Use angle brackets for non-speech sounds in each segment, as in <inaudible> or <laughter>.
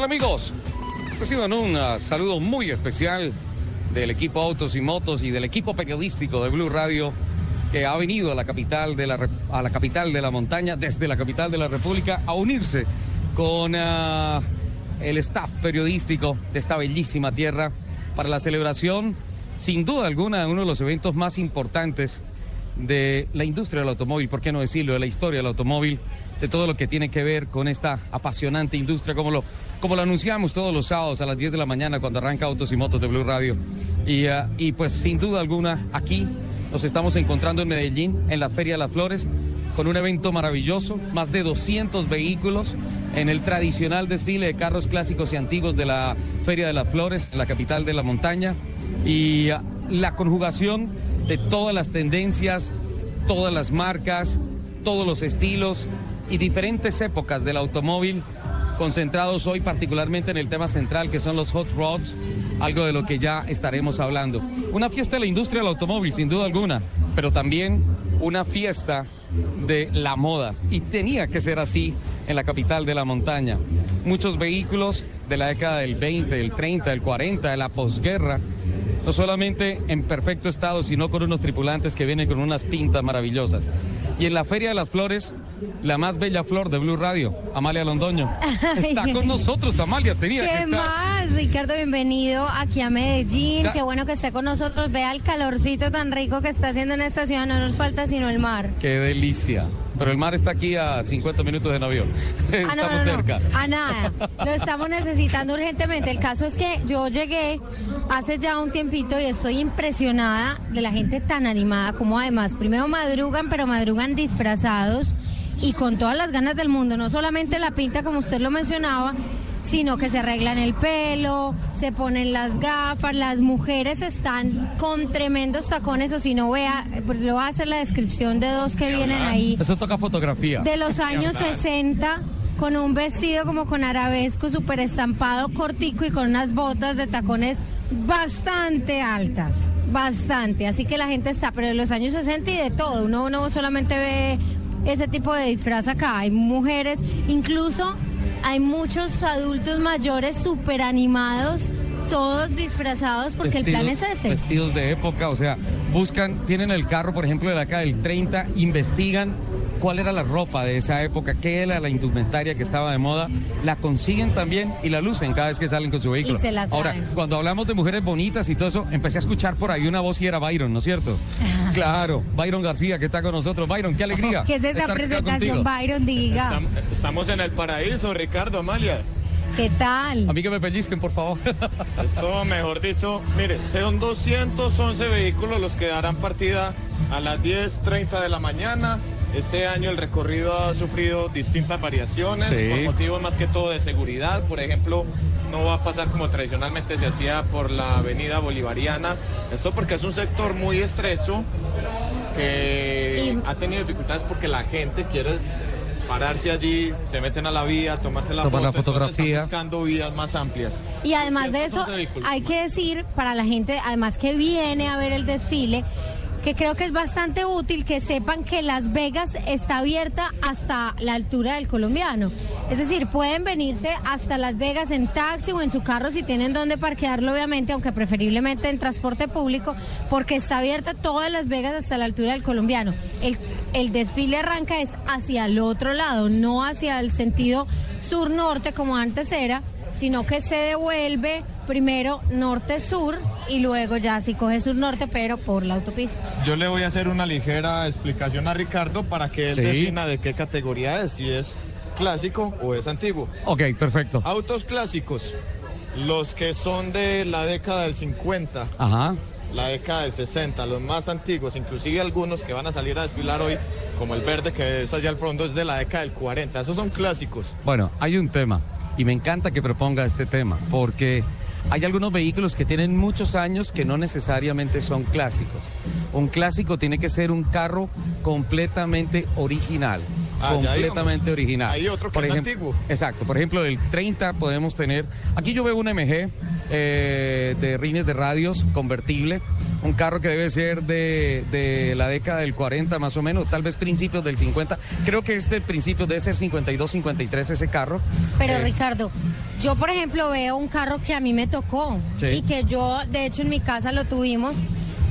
Tal amigos? Reciban un ah, saludo muy especial del equipo Autos y Motos y del equipo periodístico de Blue Radio que ha venido a la capital de la, a la, capital de la montaña, desde la capital de la República, a unirse con ah, el staff periodístico de esta bellísima tierra para la celebración, sin duda alguna, de uno de los eventos más importantes de la industria del automóvil, por qué no decirlo, de la historia del automóvil, de todo lo que tiene que ver con esta apasionante industria, como lo, como lo anunciamos todos los sábados a las 10 de la mañana cuando arranca Autos y Motos de Blue Radio. Y, ah, y pues sin duda alguna, aquí nos estamos encontrando en Medellín, en la Feria de las Flores, con un evento maravilloso, más de 200 vehículos en el tradicional desfile de carros clásicos y antiguos de la Feria de las Flores, la capital de la montaña, y ah, la conjugación de todas las tendencias, todas las marcas, todos los estilos y diferentes épocas del automóvil, concentrados hoy particularmente en el tema central que son los hot rods, algo de lo que ya estaremos hablando. Una fiesta de la industria del automóvil, sin duda alguna, pero también una fiesta de la moda. Y tenía que ser así en la capital de la montaña. Muchos vehículos de la década del 20, del 30, del 40, de la posguerra, no solamente en perfecto estado, sino con unos tripulantes que vienen con unas pintas maravillosas. Y en la Feria de las Flores, la más bella flor de Blue Radio, Amalia Londoño, está con nosotros. Amalia, tenía que ¿Qué estar. más, Ricardo? Bienvenido aquí a Medellín. Ya. Qué bueno que esté con nosotros. Vea el calorcito tan rico que está haciendo en esta ciudad. No nos falta sino el mar. Qué delicia. Pero el mar está aquí a 50 minutos en avión. Ah, no, Estamos no, no. cerca. A nada. Lo estamos necesitando urgentemente. El caso es que yo llegué hace ya un tiempito y estoy impresionada de la gente tan animada como además primero madrugan, pero madrugan disfrazados y con todas las ganas del mundo. No solamente la pinta como usted lo mencionaba, sino que se arreglan el pelo, se ponen las gafas, las mujeres están con tremendos tacones, o si no vea, pues le voy a hacer la descripción de dos que vienen ahí Eso toca fotografía. de los años 60 con un vestido como con arabesco súper estampado cortico y con unas botas de tacones bastante altas, bastante. Así que la gente está, pero de los años 60 y de todo. Uno no solamente ve ese tipo de disfraz acá. Hay mujeres, incluso hay muchos adultos mayores súper animados, todos disfrazados porque el plan es ese. Vestidos de época, o sea, buscan, tienen el carro, por ejemplo, de década del 30, investigan cuál era la ropa de esa época, qué era la indumentaria que estaba de moda, la consiguen también y la lucen cada vez que salen con su vehículo. se la Ahora, cuando hablamos de mujeres bonitas y todo eso, empecé a escuchar por ahí una voz y era Byron, ¿no es cierto? <laughs> claro, Byron García que está con nosotros. Byron, qué alegría. <laughs> ¿Qué es esa presentación. Byron? Diga. Estam- Estamos en el paraíso, Ricardo, Amalia. ¿Qué tal? A mí que me pellizquen, por favor. <laughs> Esto, mejor dicho, mire, son 211 vehículos los que darán partida a las 10.30 de la mañana. Este año el recorrido ha sufrido distintas variaciones Sí. por motivos más que todo de seguridad. Por ejemplo, no va a pasar como tradicionalmente se hacía por la avenida bolivariana. Esto porque es un sector muy estrecho que Y- ha tenido dificultades porque la gente quiere pararse allí, se meten a la vía, tomarse la Tomar la foto, entonces fotografía. están buscando vías más amplias. Y además de eso, 211 vehículos. hay que decir para la gente, además que viene a ver el desfile, que creo que es bastante útil que sepan que Las Vegas está abierta hasta la altura del colombiano. Es decir, pueden venirse hasta Las Vegas en taxi o en su carro si tienen donde parquearlo, obviamente, aunque preferiblemente en transporte público, porque está abierta toda Las Vegas hasta la altura del colombiano. El, el desfile arranca es hacia el otro lado, no hacia el sentido sur-norte como antes era, sino que se devuelve primero norte-sur y luego ya si coge sur-norte, pero por la autopista. Yo le voy a hacer una ligera explicación a Ricardo para que él Sí. defina de qué categoría es, si es clásico o es antiguo. Ok, perfecto. Autos clásicos, los que son de la década del 50, Ajá. la década del 60, los más antiguos, inclusive algunos que van a salir a desfilar hoy, como el verde que es allá al fondo, es de la década del 40. Esos son clásicos. Bueno, hay un tema y me encanta que proponga este tema porque hay algunos vehículos que tienen muchos años que no necesariamente son clásicos. Un clásico tiene que ser un carro completamente original. Ah, completamente original. Hay otro que Por es ejemplo- antiguo. Exacto. Por ejemplo, del 30 podemos tener. Aquí yo veo un MG eh, de rines de radios convertible. Un carro que debe ser de, de la década del 40 más o menos, tal vez principios del 50. Creo que este principio debe ser 52, 53 ese carro. Pero Eh, Ricardo, yo por ejemplo veo un carro que a mí me tocó Sí. y que yo, de hecho en mi casa lo tuvimos,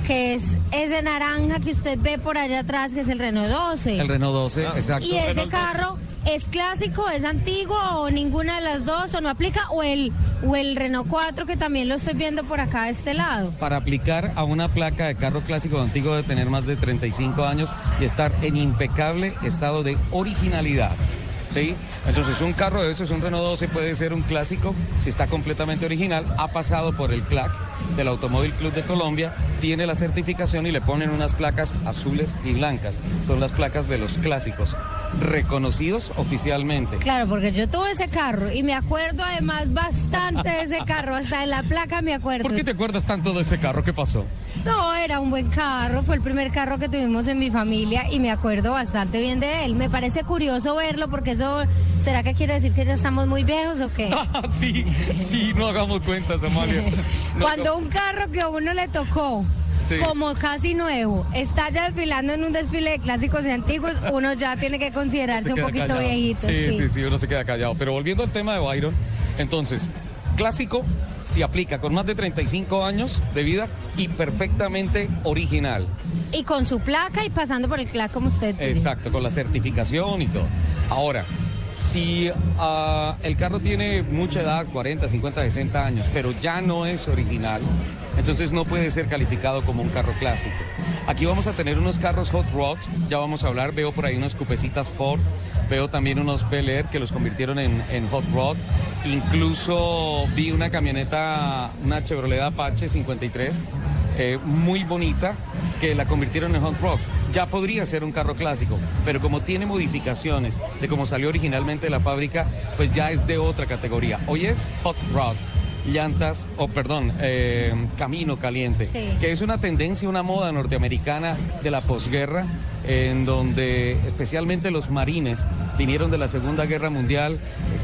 que es ese naranja que usted ve por allá atrás, que es el Renault 12. El Renault 12, exacto. y ese Renault 12. carro es clásico, es antiguo o ninguna de las dos o no aplica o el o el Renault 4 que también lo estoy viendo por acá de este lado. Para aplicar a una placa de carro clásico antiguo de tener más de 35 años y estar en impecable estado de originalidad. ¿Sí? Entonces un carro de esos, un Renault 12 puede ser un clásico si está completamente original, ha pasado por el CLAC del Automóvil Club de Colombia, tiene la certificación y le ponen unas placas azules y blancas. Son las placas de los clásicos, reconocidos oficialmente. Claro, porque yo tuve ese carro y me acuerdo además bastante de ese carro, hasta en la placa me acuerdo. ¿Por qué te acuerdas tanto de ese carro? ¿Qué pasó? No, era un buen carro, fue el primer carro que tuvimos en mi familia y me acuerdo bastante bien de él. Me parece curioso verlo porque eso, ¿será que quiere decir que ya estamos muy viejos o qué? <laughs> Sí, sí, no hagamos cuentas, Amalia. No <laughs> Cuando un carro que a uno le tocó, Sí. como casi nuevo, está ya desfilando en un desfile de clásicos y antiguos, uno ya tiene que considerarse se un poquito callado. viejito. Sí, sí, sí, uno se queda callado. Pero volviendo al tema de Byron, entonces, clásico si aplica con más de 35 años de vida y perfectamente original. Y con su placa y pasando por el CLAC como usted dice. Exacto, con la certificación y todo. Ahora, si ah, el carro tiene mucha edad, 40, 50, 60 años, pero ya no es original, entonces no puede ser calificado como un carro clásico. Aquí vamos a tener unos carros hot rods, ya vamos a hablar, veo por ahí unas cupecitas Ford, veo también unos Bel Air que los convirtieron en, hot rod, incluso vi una camioneta, una Chevrolet Apache 53, eh, muy bonita, que la convirtieron en hot rock. Ya podría ser un carro clásico, pero como tiene modificaciones de cómo salió originalmente de la fábrica, pues ya es de otra categoría. Hoy es hot rod, llantas, o perdón, eh, camino caliente, Sí. que es una tendencia, una moda norteamericana de la posguerra, en donde especialmente los marines vinieron de la Segunda Guerra Mundial eh,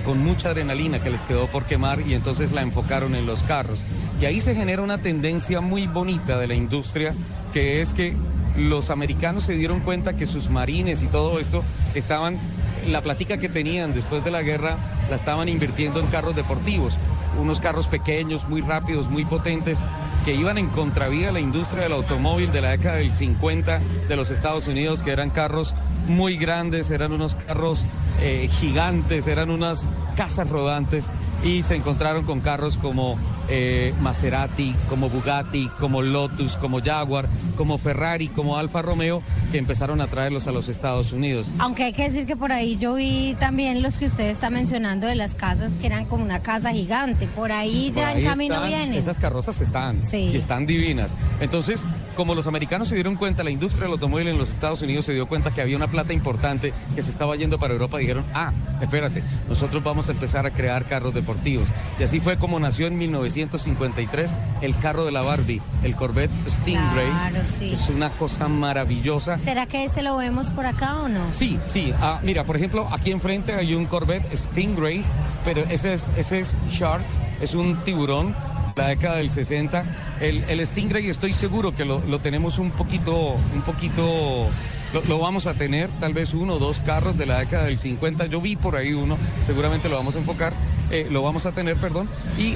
con mucha adrenalina que les quedó por quemar y entonces la enfocaron en los carros. Y ahí se genera una tendencia muy bonita de la industria, que es que los americanos se dieron cuenta que sus marines y todo esto estaban, la platica que tenían después de la guerra, la estaban invirtiendo en carros deportivos, unos carros pequeños, muy rápidos, muy potentes, que iban en contravía a la industria del automóvil de la década del 50 de los Estados Unidos, que eran carros muy grandes, eran unos carros eh, gigantes, eran unas casas rodantes y se encontraron con carros como eh, Maserati, como Bugatti, como Lotus, como Jaguar, como Ferrari, como Alfa Romeo, que empezaron a traerlos a los Estados Unidos. Aunque hay que decir que por ahí yo vi también los que usted está mencionando de las casas que eran como una casa gigante. Por ahí Por ya ahí en camino están, vienen. Esas carrozas están Sí. y están divinas. Entonces, como los americanos se dieron cuenta, la industria del automóvil en los Estados Unidos se dio cuenta que había una plata importante que se estaba yendo para Europa, dijeron, ah, espérate, nosotros vamos a empezar a crear carros deportivos. Y así fue como nació en 1953 el carro de la Barbie, el Corvette Stingray. Claro, sí. Es una cosa maravillosa. ¿Será que ese lo vemos por acá o no? Sí, sí. Ah, mira, por ejemplo, aquí enfrente hay un Corvette Stingray, pero ese es, ese es Shark, es un tiburón. La década del 60. El, el Stingray estoy seguro que lo, lo tenemos un poquito, un poquito, lo, vamos a tener, tal vez uno o dos carros de la década del 50. Yo vi por ahí uno, seguramente lo vamos a enfocar, eh, lo vamos a tener, perdón. Y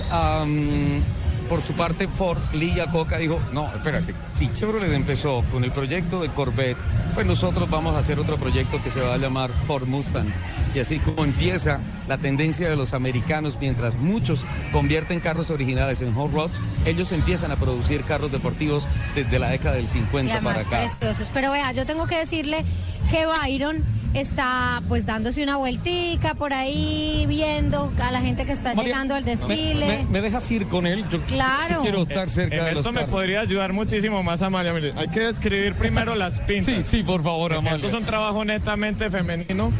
por su parte Ford, Lee Iacocca dijo, no, espérate, si Chevrolet empezó con el proyecto de Corvette, pues nosotros vamos a hacer otro proyecto que se va a llamar Ford Mustang. Y así como empieza la tendencia de los americanos, mientras muchos convierten carros originales en hot rods, ellos empiezan a producir carros deportivos desde la década del Y 50 además para acá. preciosos. Pero vea, yo tengo que decirle que Byron está pues dándose una vueltica por ahí, viendo a la gente que está María, llegando al desfile. Me, me dejas ir con él? Yo, Claro. yo quiero estar cerca En de los esto me carros. podría ayudar muchísimo más Amalia. Mire, hay que describir primero las pintas. Sí, sí, por favor, Esto Amalia. es un trabajo netamente femenino,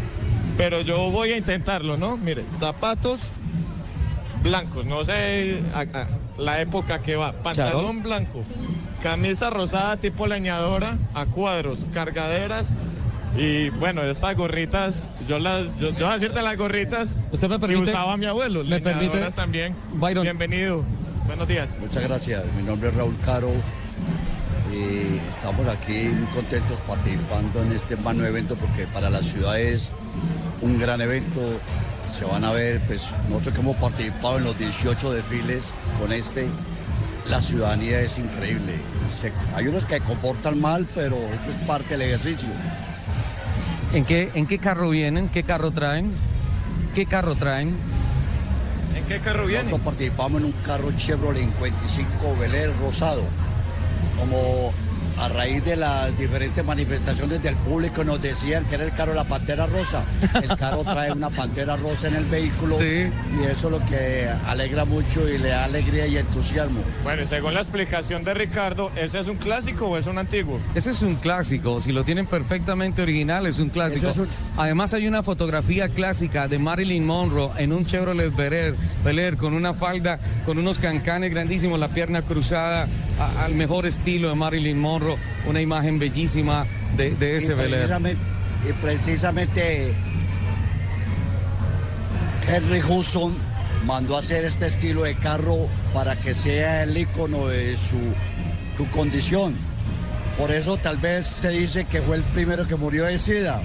pero yo voy a intentarlo, ¿no? Mire, zapatos blancos, no sé a- a- la época que va. Pantalón blanco, camisa rosada tipo leñadora, a cuadros, cargaderas. Y bueno, estas gorritas, yo las, yo, yo voy a decirte las gorritas ¿Usted me permite- que usaba mi abuelo, me permite- también. Byron. Bienvenido, buenos días. Muchas gracias. Mi nombre es Raúl Caro. y estamos aquí muy contentos participando en este magno evento porque para la ciudad es un gran evento. Se van a ver, pues nosotros que hemos participado en los 18 desfiles con este, la ciudadanía es increíble. Se- hay unos que comportan mal, pero eso es parte del ejercicio. ¿En qué, ¿En qué carro vienen? ¿Qué carro traen? ¿Qué carro traen? ¿En qué carro viene? Nosotros participamos en un carro Chevrolet 55 Bel Air rosado. Como a raíz de las diferentes manifestaciones del público nos decían que era el carro de la pantera rosa. El carro trae una pantera rosa en el vehículo Sí. y eso es lo que alegra mucho y le da alegría y entusiasmo. Bueno, y según la explicación de Ricardo, ¿ese es un clásico o es un antiguo? Ese es un clásico, si lo tienen perfectamente original es un clásico. Eso es un- Además hay una fotografía clásica de Marilyn Monroe en un Chevrolet Bel Air, Bel Air, con una falda, con unos cancanes grandísimos, la pierna cruzada a- al mejor estilo de Marilyn Monroe, una imagen bellísima de, de ese precisamente, y precisamente Henry Hudson mandó a hacer este estilo de carro para que sea el icono de su, su condición. Por eso tal vez se dice que fue el primero que murió de SIDA.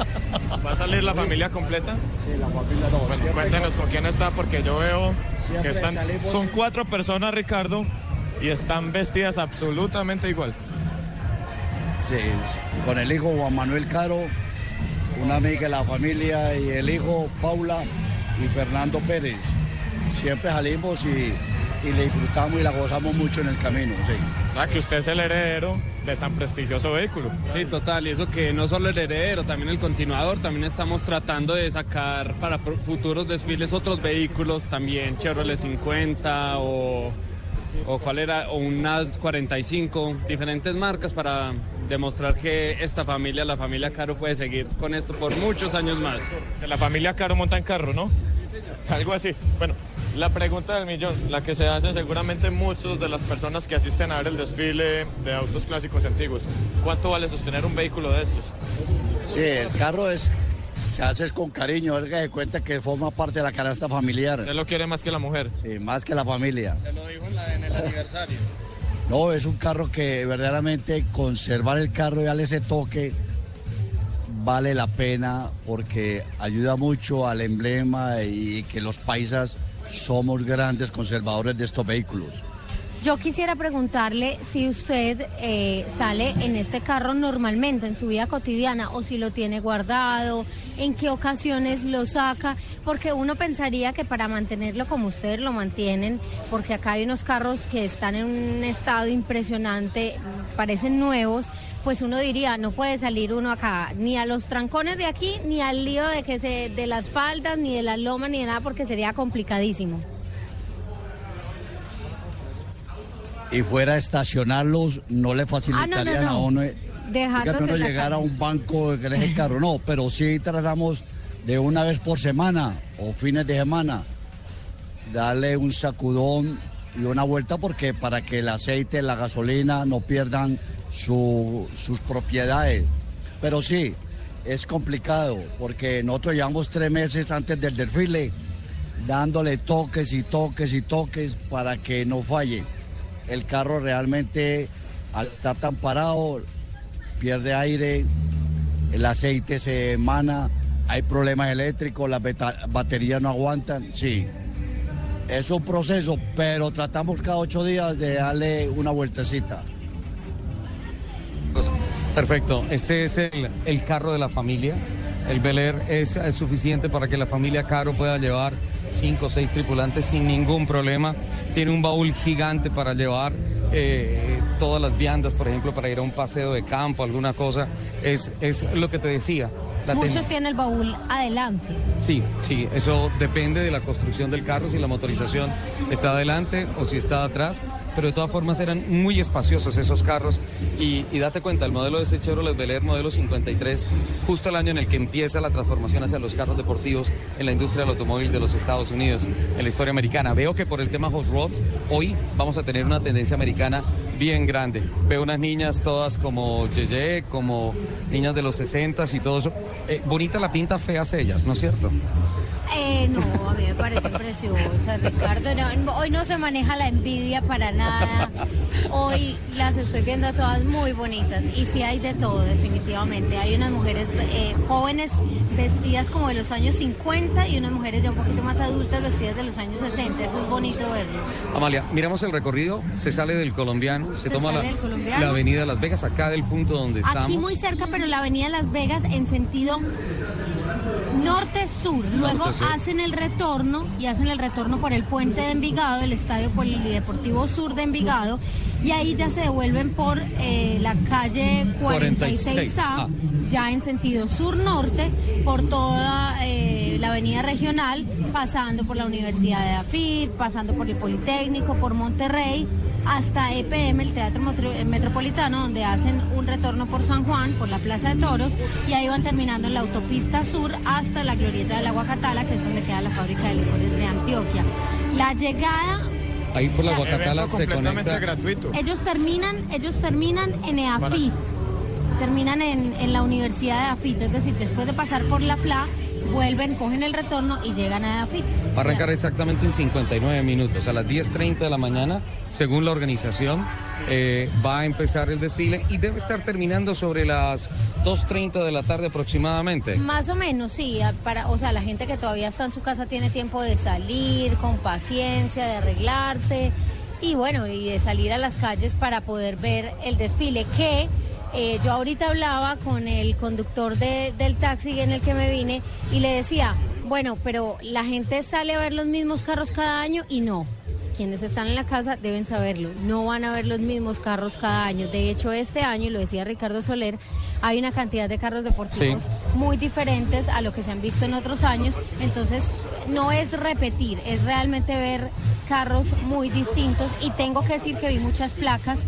<laughs> ¿Va a salir la familia completa? Sí, la familia no. Bueno, siempre- cuéntenos con quién está, porque yo veo que están, salimos- son cuatro personas, Ricardo, y están vestidas absolutamente igual. Con el hijo Juan Manuel Caro, una amiga de la familia y el hijo Paula y Fernando Pérez. Siempre salimos y, y le disfrutamos y la gozamos mucho en el camino. Sí. O sea, que usted es el heredero de tan prestigioso vehículo. Sí, total, y eso que no solo el heredero, también el continuador, también estamos tratando de sacar para futuros desfiles otros vehículos, también Chevrolet 50 o, o cuál era, o una 45, diferentes marcas para demostrar que esta familia, la familia Caro, puede seguir con esto por muchos años más. La familia Caro monta en carro, ¿no? <laughs> Algo así. Bueno, la pregunta del millón, la que se hacen seguramente muchos de las personas que asisten a ver el desfile de autos clásicos antiguos. ¿Cuánto vale sostener un vehículo de estos? Sí, el carro es, se hace con cariño, él se cuenta que forma parte de la canasta familiar. Él lo quiere más que la mujer. Sí, más que la familia. Se lo dijo en, la- en el aniversario. No, es un carro que verdaderamente conservar el carro y darle ese toque vale la pena porque ayuda mucho al emblema y que los paisas somos grandes conservadores de estos vehículos. Yo quisiera preguntarle si usted eh, sale en este carro normalmente en su vida cotidiana o si lo tiene guardado, en qué ocasiones lo saca, porque uno pensaría que para mantenerlo como ustedes lo mantienen, porque acá hay unos carros que están en un estado impresionante, parecen nuevos, pues uno diría, no puede salir uno acá ni a los trancones de aquí, ni al lío de que se de las faldas, ni de las lomas, ni de nada, porque sería complicadísimo. Y fuera a estacionarlos no le facilitarían no, no. a uno, eh, Dejarlos uno en llegar a un banco en ese carro, no, pero sí tratamos de una vez por semana o fines de semana darle un sacudón y una vuelta porque para que el aceite, la gasolina no pierdan su- sus propiedades. Pero sí, es complicado porque nosotros llevamos tres meses antes del desfile dándole toques y toques y toques para que no falle. El carro realmente al estar tan parado pierde aire, el aceite se emana, hay problemas eléctricos, las baterías no aguantan, sí. es un proceso, pero tratamos cada ocho días de darle una vueltecita. Perfecto. Este es el, el carro de la familia. El Bel Air es, es suficiente para que la familia Caro pueda llevar cinco o seis tripulantes sin ningún problema. Tiene un baúl gigante para llevar eh, todas las viandas, por ejemplo, para ir a un paseo de campo, alguna cosa. Es, es lo que te decía. la Muchos tienen el baúl adelante. Sí, sí, eso depende de la construcción del carro, si la motorización está adelante o si está atrás, pero de todas formas eran muy espaciosos esos carros y, y date cuenta, el modelo de ese Chevrolet Bel Air modelo 53, justo el año en el que empieza la transformación hacia los carros deportivos en la industria del automóvil de los Estados Unidos, en la historia americana. Veo que por el tema hot rod, hoy vamos a tener una tendencia americana bien grande. Veo unas niñas todas como Yeye, como niñas de los 60 y todo eso. Eh, bonita la pinta, feas ellas, ¿no es cierto? Eh, no, a mí me parecen preciosas, Ricardo. No, hoy no se maneja la envidia para nada. Hoy las estoy viendo todas muy bonitas. Y sí hay de todo, definitivamente. Hay unas mujeres eh, jóvenes vestidas como de los años 50 y unas mujeres ya un poquito más adultas vestidas de los años 60. Eso es bonito verlo. Amalia, miramos el recorrido, se sale del colombiano, se, Se toma la, del Colombiano. la avenida Las Vegas, acá del punto donde estamos. Aquí muy cerca, pero la avenida Las Vegas en sentido norte-sur. Luego hacen el retorno y hacen el retorno por el puente de Envigado, el Estadio Polideportivo Sur de Envigado. Y ahí ya se devuelven por eh, la calle 46A, 46A. Ah. ya en sentido sur-norte, por toda eh, la avenida regional, pasando por la Universidad de Afid, pasando por el Politécnico, por Monterrey, hasta EPM, el Teatro el Metropolitano, donde hacen un retorno por San Juan, por la Plaza de Toros, y ahí van terminando en la autopista sur hasta la Glorieta del Agua Catala, que es donde queda la fábrica de licores de Antioquia. La llegada, Ahí por la. Guacatala se completamente conecta. gratuito. ellos terminan, ellos terminan en EAFIT, terminan en, en la Universidad de AFIT, es decir, después de pasar por la FLA, vuelven, cogen el retorno y llegan a EAFIT. Va a arrancar exactamente en 59 minutos, a las 10.30 de la mañana, según la organización. eh, va a empezar el desfile y debe estar terminando sobre las 2.30 de la tarde aproximadamente. Más o menos, sí. Para, o sea, la gente que todavía está en su casa tiene tiempo de salir con paciencia, de arreglarse y bueno, y de salir a las calles para poder ver el desfile que eh, yo ahorita hablaba con el conductor de- del taxi en el que me vine y le decía, bueno, pero la gente sale a ver los mismos carros cada año y no. Quienes están en la casa deben saberlo, no van a ver los mismos carros cada año. De hecho, este año, y lo decía Ricardo Soler, hay una cantidad de carros deportivos Sí. muy diferentes a lo que se han visto en otros años. Entonces, no es repetir, es realmente ver carros muy distintos. Y tengo que decir que vi muchas placas.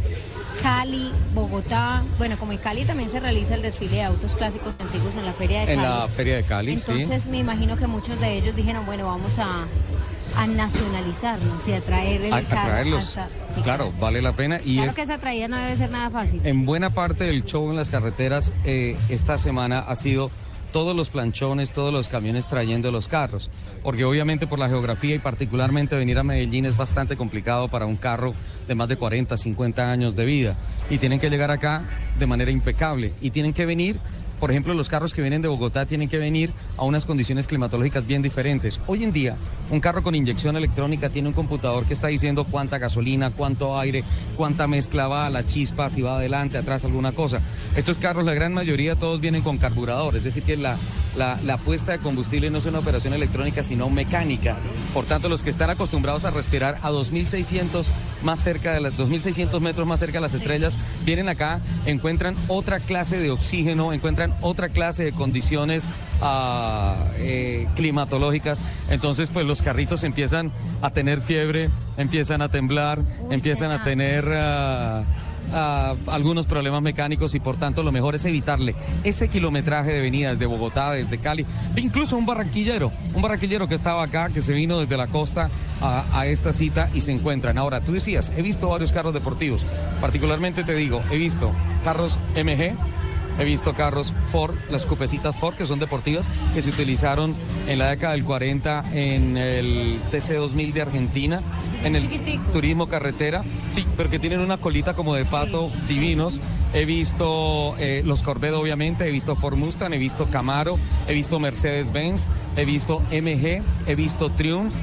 Cali, Bogotá, bueno, como en Cali también se realiza el desfile de autos clásicos antiguos en la Feria de Cali. En la Feria de Cali, sí. Entonces me imagino que muchos de ellos dijeron, bueno, vamos a, a nacionalizarnos y a traer el A, a carro traerlos. hasta- sí, claro, vale la pena. Y Claro es- que esa traída no debe ser nada fácil. En buena parte del show en las carreteras eh, esta semana ha sido todos los planchones, todos los camiones trayendo los carros, porque obviamente por la geografía y particularmente venir a Medellín es bastante complicado para un carro de más de 40, 50 años de vida y tienen que llegar acá de manera impecable y tienen que venir por ejemplo, los carros que vienen de Bogotá tienen que venir a unas condiciones climatológicas bien diferentes. Hoy en día, un carro con inyección electrónica tiene un computador que está diciendo cuánta gasolina, cuánto aire, cuánta mezcla va, la chispa, si va adelante, atrás, alguna cosa. Estos carros, la gran mayoría, todos vienen con carburador, es decir, que la, la, la puesta de combustible no es una operación electrónica, sino mecánica. Por tanto, los que están acostumbrados a respirar a 2.600 más cerca de las 2.600 metros más cerca de las estrellas, vienen acá, encuentran otra clase de oxígeno, encuentran otra clase de condiciones ah, eh, climatológicas. Entonces, pues los carritos empiezan a tener fiebre, empiezan a temblar, Uy, empiezan a tener ah, ah, algunos problemas mecánicos y por tanto lo mejor es evitarle ese kilometraje de venidas de Bogotá, desde Cali, incluso un barranquillero, un barranquillero que estaba acá, que se vino desde la costa a, a esta cita y se encuentran. Ahora, tú decías, he visto varios carros deportivos, particularmente te digo, he visto carros MG, He visto carros Ford, las cupecitas Ford, que son deportivas, que se utilizaron en la década del 40 en el TC2000 de Argentina, en el turismo carretera, sí, pero que tienen una colita como de pato, sí. divinos. He visto eh, los Corvette, obviamente, he visto Ford Mustang, he visto Camaro, he visto Mercedes-Benz, he visto MG, he visto Triumph.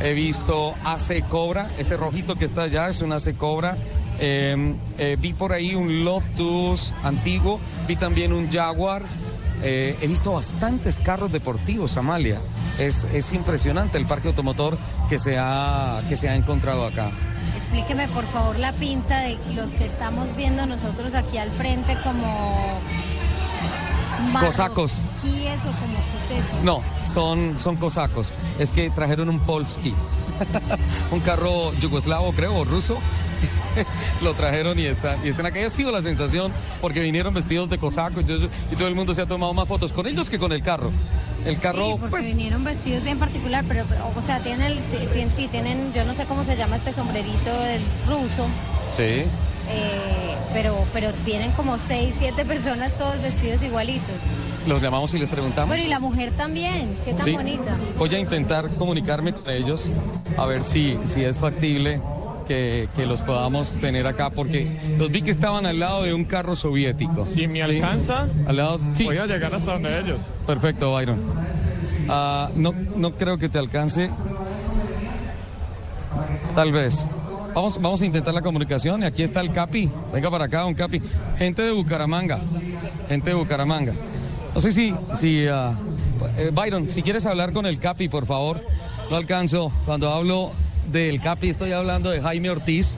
he visto AC Cobra, ese rojito que está allá es un AC Cobra. Eh, eh, vi por ahí un Lotus antiguo, vi también un Jaguar. Eh, he visto bastantes carros deportivos, Amalia. Es, es impresionante el parque automotor que se, ha, que se ha encontrado acá. Explíqueme por favor la pinta de los que estamos viendo nosotros aquí al frente como... Cosacos. ¿Qué o como qué es eso? No, son, son cosacos. Es que trajeron un Polski. <laughs> un carro yugoslavo, creo, o ruso. <laughs> Lo trajeron y están, y están acá. Y ha sido la sensación porque vinieron vestidos de cosacos y, y todo el mundo se ha tomado más fotos con ellos que con el carro. El carro, sí, porque pues, vinieron vestidos bien particular, pero, o sea, tienen el, sí, tienen, sí, tienen, yo no sé cómo se llama este sombrerito del ruso. sí. Eh, pero, pero vienen como seis, siete personas todos vestidos igualitos. Los llamamos y les preguntamos. Bueno, y la mujer también, qué tan Sí. bonita. Voy a intentar comunicarme con ellos a ver si, si es factible que, que los podamos tener acá, porque los vi que estaban al lado de un carro soviético. Si me alcanza, Al lado, sí. voy a llegar hasta donde ellos. Perfecto, Byron. Ah, no, no creo que te alcance. Tal vez. Vamos, vamos a intentar la comunicación y aquí está el Capi. Venga para acá, un Capi. Gente de Bucaramanga. Gente de Bucaramanga. No sé si, si eh, Byron, si quieres hablar con el Capi, por favor. No alcanzo. Cuando hablo del Capi, estoy hablando de Jaime Ortiz.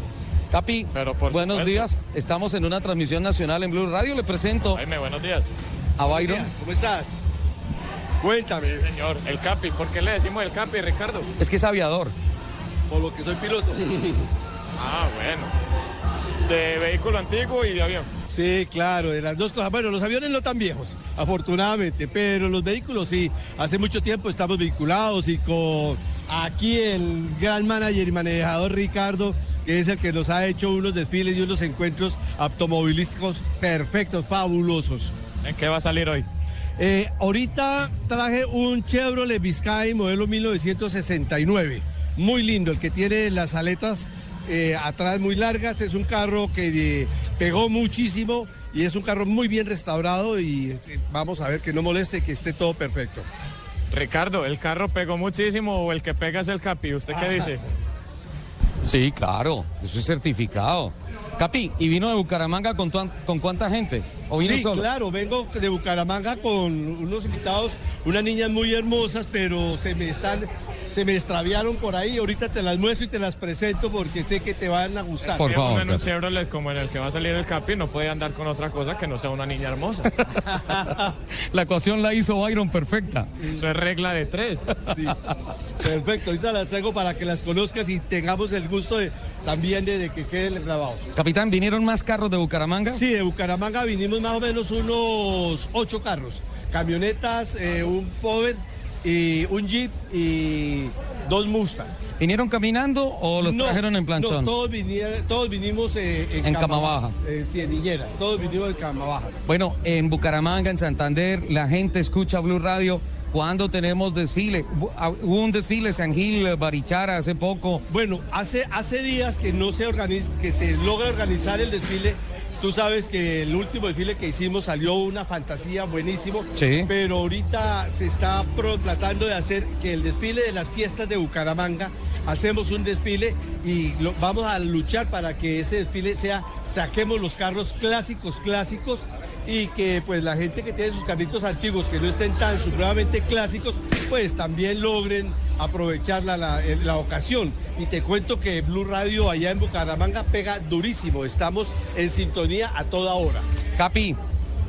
Capi, Pero por buenos supuesto. días. Estamos en una transmisión nacional en Blue Radio. Le presento Jaime, buenos días. a Byron. ¿Cómo estás? Cuéntame, Señor, el Capi. ¿Por qué le decimos el Capi, Ricardo? Es que es aviador. por lo que soy piloto. Ah, bueno. De vehículo antiguo y de avión. Sí, claro, de las dos cosas. Bueno, los aviones no tan viejos, afortunadamente, pero los vehículos sí. Hace mucho tiempo estamos vinculados y con aquí el gran manager y manejador Ricardo, que es el que nos ha hecho unos desfiles y unos encuentros automovilísticos perfectos, fabulosos. ¿En qué va a salir hoy? Eh, ahorita traje un Chevrolet Vizcay modelo 1969. Muy lindo, el que tiene las aletas eh, atrás muy largas. Es un carro que eh, pegó muchísimo y es un carro muy bien restaurado y vamos a ver que no moleste, que esté todo perfecto. Ricardo, ¿el carro pegó muchísimo o el que pega es el Capi? ¿Usted qué dice? Sí, claro, eso es certificado. Capi, ¿y vino de Bucaramanga con, con cuánta gente? ¿O vino Sí, solo? claro, vengo de Bucaramanga con unos invitados, unas niñas muy hermosas, pero se me están, se me extraviaron por ahí. Ahorita te las muestro y te las presento porque sé que te van a gustar. Por favor, en un Capi. Chevrolet como en el que va a salir el Capi no puede andar con otra cosa que no sea una niña hermosa. <laughs> La ecuación la hizo Byron perfecta. Eso es regla de tres. Sí. Perfecto, ahorita las traigo para que las conozcas y tengamos el gusto de también de, de que queden grabados. Capitán, ¿vinieron más carros de Bucaramanga? Sí, de Bucaramanga vinimos más o menos unos ocho carros, camionetas, eh, un Power y un Jeep y dos Mustang. ¿Vinieron caminando o los No, trajeron en planchón? No, todos, vinieron- todos vinimos eh, en, En cama cama baja, baja. En cienilleras, todos vinimos en cama bajas. Bueno, en Bucaramanga, en Santander, la gente escucha Blue Radio. ¿Cuándo tenemos desfile? Ah, Hubo un desfile San Gil, Barichara hace poco. Bueno, hace, hace días que no se organiza, que se logra organizar el desfile. Tú sabes que el último desfile que hicimos salió una fantasía buenísimo, Sí. pero ahorita se está pro- tratando de hacer que el desfile de las fiestas de Bucaramanga, hacemos un desfile y lo- vamos a luchar para que ese desfile sea, saquemos los carros clásicos, clásicos, y que pues la gente que tiene sus carritos antiguos que no estén tan supremamente clásicos, pues también logren aprovechar la, la- eh, la ocasión. Y te cuento que Blue Radio allá en Bucaramanga pega durísimo, estamos en sintonía a toda hora. Capi,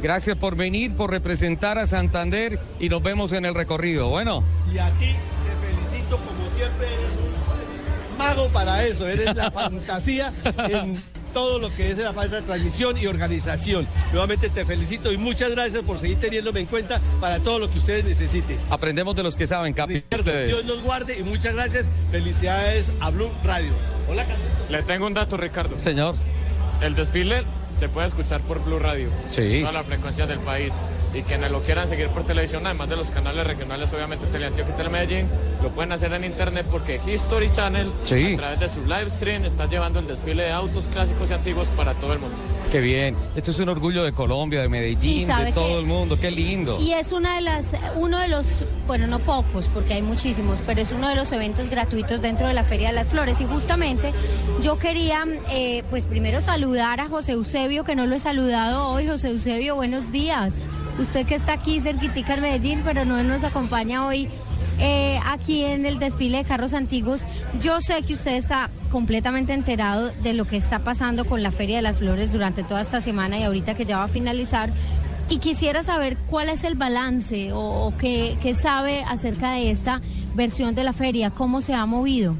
gracias por venir, por representar a Santander y nos vemos en el recorrido. Bueno, Y a ti te felicito como siempre, eres un mago para eso, eres la <laughs> fantasía en todo lo que es la falta de transmisión y organización. Nuevamente te felicito y muchas gracias por seguir teniéndome en cuenta para todo lo que ustedes necesiten. aprendemos de los que saben, Capi. Ustedes. Dios los guarde y muchas gracias. Felicidades a Blue Radio. Hola, Carlitos. Le tengo un dato, Ricardo. Señor. El desfile se puede escuchar por Blue Radio. Sí. Todas las frecuencias del país. Y quienes lo quieran seguir por televisión, además de los canales regionales, obviamente Teleantioquia y Telemedellín, lo pueden hacer en internet porque History Channel, Sí. a través de su live stream, está llevando el desfile de autos clásicos y antiguos para todo el mundo. Qué bien. Esto es un orgullo de Colombia, de Medellín, de todo que- el mundo. Qué lindo. Y es una de las, uno de los, bueno, no pocos, porque hay muchísimos, pero es uno de los eventos gratuitos dentro de la Feria de las Flores. Y justamente yo quería, eh, pues primero saludar a José Eusebio, que no lo he saludado hoy. José Eusebio, buenos días. Usted que está aquí cerquitica en Medellín, pero no nos acompaña hoy eh, aquí en el desfile de carros antiguos. Yo sé que usted está completamente enterado de lo que está pasando con la Feria de las Flores durante toda esta semana y ahorita que ya va a finalizar. Y quisiera saber cuál es el balance o, qué sabe acerca de esta versión de la feria, cómo se ha movido.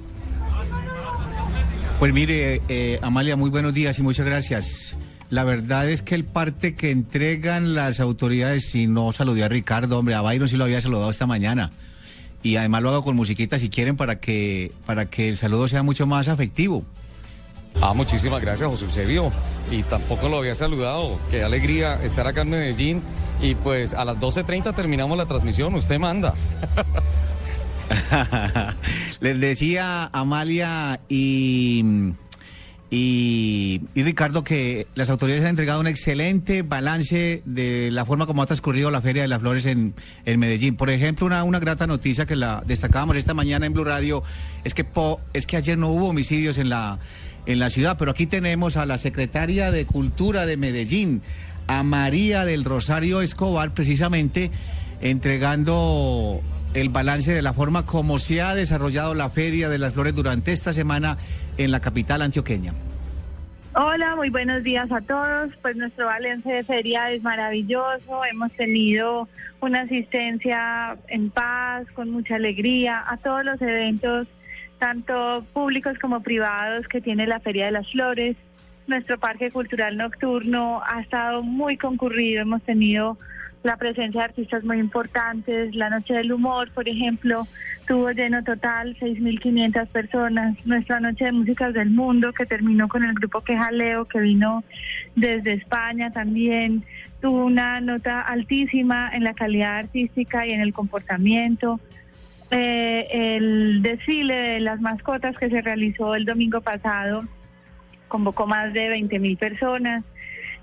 Pues mire, eh, Amalia, muy buenos días y muchas gracias. La verdad es que el parte que entregan las autoridades, si no saludé a Ricardo, hombre, a Byron sí lo había saludado esta mañana. Y además lo hago con musiquita si quieren para que, para que el saludo sea mucho más afectivo. Ah, muchísimas gracias, José Eusebio. Y tampoco lo había saludado. Qué alegría estar acá en Medellín. Y pues a las 12.30 terminamos la transmisión. Usted manda. <laughs> Les decía Amalia y, y, Ricardo que las autoridades han entregado un excelente balance de la forma como ha transcurrido la Feria de las Flores en, Medellín. Por ejemplo, una, grata noticia que la destacábamos esta mañana en Blue Radio es que, es que ayer no hubo homicidios en la, en la ciudad, pero aquí tenemos a la secretaria de Cultura de Medellín, a María del Rosario Escobar, precisamente entregando el balance de la forma como se ha desarrollado la Feria de las Flores durante esta semana en la capital antioqueña. Hola, muy buenos días a todos. Pues nuestro balance de feria es maravilloso. Hemos tenido una asistencia en paz, con mucha alegría a todos los eventos, tanto públicos como privados, que tiene la Feria de las Flores. Nuestro parque cultural nocturno ha estado muy concurrido. Hemos tenido la presencia de artistas muy importantes. La Noche del Humor, por ejemplo, tuvo lleno total, 6.500 personas. Nuestra Noche de Músicas del Mundo, que terminó con el grupo Quejaleo, que vino desde España también, tuvo una nota altísima en la calidad artística y en el comportamiento. Eh, el desfile de las mascotas que se realizó el domingo pasado convocó más de 20 mil personas.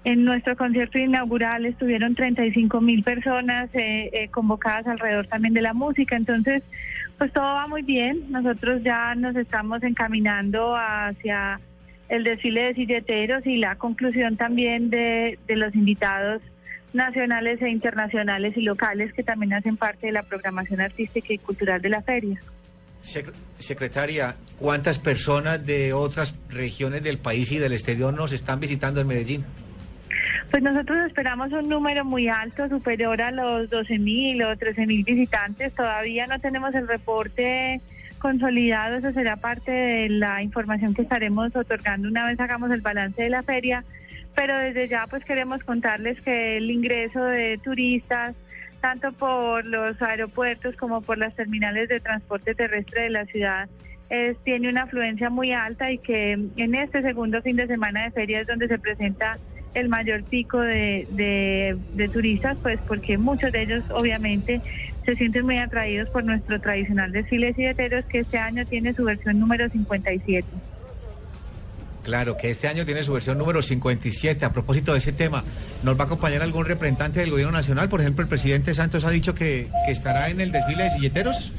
En nuestro concierto inaugural estuvieron 35 mil personas eh, eh, convocadas alrededor también de la música. Entonces, pues todo va muy bien. Nosotros ya nos estamos encaminando hacia el desfile de silleteros y la conclusión también de, de los invitados nacionales e internacionales y locales que también hacen parte de la programación artística y cultural de la feria. Sec- secretaria, ¿cuántas personas de otras regiones del país y del exterior nos están visitando en Medellín? Pues nosotros esperamos un número muy alto, superior a los 12.000 o 13.000 visitantes. Todavía no tenemos el reporte consolidado, eso será parte de la información que estaremos otorgando una vez hagamos el balance de la feria. Pero desde ya pues queremos contarles que el ingreso de turistas, tanto por los aeropuertos como por las terminales de transporte terrestre de la ciudad, es- tiene una afluencia muy alta y que en este segundo fin de semana de feria es donde se presenta el mayor pico de, de- turistas, pues porque muchos de ellos obviamente se sienten muy atraídos por nuestro tradicional desfile de silleteros que este año tiene su versión número 57. Claro, que este año tiene su versión número 57. A propósito de ese tema, ¿nos va a acompañar algún representante del gobierno nacional? Por ejemplo, el presidente Santos ha dicho que, que estará en el desfile de silleteros.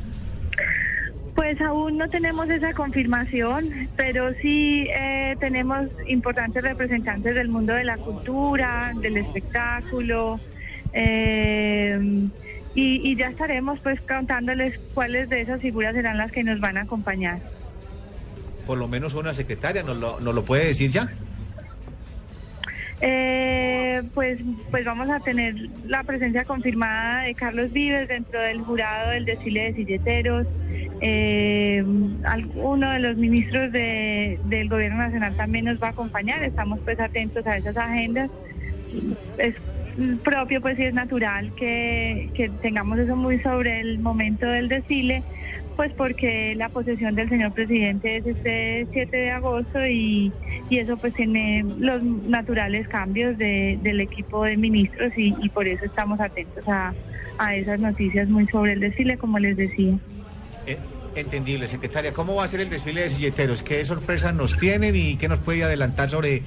Pues aún no tenemos esa confirmación, pero sí eh, tenemos importantes representantes del mundo de la cultura, del espectáculo, eh, y, y ya estaremos pues contándoles cuáles de esas figuras serán las que nos van a acompañar. Por lo menos una secretaria, ¿nos lo, nos lo puede decir ya? Eh, pues, pues vamos a tener la presencia confirmada de Carlos Vives dentro del jurado del desfile de silleteros. Eh, alguno de los ministros de- del gobierno nacional también nos va a acompañar. Estamos pues atentos a esas agendas. Es propio, pues sí es natural que, que tengamos eso muy sobre el momento del desfile, pues porque la posesión del señor presidente es este 7 de agosto y, y eso pues tiene los naturales cambios de- del equipo de ministros y, y por eso estamos atentos a, a esas noticias muy sobre el desfile, como les decía. Eh, entendible, secretaria. ¿Cómo va a ser el desfile de silleteros? ¿Qué sorpresas nos tienen y qué nos puede adelantar sobre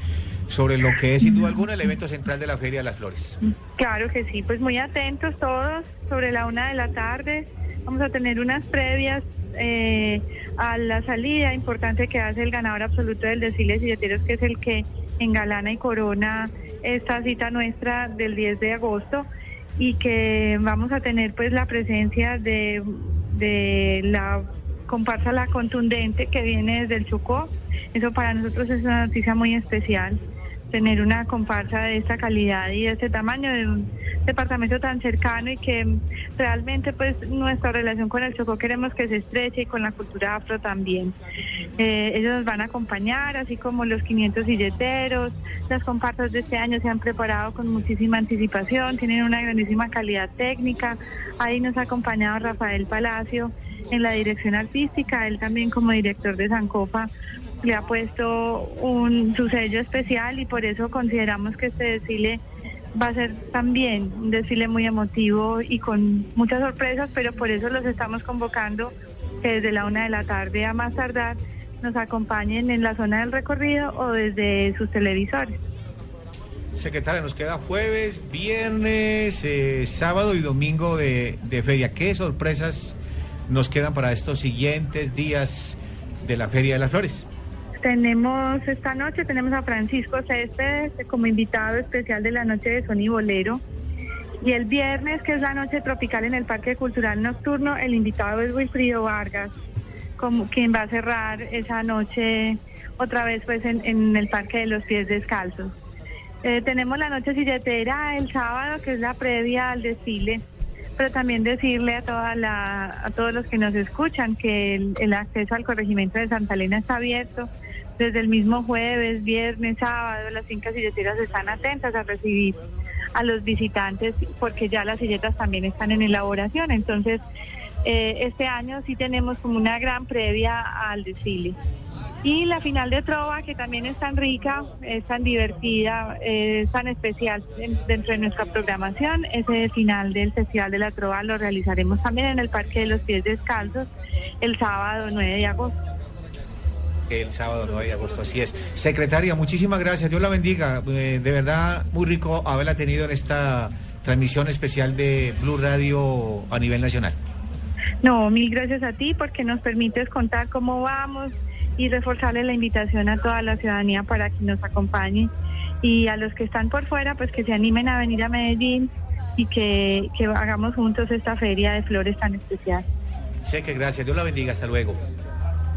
sobre lo que es sin duda alguna el evento central de la Feria de las Flores. Claro que sí, pues muy atentos todos sobre la una de la tarde. Vamos a tener unas previas eh, a la salida importante que hace el ganador absoluto del desfile de silleteros, que es el que engalana y corona esta cita nuestra del 10 de agosto y que vamos a tener pues la presencia de, de la comparsa La Contundente que viene desde el Chocó. Eso para nosotros es una noticia muy especial tener una comparsa de esta calidad y de este tamaño de un departamento tan cercano y que realmente pues nuestra relación con el Chocó queremos que se estreche y con la cultura afro también. Eh, ellos nos van a acompañar, así como los 500 silleteros, las comparsas de este año se han preparado con muchísima anticipación, tienen una grandísima calidad técnica. Ahí nos ha acompañado Rafael Palacio en la dirección artística, él también como director de Sancofa le ha puesto un, su sello especial y por eso consideramos que este desfile va a ser también un desfile muy emotivo y con muchas sorpresas, pero por eso los estamos convocando que desde la una de la tarde a más tardar nos acompañen en la zona del recorrido o desde sus televisores. Secretaria, nos queda jueves, viernes, eh, sábado y domingo de, de feria. ¿Qué sorpresas nos quedan para estos siguientes días de la Feria de las Flores? Tenemos esta noche, tenemos a Francisco Céspedes como invitado especial de la noche de Sony Bolero. Y el viernes, que es la noche tropical en el Parque Cultural Nocturno, el invitado es Wilfrido Vargas, como quien va a cerrar esa noche otra vez pues en, en el Parque de los Pies Descalzos. Eh, tenemos la noche silletera el sábado, que es la previa al desfile, pero también decirle a, toda la, a todos los que nos escuchan que el, el acceso al corregimiento de Santa Elena está abierto desde el mismo jueves, viernes, sábado, las fincas silleteras están atentas a recibir a los visitantes porque ya las silletas también están en elaboración. Entonces, eh, este año sí tenemos como una gran previa al desfile. Y la final de Trova, que también es tan rica, es tan divertida, es tan especial en- dentro de nuestra programación. Ese final del Festival de la Trova lo realizaremos también en el Parque de los Pies Descalzos el sábado 9 de agosto. El sábado 9 de agosto, así es. Secretaria, muchísimas gracias. Dios la bendiga. Eh, de verdad, muy rico haberla tenido en esta transmisión especial de Blue Radio a nivel nacional. No, mil gracias a ti porque nos permites contar cómo vamos y reforzarle la invitación a toda la ciudadanía para que nos acompañe y a los que están por fuera, pues que se animen a venir a Medellín y que, que hagamos juntos esta feria de flores tan especial. Sé que gracias. Dios la bendiga. Hasta luego.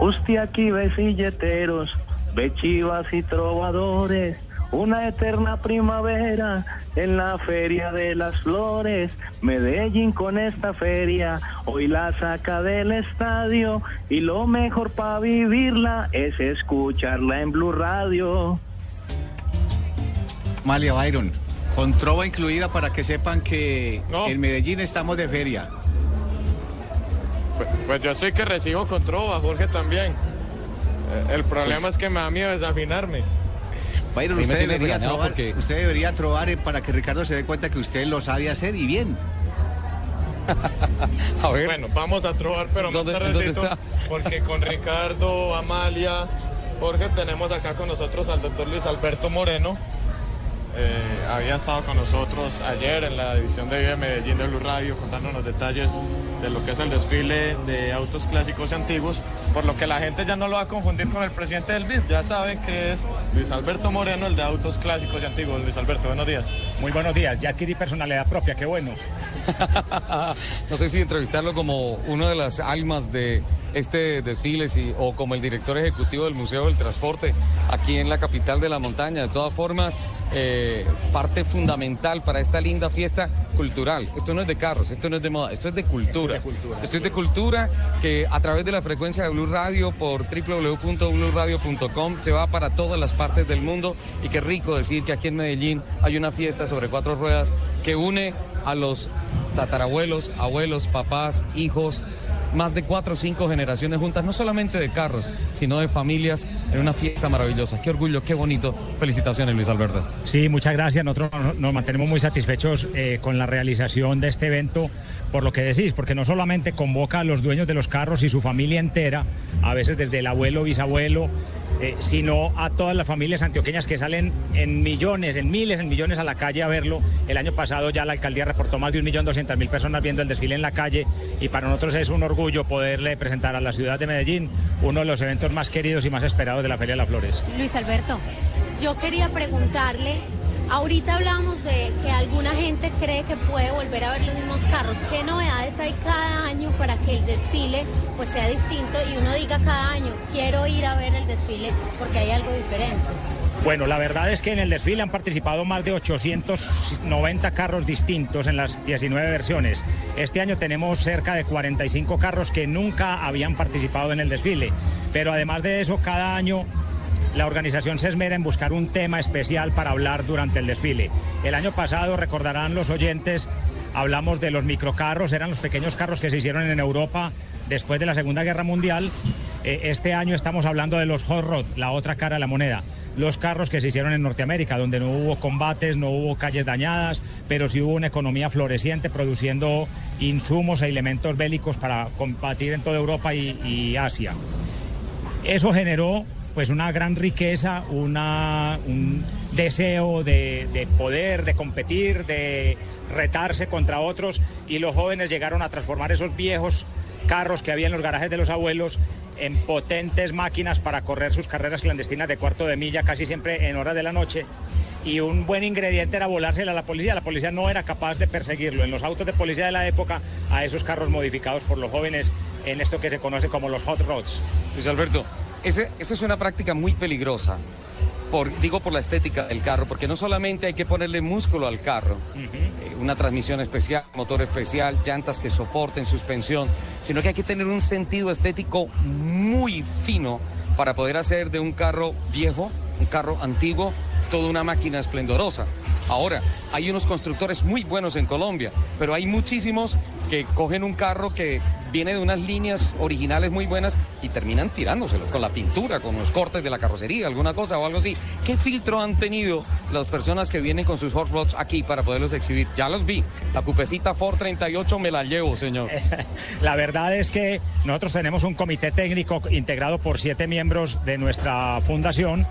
Usted aquí ve silleteros, ve chivas y trovadores, una eterna primavera en la feria de las flores. Medellín con esta feria hoy la saca del estadio y lo mejor para vivirla es escucharla en Blue Radio. Malia Byron, con trova incluida para que sepan que No. en Medellín estamos de feria. Pues, pues yo soy que recibo con trova, Jorge también. Eh, El problema Pues- es que me da miedo desafinarme. Byron, usted debería, trobar, porque- usted debería trobar eh, para que Ricardo se dé cuenta que usted lo sabe hacer y bien. <laughs> A ver, Bueno, vamos a trobar, pero más ¿Dónde- tardecito, <laughs> porque con Ricardo, Amalia, Jorge, tenemos acá con nosotros al doctor Luis Alberto Moreno. Eh, había estado con nosotros ayer en la edición de Vive Medellín de Blue Radio contándonos los detalles de lo que es el desfile de autos clásicos y antiguos, por lo que la gente ya no lo va a confundir con el presidente del BID, ya saben que es Luis Alberto Moreno, el de autos clásicos y antiguos. Luis Alberto, buenos días. Muy buenos días, ya adquirí personalidad propia, qué bueno. <laughs> no sé si entrevistarlo como una de las almas de este desfile si- o como el director ejecutivo del Museo del Transporte aquí en la capital de la montaña. De todas formas, eh, parte fundamental para esta linda fiesta cultural. Esto no es de carros, esto no es de moda, esto es de cultura. Esto es de cultura que a través de la frecuencia de Blue Radio por www.bluradio.com se va para todas las partes del mundo y qué rico decir que aquí en Medellín hay una fiesta sobre cuatro ruedas que une a los tatarabuelos, abuelos, papás, hijos, más de cuatro o cinco generaciones juntas, no solamente de carros, sino de familias en una fiesta maravillosa. Qué orgullo, qué bonito. Felicitaciones, Luis Alberto. Sí, muchas gracias. Nosotros no- nos mantenemos muy satisfechos eh, con la realización de este evento, por lo que decís, porque no solamente convoca a los dueños de los carros y su familia entera, a veces desde el abuelo, bisabuelo, eh, sino a todas las familias antioqueñas que salen en millones, en miles, en millones a la calle a verlo. El año pasado ya la alcaldía reportó más de un millón doscientas mil personas viendo el desfile en la calle y para nosotros es un orgullo poderle presentar a la ciudad de Medellín uno de los eventos más queridos y más esperados de la Feria de las Flores. Luis Alberto, yo quería preguntarle, ahorita hablamos de que alguna gente cree que puede volver a ver los mismos carros. ¿Qué novedades hay cada año para que el desfile pues sea distinto y uno diga cada año, quiero ir a ver el desfile porque hay algo diferente? Bueno, la verdad es que en el desfile han participado más de 890 carros distintos en las 19 versiones. Este año tenemos cerca de 45 carros que nunca habían participado en el desfile. Pero además de eso, cada año la organización se esmera en buscar un tema especial para hablar durante el desfile. El año pasado, recordarán los oyentes, hablamos de los microcarros, eran los pequeños carros que se hicieron en Europa después de la Segunda Guerra Mundial. Eh, este año estamos hablando de los hot rod, la otra cara de la moneda. Los carros que se hicieron en Norteamérica, donde no hubo combates, no hubo calles dañadas, pero sí hubo una economía floreciente produciendo insumos e elementos bélicos para combatir en toda Europa y, y Asia. Eso generó pues una gran riqueza, un deseo de, de, poder, de competir, de retarse contra otros y los jóvenes llegaron a transformar esos viejos carros que había en los garajes de los abuelos en potentes máquinas para correr sus carreras clandestinas de cuarto de milla casi siempre en horas de la noche y un buen ingrediente era volársela a la policía. La policía no era capaz de perseguirlo. En los autos de policía de la época, a esos carros modificados por los jóvenes en esto que se conoce como los hot rods. Luis Alberto, ese, esa es una práctica muy peligrosa. Por, digo por la estética del carro, porque no solamente hay que ponerle músculo al carro, eh, una transmisión especial, motor especial, llantas que soporten suspensión, sino que hay que tener un sentido estético muy fino para poder hacer de un carro viejo, un carro antiguo, toda una máquina esplendorosa. Ahora, hay unos constructores muy buenos en Colombia, pero hay muchísimos que cogen un carro que viene de unas líneas originales muy buenas y terminan tirándoselo con la pintura, con los cortes de la carrocería, alguna cosa o algo así. ¿Qué filtro han tenido las personas que vienen con sus hot rods aquí para poderlos exhibir? Ya los vi. La cupecita Ford 38 me la llevo, señor. <laughs> La verdad es que nosotros tenemos un comité técnico integrado por siete miembros de nuestra fundación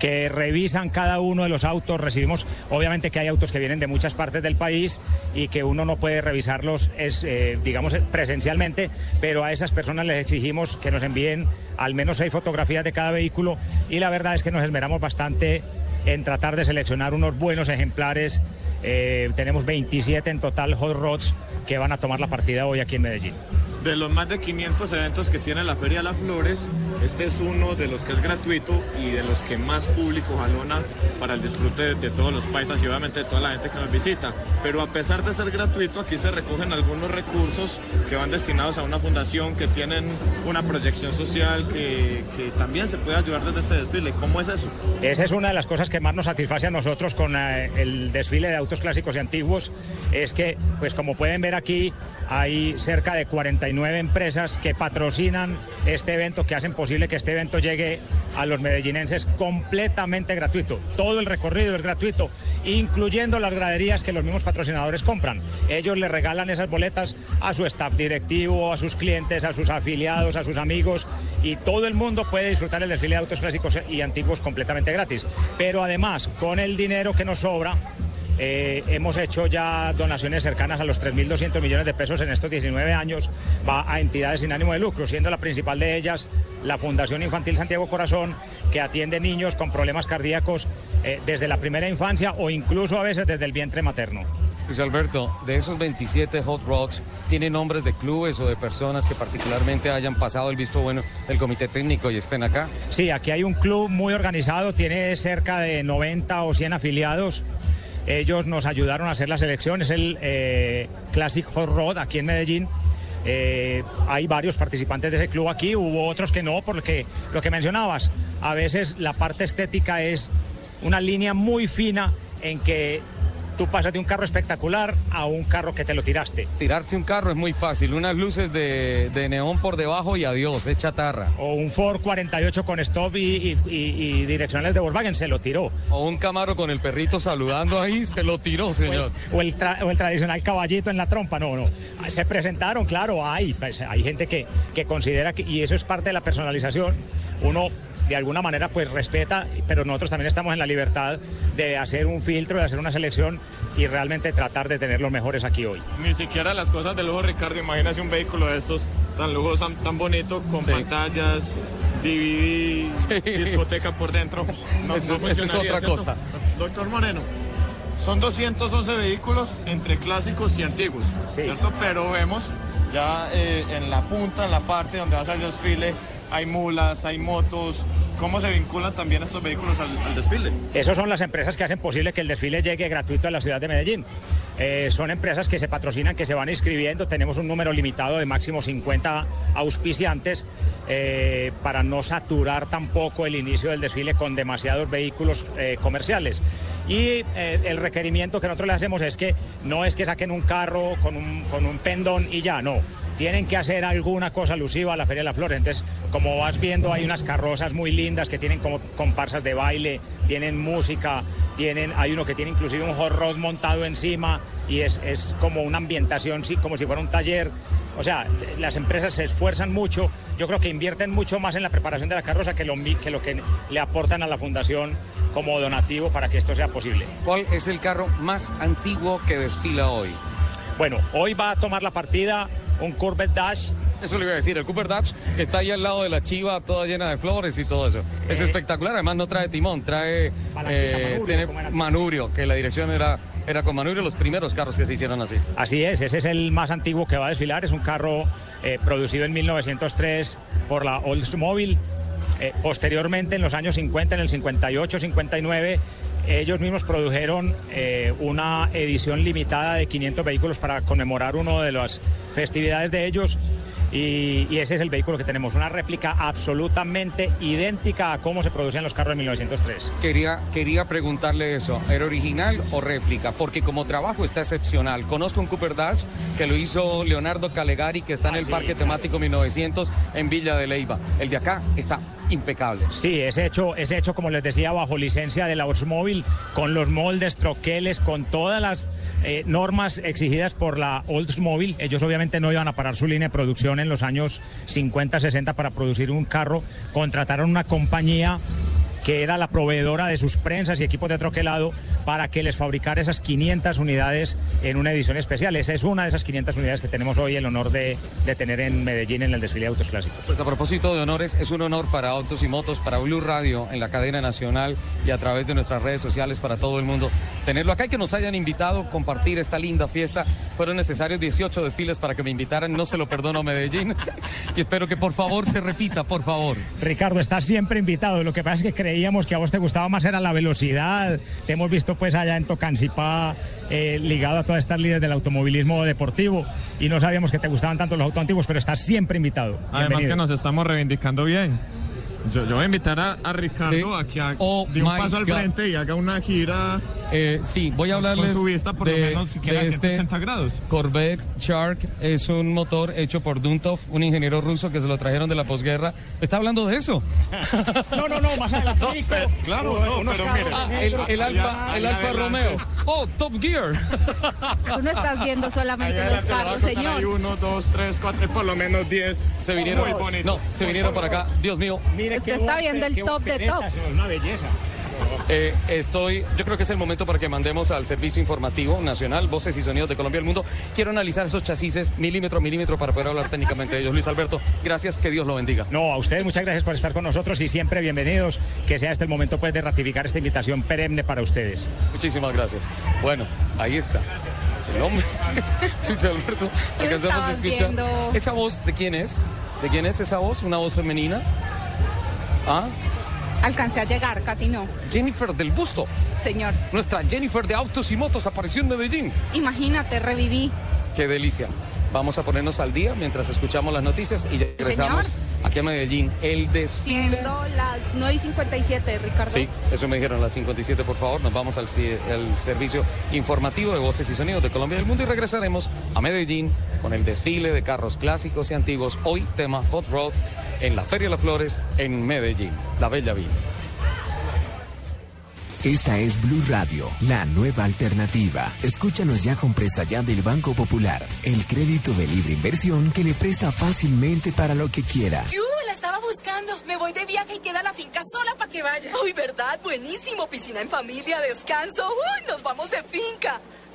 que revisan cada uno de los autos. Recibimos, obviamente que hay autos que vienen de muchas partes del país y que uno no puede revisarlos, eh, digamos, presencialmente, pero a esas personas les exigimos que nos envíen al menos seis fotografías de cada vehículo y la verdad es que nos esmeramos bastante en tratar de seleccionar unos buenos ejemplares. Eh, tenemos 27 en total hot rods que van a tomar la partida hoy aquí en Medellín de los más de 500 eventos que tiene la Feria de las Flores, este es uno de los que es gratuito y de los que más público jalona para el disfrute de todos los paisas y obviamente de toda la gente que nos visita. Pero a pesar de ser gratuito, aquí se recogen algunos recursos que van destinados a una fundación que tienen una proyección social que, que también se puede ayudar desde este desfile. ¿Cómo es eso? Esa es una de las cosas que más nos satisface a nosotros con eh, el desfile de autos clásicos y antiguos, es que, pues como pueden ver aquí, hay cerca de 49 empresas que patrocinan este evento, que hacen posible que este evento llegue a los medellinenses completamente gratuito. Todo el recorrido es gratuito, incluyendo las graderías que los mismos patrocinadores compran. Ellos le regalan esas boletas a su staff directivo, a sus clientes, a sus afiliados, a sus amigos y todo el mundo puede disfrutar el desfile de autos clásicos y antiguos completamente gratis. Pero además, con el dinero que nos sobra, eh, hemos hecho ya donaciones cercanas a los 3.200 millones de pesos en estos 19 años. Va a entidades sin ánimo de lucro, siendo la principal de ellas la Fundación Infantil Santiago Corazón, que atiende niños con problemas cardíacos eh, desde la primera infancia o incluso a veces desde el vientre materno. Luis Alberto, de esos 27 hot rods, ¿tiene nombres de clubes o de personas que particularmente hayan pasado el visto bueno del comité técnico y estén acá? Sí, aquí hay un club muy organizado, tiene cerca de 90 o 100 afiliados. Ellos nos ayudaron a hacer la selección, es el eh, Classic Hot Rod aquí en Medellín. Eh, hay varios participantes de ese club aquí, hubo otros que no, porque lo que mencionabas, a veces la parte estética es una línea muy fina en que tú pasas de un carro espectacular a un carro que te lo tiraste. Tirarse un carro es muy fácil, unas luces de, de neón por debajo y adiós, es chatarra. O un Ford 48 con stop y, y, y, direccionales de Volkswagen se lo tiró. O un Camaro con el perrito saludando ahí, se lo tiró, señor. O el, o el, o el tradicional caballito en la trompa, no, no. Se presentaron, claro, hay, pues, hay gente que, que considera que, y eso es parte de la personalización, uno de alguna manera pues respeta, pero nosotros también estamos en la libertad de hacer un filtro, de hacer una selección y realmente tratar de tener los mejores aquí hoy. Ni siquiera las cosas de lujo, Ricardo. Imagínese un vehículo de estos tan lujosos, tan, bonito, con Sí. pantallas, DVD, discoteca por dentro. <laughs> No, Eso- no eso es otra ¿cierto? cosa. Doctor Moreno, son 211 vehículos entre clásicos y antiguos, ¿cierto? Pero vemos ya eh, en la punta, en la parte donde va a salir el desfile, hay mulas, hay motos. ¿Cómo se vinculan también estos vehículos al, desfile? Esas son las empresas que hacen posible que el desfile llegue gratuito a la ciudad de Medellín. Eh, son empresas que se patrocinan, que se van inscribiendo. Tenemos un número limitado de máximo 50 auspiciantes eh, para no saturar tampoco el inicio del desfile con demasiados vehículos eh, comerciales. Y eh, el requerimiento que nosotros le hacemos es que no es que saquen un carro con un, con un pendón y ya, no. Tienen que hacer alguna cosa alusiva a la Feria de las Flores. Entonces, como vas viendo, hay unas carrozas muy lindas que tienen como comparsas de baile, tienen música, tienen, hay uno que tiene inclusive un hot rod montado encima y es, es como una ambientación, sí, como si fuera un taller. O sea, las empresas se esfuerzan mucho, yo creo que invierten mucho más en la preparación de la carroza que lo, que lo que le aportan a la fundación como donativo para que esto sea posible. ¿Cuál es el carro más antiguo que desfila hoy? Bueno, hoy va a tomar la partida un Corvette Dash. Eso le iba a decir, el Cooper Dodge, que está ahí al lado de la chiva, toda llena de flores y todo eso. Es Eh. espectacular, además no trae timón, trae eh, tiene manubrio, que la dirección era, era con manubrio, los primeros carros que se hicieron así. Así es, ese es el más antiguo que va a desfilar. Es un carro eh, producido en 1903 por la Oldsmobile. Eh, posteriormente, en los años 50, en el 58, 59, ellos mismos produjeron eh, una edición limitada de 500 vehículos para conmemorar una de las festividades de ellos. Y, y ese es el vehículo que tenemos, una réplica absolutamente idéntica a cómo se producían los carros de 1903. Quería, quería preguntarle eso, ¿era original o réplica? Porque como trabajo está excepcional. Conozco un Cooper Dodge que lo hizo Leonardo Calegari, que está en Ah, el sí, Parque Temático 1900 en Villa de Leyva. El de acá está impecable. Sí, es hecho, es hecho, como les decía, bajo licencia de la Oldsmobile, con los moldes, troqueles, con todas las eh, normas exigidas por la Oldsmobile. Ellos obviamente no iban a parar su línea de producción en los años 50, 60 para producir un carro. Contrataron una compañía que era la proveedora de sus prensas y equipos de troquelado para que les fabricara esas 500 unidades en una edición especial. Esa es una de esas 500 unidades que tenemos hoy el honor de, de tener en Medellín en el desfile de autos clásicos. Pues a propósito de honores, es un honor para Autos y Motos, para Blue Radio en la cadena nacional y a través de nuestras redes sociales para todo el mundo. Tenerlo acá y que nos hayan invitado a compartir esta linda fiesta. Fueron necesarios 18 desfiles para que me invitaran, no se lo perdono a Medellín. <laughs> Y espero que por favor se repita, por favor. Ricardo, estás siempre invitado. Lo que pasa es que creíamos que a vos te gustaba más era la velocidad. Te hemos visto pues allá en Tocancipá, eh, ligado a todas estas líderes del automovilismo deportivo. Y no sabíamos que te gustaban tanto los autos antiguos, pero estás siempre invitado. Además Bienvenido. que nos estamos reivindicando bien. Yo, yo voy a invitar a, a Ricardo a que haga- Oh un paso al God. frente y haga una gira. Eh, sí, voy a hablarles Con su vista por lo de, menos siquiera de este 180 grados. Corvette Shark. Es un motor hecho por Duntov, un ingeniero ruso que se lo trajeron de la posguerra. ¿Está hablando de eso? <laughs> No, no, no, más adelante. <laughs> claro, no, pero mire. Ah, el, el Alfa, el Alfa Romeo. Oh, Top Gear. Tú no estás viendo solamente Allá los carros, señor. ahí uno, dos, tres, cuatro, y por lo menos diez. Se vinieron, Muy bonitos. no, se vinieron para acá. Dios mío. Mire Usted está viendo el top de top. Es una belleza. Eh, estoy, yo creo que es el momento para que mandemos al Servicio Informativo Nacional, Voces y Sonidos de Colombia y el Mundo. Quiero analizar esos chasis milímetro a milímetro para poder hablar técnicamente de ellos. Luis Alberto, gracias, que Dios lo bendiga. No, a ustedes muchas gracias por estar con nosotros y siempre bienvenidos. Que sea este el momento pues de ratificar esta invitación perenne para ustedes. Muchísimas gracias. Bueno, ahí está. El hombre, <laughs> Luis Alberto, ¿Qué alcanzamos a escuchar. viendo? ¿Esa voz de quién es? ¿De quién es esa voz? ¿Una voz femenina? ¿Ah? Alcancé a llegar, casi no. Jennifer del Busto. Señor, Nuestra Jennifer de Autos y Motos apareció en Medellín. imagínate, reviví. Qué delicia. Vamos a ponernos al día mientras escuchamos las noticias y ya regresamos señor. aquí a Medellín. El desfile. Siendo las 9 y 57, Ricardo. Sí, eso me dijeron las 57, por favor. Nos vamos al, al servicio informativo de voces y sonidos de Colombia y del mundo y regresaremos a Medellín con el desfile de carros clásicos y antiguos. Hoy tema Hot Rod en la Feria de las Flores en Medellín, la Bella Villa. Esta es Blue Radio, la nueva alternativa. Escúchanos ya con presta ya del Banco Popular, el crédito de libre inversión que le presta fácilmente para lo que quiera. ¡Yu! La estaba buscando. Me voy voy de viaje y queda la finca sola para que vaya. Uy, ¿verdad? Buenísimo. Piscina en familia, descanso. Uy, nos vamos de finca.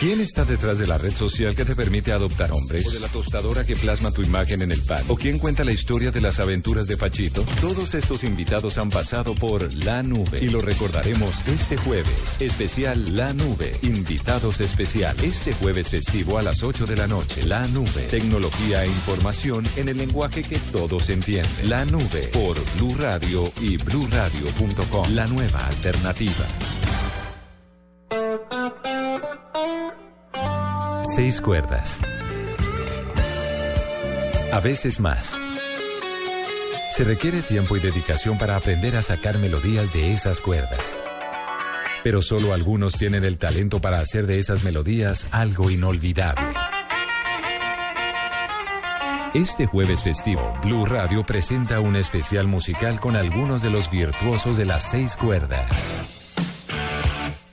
¿Quién está detrás de la red social que te permite adoptar hombres? ¿O de la tostadora que plasma tu imagen en el pan? ¿O quién cuenta la historia de las aventuras de Pachito? Todos estos invitados han pasado por La Nube y lo recordaremos este jueves. Especial La Nube. Invitados especial. Este jueves festivo a las 8 de la noche. La Nube. Tecnología e información en el lenguaje que todos entienden. La Nube por Blue Radio y bluradio.com. La nueva alternativa. Seis cuerdas. A veces más. Se requiere tiempo y dedicación para aprender a sacar melodías de esas cuerdas. Pero solo algunos tienen el talento para hacer de esas melodías algo inolvidable. Este jueves festivo, Blue Radio presenta un especial musical con algunos de los virtuosos de las seis cuerdas.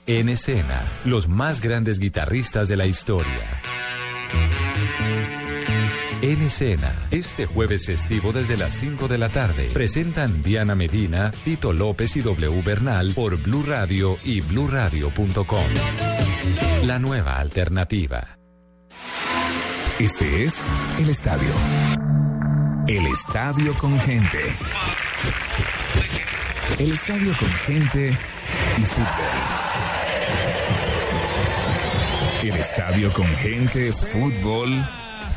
En escena, los más grandes guitarristas de la historia. En escena, este jueves festivo desde las 5 de la tarde, presentan Diana Medina, Tito López y W Bernal por Blue Radio y bluradio.com. La nueva alternativa. Este es el estadio. El estadio con gente. El estadio con gente y fútbol. El estadio con gente, fútbol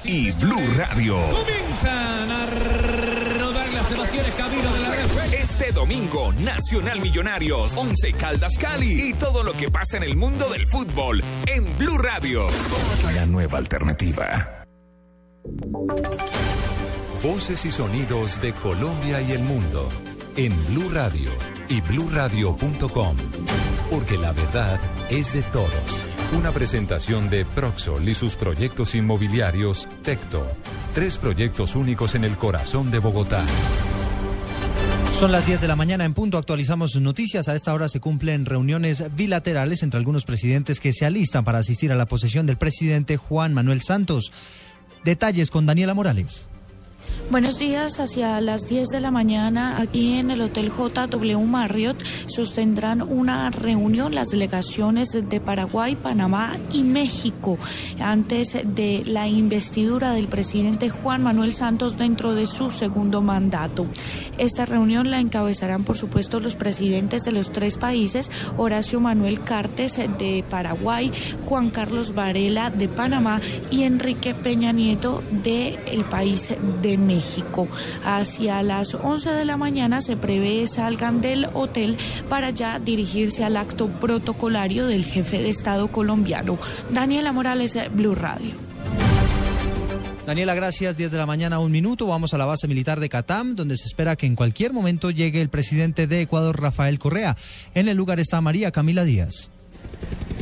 y Blue Radio. Comienzan a rodar las emociones camino de la red. Este domingo, Nacional Millonarios, Once Caldas Cali y todo lo que pasa en el mundo del fútbol en Blue Radio. La nueva alternativa. Voces y sonidos de Colombia y el mundo en Blue Radio y bluradio.com. Porque la verdad es de todos. Una presentación de Proxol y sus proyectos inmobiliarios Tecto. Tres proyectos únicos en el corazón de Bogotá. Son las 10 de la mañana en punto, actualizamos noticias. A esta hora se cumplen reuniones bilaterales entre algunos presidentes que se alistan para asistir a la posesión del presidente Juan Manuel Santos. Detalles con Daniela Morales. Buenos días, hacia las 10 de la mañana aquí en el Hotel JW Marriott sostendrán una reunión las delegaciones de Paraguay, Panamá y México antes de la investidura del presidente Juan Manuel Santos dentro de su segundo mandato. Esta reunión la encabezarán por supuesto los presidentes de los tres países, Horacio Manuel Cartes de Paraguay, Juan Carlos Varela de Panamá y Enrique Peña Nieto del el país de México. Hacia las 11 de la mañana se prevé salgan del hotel para ya dirigirse al acto protocolario del jefe de Estado colombiano. Daniela Morales, Blue Radio. Daniela, gracias. 10 de la mañana, un minuto. Vamos a la base militar de Catam, donde se espera que en cualquier momento llegue el presidente de Ecuador, Rafael Correa. En el lugar está María Camila Díaz.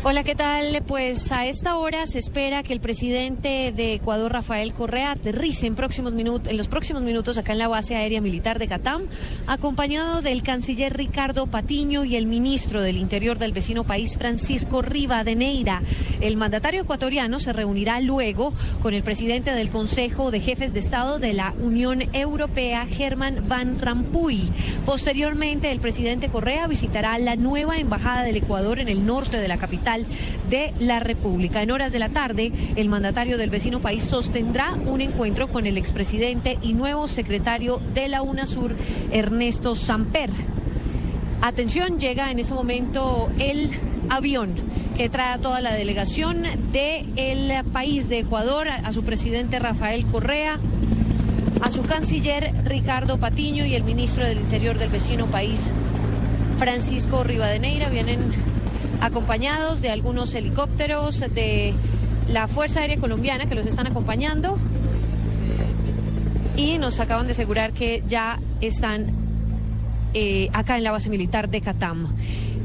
Hola, ¿qué tal? Pues a esta hora se espera que el presidente de Ecuador, Rafael Correa, aterrice en, próximos minutos, en los próximos minutos acá en la base aérea militar de Catam, acompañado del canciller Ricardo Patiño y el ministro del Interior del vecino país, Francisco Rivadeneira. El mandatario ecuatoriano se reunirá luego con el presidente del Consejo de Jefes de Estado de la Unión Europea, Germán Van Rampuy. Posteriormente, el presidente Correa visitará la nueva embajada del Ecuador en el norte de la capital de la República. En horas de la tarde, el mandatario del vecino país sostendrá un encuentro con el expresidente y nuevo secretario de la UNASUR, Ernesto Samper. Atención, llega en este momento el avión que trae a toda la delegación del país de Ecuador, a su presidente Rafael Correa, a su canciller Ricardo Patiño y el ministro del Interior del vecino país, Francisco Rivadeneira. Vienen acompañados de algunos helicópteros de la Fuerza Aérea Colombiana que los están acompañando y nos acaban de asegurar que ya están eh, acá en la base militar de Catam.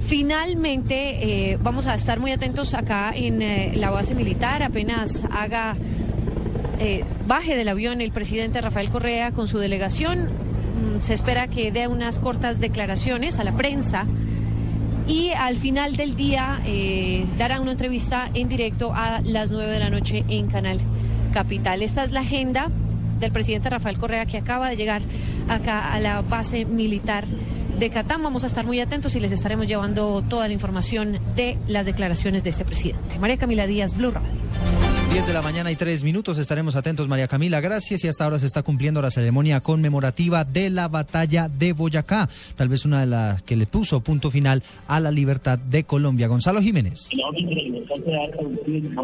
Finalmente, eh, vamos a estar muy atentos acá en eh, la base militar, apenas haga, baje del avión el presidente Rafael Correa con su delegación. Mm, Se espera que dé unas cortas declaraciones a la prensa y al final del día eh, dará una entrevista en directo a las 9 de la noche en Canal Capital. Esta es la agenda del presidente Rafael Correa que acaba de llegar acá a la base militar de Catán. Vamos a estar muy atentos y les estaremos llevando toda la información de las declaraciones de este presidente. María Camila Díaz, Blue Radio. 10 de la mañana y 3 minutos. Estaremos atentos, María Camila. Gracias. Y hasta ahora se está cumpliendo la ceremonia conmemorativa de la batalla de Boyacá. Tal vez una de las que le puso punto final a la libertad de Colombia. Gonzalo Jiménez.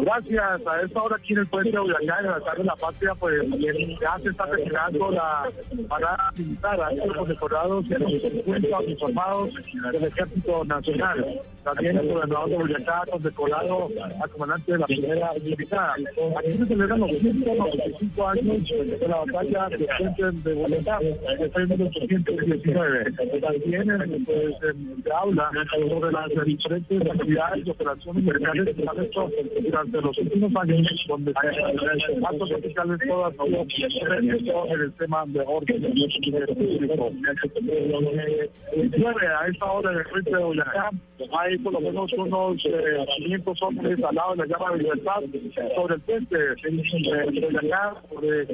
Gracias. A esta hora aquí en el puente de Boyacá, en la tarde de la patria, pues ya se está terminando la parada militar. Hay los condecorados y los 50 uniformados del Ejército Nacional. También el gobernador de Boyacá condecorado al comandante de la primera militar. Aquí se celebran los 195 años de la batalla del puente de Boyacá, de 1819. También pues, se habla sobre las diferentes actividades y operaciones militares que han hecho durante los últimos años, donde actos oficiales todas en el tema de orden público. A esta hora en el frente de Boyacá hay por lo menos unos eh, 500 hombres al lado de la llama de libertad sobre el puente de Boyacá, sobre el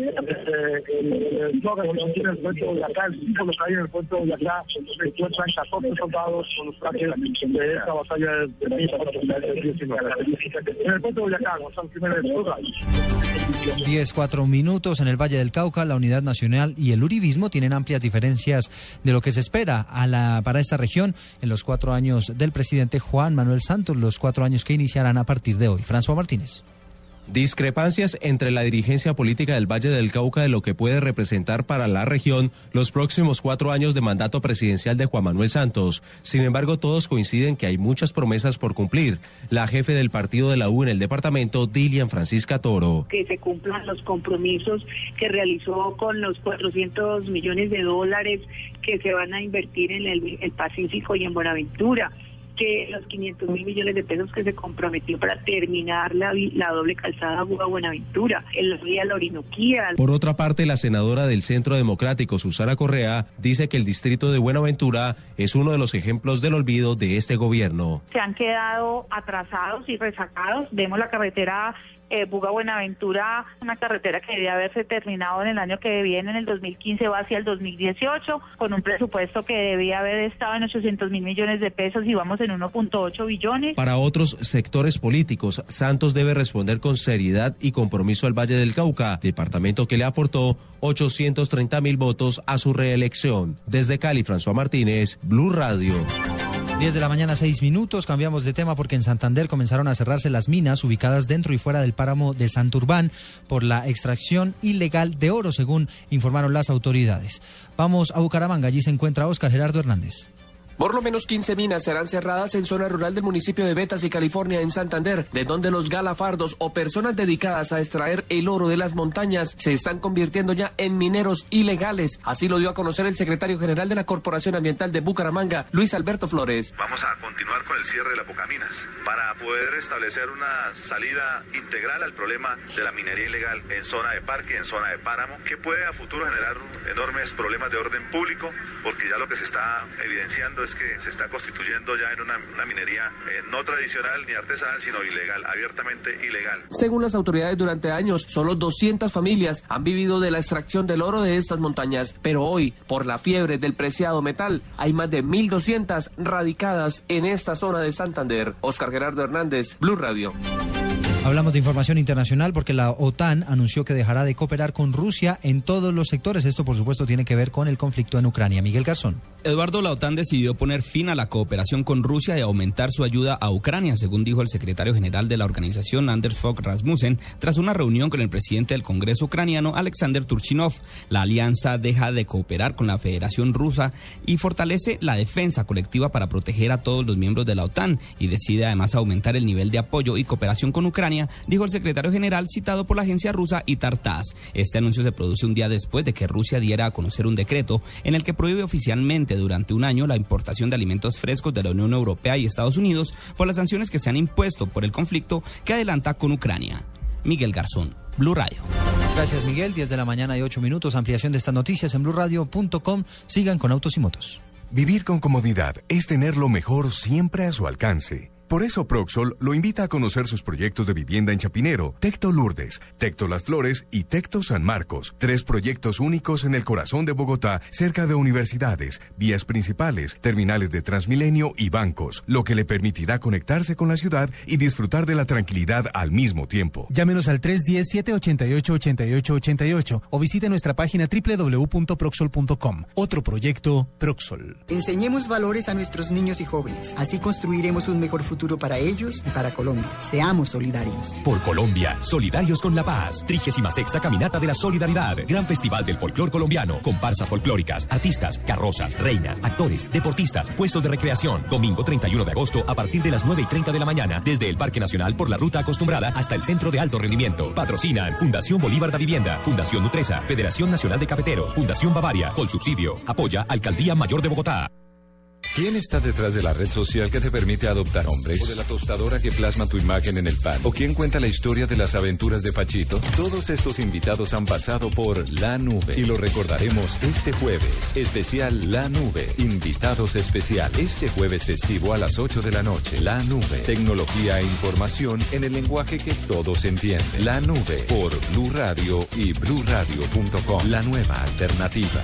puente de Boyacá, el símbolo que hay en el puente de Boyacá, se encuentran 14 soldados con los trajes de esta batalla de 1919. En el puente de Boyacá, Gonzalo Jiménez, Radio. 10, 4 minutos en el Valle del Cauca, la Unidad Nacional y el Uribismo tienen amplias diferencias de lo que se espera a la, para esta región en los cuatro años del presidente Juan Manuel Santos, los cuatro años que iniciarán a partir de hoy. François Martínez. Discrepancias entre la dirigencia política del Valle del Cauca de lo que puede representar para la región los próximos cuatro años de mandato presidencial de Juan Manuel Santos. Sin embargo, todos coinciden que hay muchas promesas por cumplir. La jefe del partido de la U en el departamento, Dilian Francisca Toro. que se cumplan los compromisos que realizó con los 400 millones de dólares que se van a invertir en el, el Pacífico y en Buenaventura que los 500 mil millones de pesos que se comprometió para terminar la, vi- la doble calzada Buga-Buenaventura, el río La Orinoquía. Por otra parte, la senadora del Centro Democrático, Susana Correa, dice que el distrito de Buenaventura es uno de los ejemplos del olvido de este gobierno. se han quedado atrasados y resacados. Vemos la carretera eh, Buga-Buenaventura, una carretera que debía haberse terminado en el año que viene, en el 2015, va hacia el 2018, con un presupuesto que debía haber estado en 800 mil millones de pesos y vamos en 1.8 billones. Para otros sectores políticos, Santos debe responder con seriedad y compromiso al Valle del Cauca, departamento que le aportó 830 mil votos a su reelección. Desde Cali, François Martínez, Blue Radio. 10 de la mañana, 6 minutos. Cambiamos de tema porque en Santander comenzaron a cerrarse las minas ubicadas dentro y fuera del páramo de Santurbán por la extracción ilegal de oro, según informaron las autoridades. Vamos a Bucaramanga. Allí se encuentra Oscar Gerardo Hernández. Por lo menos 15 minas serán cerradas en zona rural del municipio de Betas y California, en Santander, de donde los galafardos o personas dedicadas a extraer el oro de las montañas se están convirtiendo ya en mineros ilegales. Así lo dio a conocer el secretario general de la Corporación Ambiental de Bucaramanga, Luis Alberto Flores. Vamos a continuar con el cierre de las bocaminas para poder establecer una salida integral al problema de la minería ilegal en zona de parque, en zona de páramo, que puede a futuro generar enormes problemas de orden público, porque ya lo que se está evidenciando es que se está constituyendo ya en una, una minería eh, no tradicional ni artesanal, sino ilegal, abiertamente ilegal. Según las autoridades, durante años, solo 200 familias han vivido de la extracción del oro de estas montañas, pero hoy, por la fiebre del preciado metal, hay más de 1.200 radicadas en esta zona de Santander. Oscar Gerardo Hernández, Blue Radio. Hablamos de información internacional porque la OTAN anunció que dejará de cooperar con Rusia en todos los sectores. Esto, por supuesto, tiene que ver con el conflicto en Ucrania. Miguel Garzón. Eduardo, la OTAN decidió poner fin a la cooperación con Rusia y aumentar su ayuda a Ucrania, según dijo el secretario general de la organización, Anders Fogh Rasmussen, tras una reunión con el presidente del Congreso ucraniano, Alexander Turchinov. La alianza deja de cooperar con la Federación Rusa y fortalece la defensa colectiva para proteger a todos los miembros de la OTAN y decide además aumentar el nivel de apoyo y cooperación con Ucrania Ucrania, dijo el secretario general citado por la agencia rusa Itartas. Este anuncio se produce un día después de que Rusia diera a conocer un decreto en el que prohíbe oficialmente durante un año la importación de alimentos frescos de la Unión Europea y Estados Unidos por las sanciones que se han impuesto por el conflicto que adelanta con Ucrania. Miguel Garzón, Blue Radio. Gracias Miguel, 10 de la mañana y 8 minutos. Ampliación de estas noticias en blueradio.com. Sigan con autos y motos. Vivir con comodidad es tener lo mejor siempre a su alcance. Por eso Proxol lo invita a conocer sus proyectos de vivienda en Chapinero, Tecto Lourdes, Tecto Las Flores y Tecto San Marcos. Tres proyectos únicos en el corazón de Bogotá, cerca de universidades, vías principales, terminales de Transmilenio y bancos, lo que le permitirá conectarse con la ciudad y disfrutar de la tranquilidad al mismo tiempo. Llámenos al 310-788-8888 o visite nuestra página www.proxol.com. Otro proyecto, Proxol. Enseñemos valores a nuestros niños y jóvenes. Así construiremos un mejor futuro para ellos y para Colombia. Seamos solidarios. Por Colombia, solidarios con la paz. Trigésima sexta Caminata de la Solidaridad. Gran Festival del Folclor Colombiano. Comparsas folclóricas, artistas, carrozas, reinas, actores, deportistas, puestos de recreación. Domingo 31 de agosto a partir de las 9 y 30 de la mañana. Desde el Parque Nacional por la ruta acostumbrada hasta el Centro de Alto Rendimiento. Patrocinan Fundación Bolívar da Vivienda, Fundación Nutresa, Federación Nacional de Cafeteros, Fundación Bavaria, con subsidio. Apoya Alcaldía Mayor de Bogotá. ¿Quién está detrás de la red social que te permite adoptar hombres? ¿O de la tostadora que plasma tu imagen en el pan? ¿O quién cuenta la historia de las aventuras de Pachito? Todos estos invitados han pasado por La Nube y lo recordaremos este jueves. Especial La Nube. Invitados especial. Este jueves festivo a las 8 de la noche. La Nube. Tecnología e información en el lenguaje que todos entienden. La Nube por Blue Radio y bluradio.com. La nueva alternativa.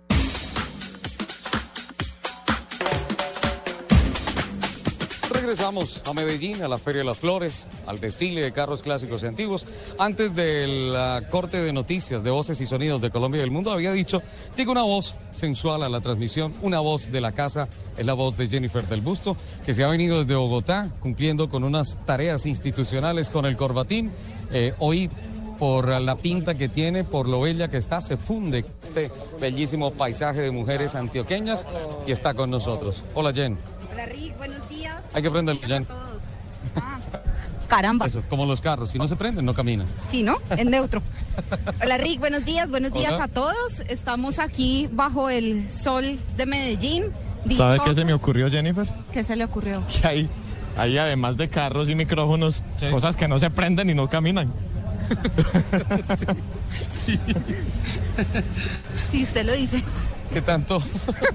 Regresamos a Medellín, a la Feria de las Flores, al desfile de carros clásicos y antiguos. Antes del ah, corte de noticias de voces y sonidos de Colombia y del mundo, había dicho, llega una voz sensual a la transmisión, una voz de la casa, es la voz de Jennifer del Busto, que se ha venido desde Bogotá cumpliendo con unas tareas institucionales con el corbatín. Eh, hoy por la pinta que tiene, por lo bella que está, se funde este bellísimo paisaje de mujeres antioqueñas y está con nosotros. Hola Jen. Hola Rick, buenos. Hay que prenderlo, Jen. <laughs> Caramba. Eso, como los carros, si no se prenden, no caminan. Sí, ¿no? En neutro. <laughs> Hola Rick, buenos días, buenos días Hola. a todos. Estamos aquí bajo el sol de Medellín. ¿Sabe qué se me ocurrió, Jennifer? ¿Qué se le ocurrió? Que hay, hay además de carros y micrófonos, cosas que no se prenden y no caminan. <laughs> Sí. Si usted lo dice. ¿Qué tanto,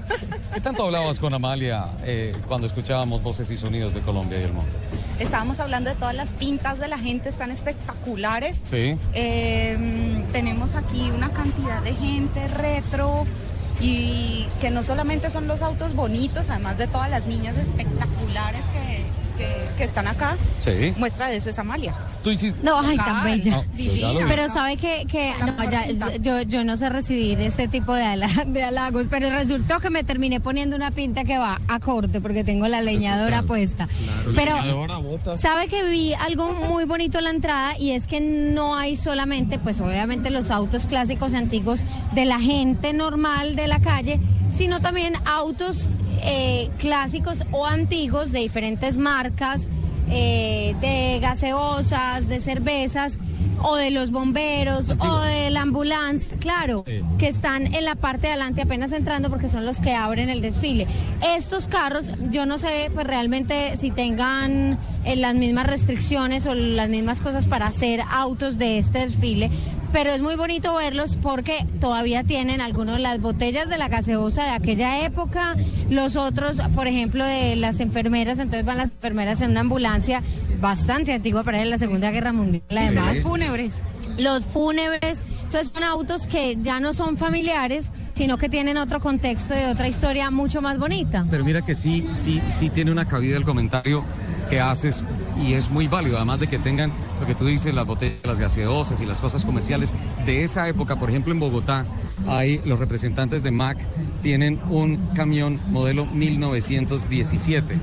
<laughs> ¿Qué tanto hablabas con Amalia eh, cuando escuchábamos voces y sonidos de Colombia y el mundo? Estábamos hablando de todas las pintas de la gente, están espectaculares. Sí. Eh, tenemos aquí una cantidad de gente retro y que no solamente son los autos bonitos, además de todas las niñas espectaculares que, que- que están acá. Sí. Muestra de eso es Amalia. Tú hiciste. No, ay, tan bella. No, pues. Pero sabe que, que no, ya- yo, yo no sé recibir este tipo de, ala- de halagos, pero resultó que me terminé poniendo una pinta que va a corte porque tengo la leñadora puesta. Pero sabe que vi algo muy bonito en la entrada y es que no hay solamente, pues obviamente los autos clásicos antiguos de la gente normal de la calle, sino también autos eh, clásicos o antiguos de diferentes marcas, eh, de gaseosas, de cervezas o de los bomberos o de la ambulancia, claro, que están en la parte de adelante apenas entrando porque son los que abren el desfile. Estos carros, yo no sé pues realmente si tengan eh, las mismas restricciones o las mismas cosas para hacer autos de este desfile, pero es muy bonito verlos porque todavía tienen algunos de las botellas de la gaseosa de aquella época, los otros, por ejemplo, de las enfermeras, entonces van las enfermeras en una ambulancia bastante antigua para la Segunda Guerra Mundial. Además, Los fúnebres. los fúnebres. Entonces son autos que ya no son familiares, sino que tienen otro contexto y otra historia mucho más bonita. Pero mira que sí, sí, sí tiene una cabida el comentario que haces y es muy válido, además de que tengan lo que tú dices, las botellas, las gaseosas y las cosas comerciales de esa época. Por ejemplo, en Bogotá, hay los representantes de Mac tienen un camión modelo 1917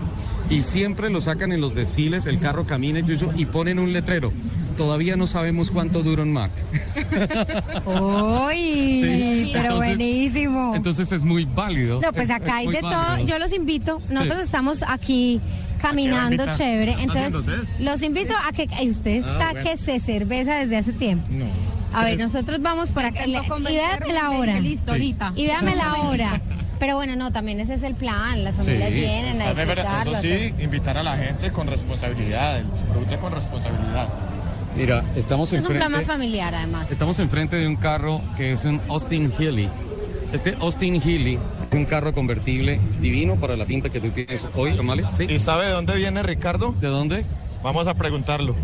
y siempre lo sacan en los desfiles, el carro camina y, ponen un letrero. Todavía no sabemos cuánto dura un Mac. <laughs> ¡Uy! Sí, Pero entonces- buenísimo. Entonces es muy válido. No, pues Es- acá es hay de todo. Yo los invito. Nosotros Sí. estamos aquí caminando chévere. ¿Qué está Entonces, los invito a que usted Ah, está bueno. que se cerveza desde hace tiempo. A ver, nosotros vamos por acá. Y véame la hora. listo, Sí. ahorita. Y véame la hora. Pero bueno, no, también ese es el plan. Las familias vienen a disfrutarlo. Eso sí, invitar a la gente con responsabilidad, el disfrute con responsabilidad. Mira, estamos Este es un plan más familiar, además. estamos enfrente de un carro que es un Austin Healey. Este Austin Healey es un carro convertible divino para la pinta que tú tienes hoy, Amalia. ¿Sí? ¿Y sabe de dónde viene Ricardo? ¿De dónde? Vamos a preguntarlo.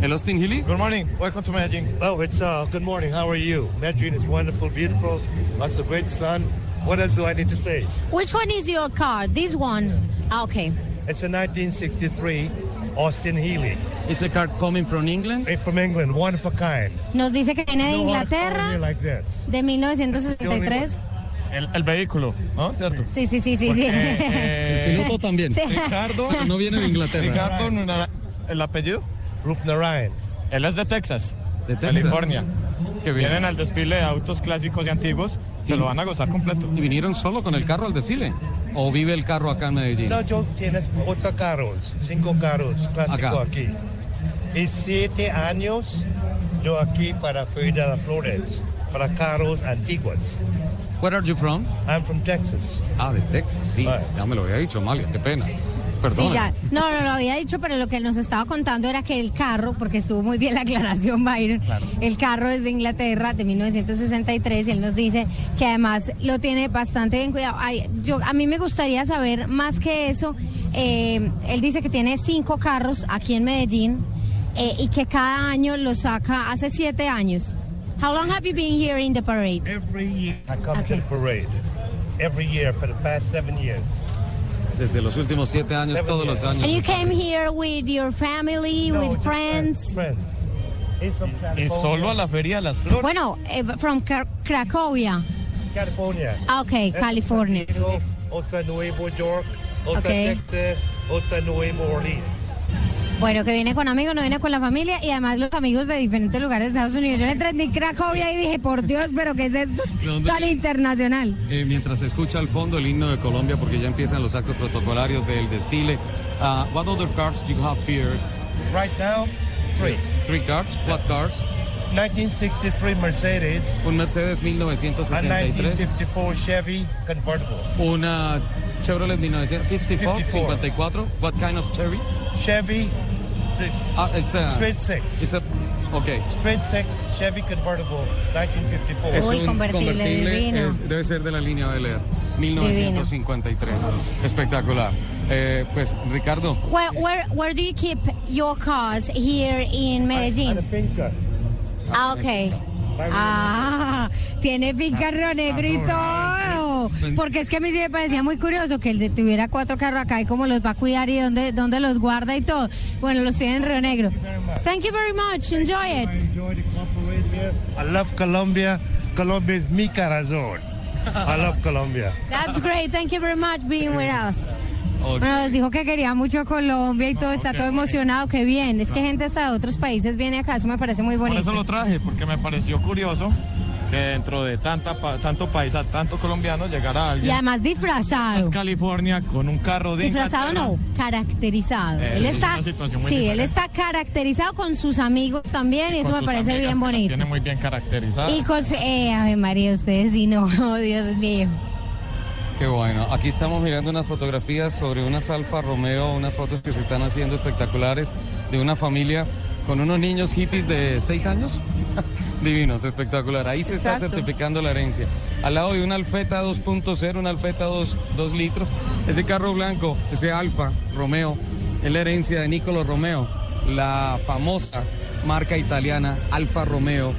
¿El Austin Healey? Good morning. Welcome to Medellín. Oh, it's uh, good morning. How are you? Medellin is wonderful, beautiful. Lots of great sun. What else do I need to say? Which one is your car? This one. Ah, okay. It's a 1963 Austin Healey. Is a car coming from England? Eh, From England, one of a kind. Nos dice que viene de Inglaterra, like this. de 1963. El, el vehículo, ¿no? ¿Cierto? Sí, sí, sí, sí, sí. Eh, <laughs> El piloto también. Sí. Ricardo. No viene de Inglaterra. Ricardo, ¿el apellido? Rupnarayan. Él es de Texas, De Texas. California. Bien. Vienen al desfile de autos clásicos y antiguos, se lo van a gozar completo. ¿Y vinieron solo con el carro al desfile? ¿O vive el carro acá en Medellín? No, yo tienes ocho carros, cinco carros clásicos aquí. Y siete años yo aquí para Feria de las Flores, para carros antiguos. Where are you from? I'm from Texas. Ah, de Texas, sí. Ya me lo había dicho, Amalia, qué pena. Perdón. Sí, ya. No, no lo había dicho, pero lo que nos estaba contando era que el carro, porque estuvo muy bien la aclaración, Byron, el carro es de Inglaterra de 1963 y él nos dice que además lo tiene bastante bien cuidado. Ay, yo, a mí me gustaría saber más que eso. eh, él dice que tiene cinco carros aquí en Medellín eh, y que cada año lo saca hace siete años. How long have you been here in the parade? Every year I come to the parade. Every year for the past seven years. Desde los últimos siete años, todos los años. And you came here with your family, No, with friends. Friends. California. solo a la Feria de las Flores. Bueno, eh, from Cra- Cracovia. California. Ah, ok, California. Mexico, Otra Nuevo York, otra Ok. Texas, otra Nueva Orleans. Bueno, que viene con amigos, no viene con la familia y además los amigos de diferentes lugares de Estados Unidos. Yo le entré en Cracovia y dije, por Dios, pero ¿qué es esto tan internacional? Eh, mientras se escucha al fondo el himno de Colombia, porque ya empiezan los actos protocolarios del desfile. Uh, what other cars do you have here? Right now, three. Three cars. What cars? 1963 Mercedes. Un Mercedes A 1963. 1954 Chevy convertible. Una Chevrolet 1954, 54. 54. What kind of Chevy? Chevy Ah, it's a, Straight six. It's a, okay. Straight six Chevy convertible 1954. Es Uy, un convertible, divino. es- debe ser de la línea Bel Air, 1953. Espectacular. Eh, pues, Ricardo, Where, where, where do you keep your cars here in Medellín? finca. Ah, ok. Ah, tiene finca Río Negro y todo. Porque es que a mí sí me parecía muy curioso que él tuviera cuatro carros acá y cómo los va a cuidar y dónde, dónde los guarda y todo. Bueno, los tiene en Río Negro. Thank you very much. Enjoy it. Enjoy the parade here. I love Colombia. Colombia is mi corazón. I love Colombia. That's great. Thank you very much being with us. Bueno, nos dijo que quería mucho Colombia y todo, está todo emocionado, qué bien. Es que gente hasta de otros países viene acá, eso me parece muy Por bonito. eso lo traje, porque me pareció curioso que dentro de tanta, pa- tanto país, a tanto colombiano, llegara Y alguien además a disfrazado. California con un carro de Disfrazado Inglaterra. no, caracterizado. Eh, él es está, una situación muy sí, él está caracterizado con sus amigos también y eso me parece amigas bien bonito. Tiene muy bien caracterizada. Y con su, eh, Ave María, ustedes sí no, <laughs> oh, Dios mío. qué bueno. Aquí estamos mirando unas fotografías sobre unas Alfa Romeo, unas fotos que se están haciendo espectaculares de una familia con unos niños hippies de 6 años. <laughs> Divinos, espectacular. Ahí se está Exacto. certificando la herencia. Al lado de un Alfeta 2.0, un Alfeta 2, 2 litros. Ese carro blanco, ese Alfa Romeo, es la herencia de Nicolo Romeo, la famosa marca italiana Alfa Romeo.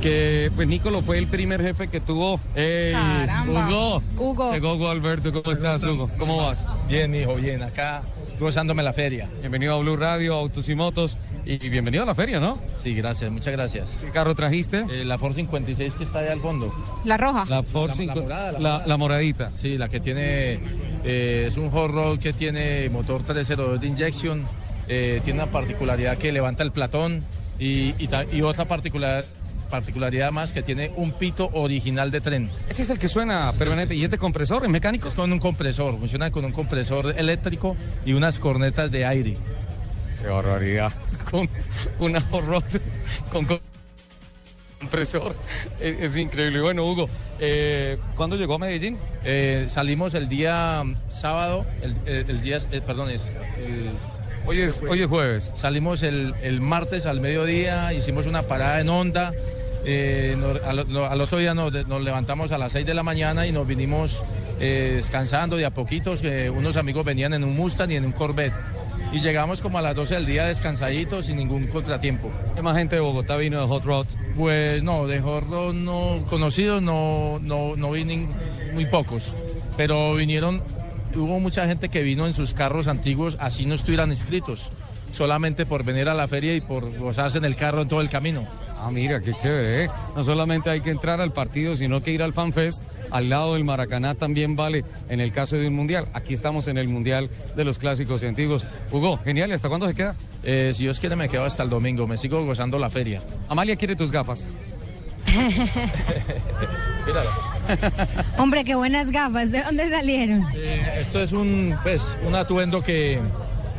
Que pues Nicolo fue el primer jefe que tuvo. ¡Ey! Caramba. Hugo. Hugo. Llegó Hugo Alberto, ¿cómo estás, Hugo? ¿Cómo vas? Bien, hijo, bien. Acá gozándome la feria. Bienvenido a Blue Radio, Autos y Motos. Y bienvenido a la feria, ¿no? Sí, gracias, muchas gracias. ¿Qué carro trajiste? Eh, la Ford 56 que está allá al fondo. La roja. La Ford La- la 5 morada, la la, morada. la moradita. Sí, la que tiene, eh, es un hot rod que tiene motor 302 de inyección, eh, tiene una particularidad que levanta el platón Y, y y otra particular, particularidad más que tiene un pito original de tren. Ese es el que suena permanente. ¿Y es de compresor, es mecánico? Es con un compresor, funciona con un compresor eléctrico y unas cornetas de aire. Qué barbaridad. <laughs> Con una horror con co- compresor. Es, es increíble. Bueno, Hugo, eh, ¿cuándo llegó a Medellín? Eh, salimos el día mm, sábado, el, el- el día, eh, perdón, es el- Hoy es, hoy es jueves. Salimos el, el martes al mediodía, hicimos una parada en eh, nos- al, otro día nos, nos levantamos a las 6 de la mañana y nos vinimos eh, descansando de a poquitos. unos amigos venían en un Mustang y en un Corvette. Y llegamos como a las 12 del día descansaditos sin ningún contratiempo. ¿Qué más gente de Bogotá vino de Hot Rod? Pues no, de Hot Rod no conocidos no, no, no vi muy pocos. Pero vinieron, hubo mucha gente que vino en sus carros antiguos, así no estuvieran inscritos, solamente por venir a la feria y por gozarse en el carro en todo el camino. Ah, mira, qué chévere, ¿eh? No solamente hay que entrar al partido, sino que ir al FanFest. Al lado del Maracaná también vale en el caso de un mundial. Aquí estamos en el mundial de los clásicos y antiguos. Hugo, genial, ¿y ¿hasta cuándo se queda? Eh, si Dios quiere me quedo hasta el domingo, me sigo gozando la feria. Amalia quiere tus gafas. <laughs> Hombre, qué buenas gafas. ¿De dónde salieron? Eh, esto es un, pues, un atuendo que.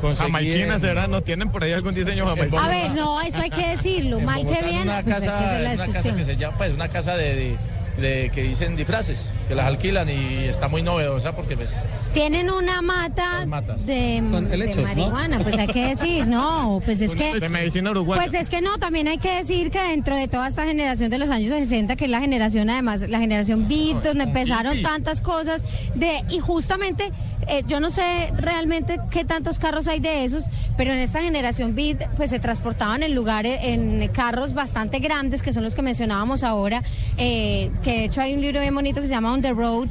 Jamaiquinas, ¿será? ¿No tienen por ahí algún diseño jamaiquino? A ver, no, eso hay que decirlo. Mal que Bogotá, bien, Una pues hay que casa, hacer la una casa que se llama, pues, una casa de, de- de- que dicen disfraces, que las alquilan y está muy novedosa porque pues Tienen una mata de, Son de helechos, ¿no? marihuana, pues hay que decir, no, pues es que... De medicina uruguaya. Pues es que no, también hay que decir que dentro de toda esta generación de los años 60, que es la generación además, la generación beat, donde empezaron tantas cosas, de y justamente, eh, yo no sé realmente qué tantos carros hay de esos, pero en esta generación beat, pues se transportaban en lugares, en carros bastante grandes, que son los que mencionábamos ahora, eh, que de hecho hay un libro bien bonito que se llama On the Road,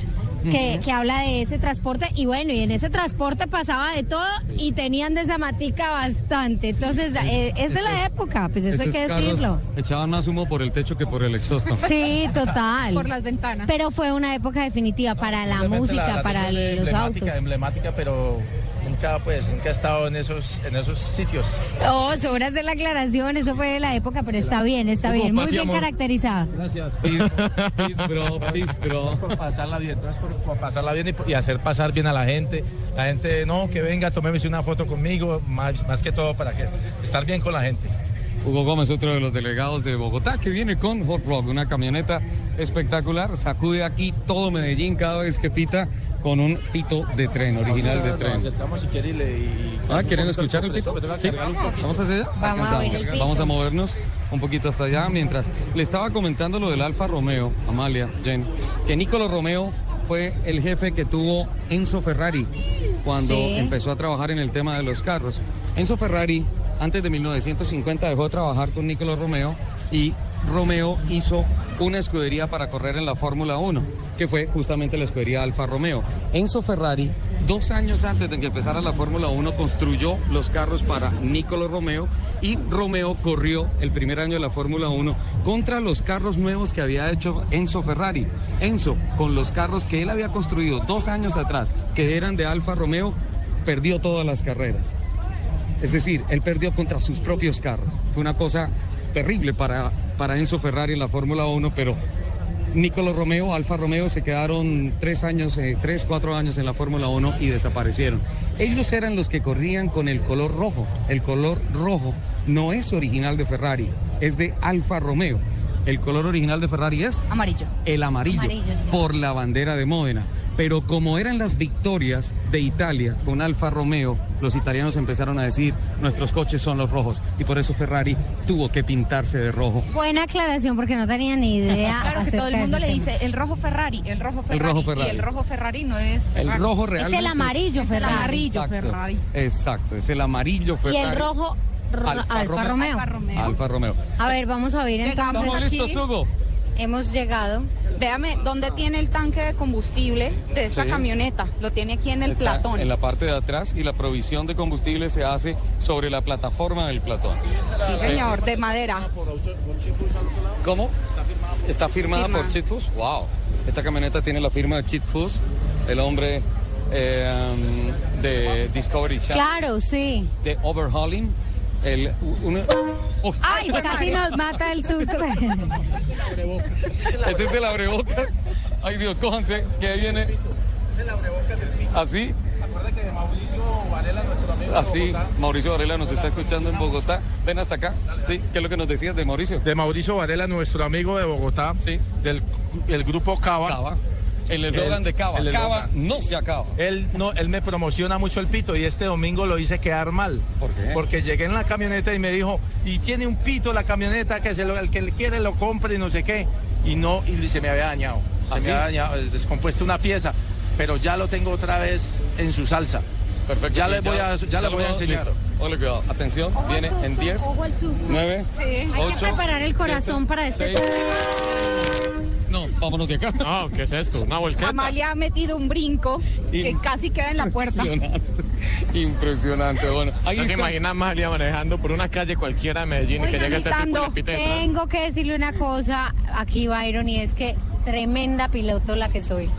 que, que habla de ese transporte y bueno, y en ese transporte pasaba de todo y tenían de esa matica bastante. Entonces, eh, es de la época, pues eso hay que decirlo. Echaban más humo por el techo que por el exhausto. <laughs> Sí, total. Por las ventanas. Pero fue una época definitiva para la música, la- la para los emblemática, autos. emblemática, pero nunca pues nunca he estado en esos en esos sitios. Oh, sobra hacer la aclaración, eso fue de la época, pero está bien, está bien, muy bien caracterizada. Gracias. Peace, peace, bro, peace, bro. Por pasarla bien, entonces por, pasarla bien y, y hacer pasar bien a la gente. La gente, no, que venga, tómeme una foto conmigo, más, más que todo para que estar bien con la gente. Hugo Gómez, otro de los delegados de Bogotá, que viene con Hot Rock, una camioneta espectacular. Sacude aquí todo Medellín cada vez que pita con un pito de tren, original de tren. Ah, ¿quieren escuchar el pito? Sí. ¿Vamos hacia allá? Vamos a Alcanzamos. Vamos movernos un poquito hasta allá mientras le estaba comentando lo del Alfa Romeo, Amalia, Jen, que Nicolo Romeo fue el jefe que tuvo Enzo Ferrari cuando Sí. empezó a trabajar en el tema de los carros. Enzo Ferrari, antes de 1950, dejó de trabajar con Nicolo Romeo y Romeo hizo una escudería para correr en la Fórmula 1, que fue justamente la escudería Alfa Romeo. Enzo Ferrari, dos años antes de que empezara la Fórmula 1, construyó los carros para Nicolo Romeo y Romeo corrió el primer año de la Fórmula 1 contra los carros nuevos que había hecho Enzo Ferrari. Enzo, con los carros que él había construido dos años atrás, que eran de Alfa Romeo, perdió todas las carreras. Es decir, él perdió contra sus propios carros. Fue una cosa terrible para, para Enzo Ferrari en la Fórmula 1, pero Nicolo Romeo, Alfa Romeo se quedaron tres años, eh, tres, cuatro años en la Fórmula 1 y desaparecieron. Ellos eran los que corrían con el color rojo. El color rojo no es original de Ferrari, es de Alfa Romeo. El color original de Ferrari es Amarillo. el amarillo, Amarillo, sí. por la bandera de Módena. Pero como eran las victorias de Italia con Alfa Romeo, los italianos empezaron a decir, nuestros coches son los rojos. Y por eso Ferrari tuvo que pintarse de rojo. Buena aclaración porque no tenía ni idea. <laughs> Claro que todo el mundo le dice el rojo Ferrari, el rojo Ferrari. rojo Ferrari. Y el rojo Ferrari no es El Ferrari. rojo Es realmente el amarillo Es el Ferrari. amarillo Exacto, Ferrari. Exacto, es el amarillo Y Ferrari. el rojo ro- Alfa Alfa, Romeo. Romeo. Alfa Romeo. A ver, vamos a ver entonces. aquí. ¿Listos, Hugo? Hemos llegado. Véame, ¿dónde tiene el tanque de combustible de esta Sí. camioneta? Lo tiene aquí en el Está platón. En la parte de atrás y la provisión de combustible se hace sobre la plataforma del platón. Sí, señor, de madera. ¿Cómo? Está firmada Firma. por Cheat Foods. Wow. Esta camioneta tiene la firma de Cheat Foods, el hombre eh, um, de Discovery Channel, Claro, sí. de Overhauling. El, uno- Oh, Ay, <laughs> casi nos mata el susto. <laughs> ese es el abrebocas. Ay Dios, cójanse, que ahí viene. Así. Así, Mauricio Varela nos está escuchando en Bogotá. Ven hasta acá. Sí, ¿qué es lo que nos decías de Mauricio? De Mauricio Varela, nuestro amigo de Bogotá, sí. del el grupo Cava. Cava. El eslogan de Cava. el Cava no se acaba. Él, no, él me promociona mucho el pito y este domingo lo hice quedar mal. ¿Por qué? Porque llegué en la camioneta y me dijo, y tiene un pito la camioneta, que se lo- el que le quiere lo compre y no sé qué. Y no, y se me había dañado. Se ¿Ah, me sí? había dañado, descompuesto una pieza, pero ya lo tengo otra vez en su salsa. Perfecto. Ya pues le voy a, ya le lo voy a enseñar. listo. Ole, cuidado. Atención, viene en 10, Ojo al susto. 9, Sí. Hay que 8. preparar el corazón para este. No, vámonos de acá. No, ¿qué es esto? Una volqueta. Amalia ha metido un brinco que casi queda en la puerta. Impresionante. Impresionante. Bueno, ahí ¿Usted se está. imagina a Amalia manejando por una calle cualquiera de Medellín y que Oigan, llegue este tipo detrás? tengo que decirle una cosa aquí, Byron, y es que tremenda piloto la que soy.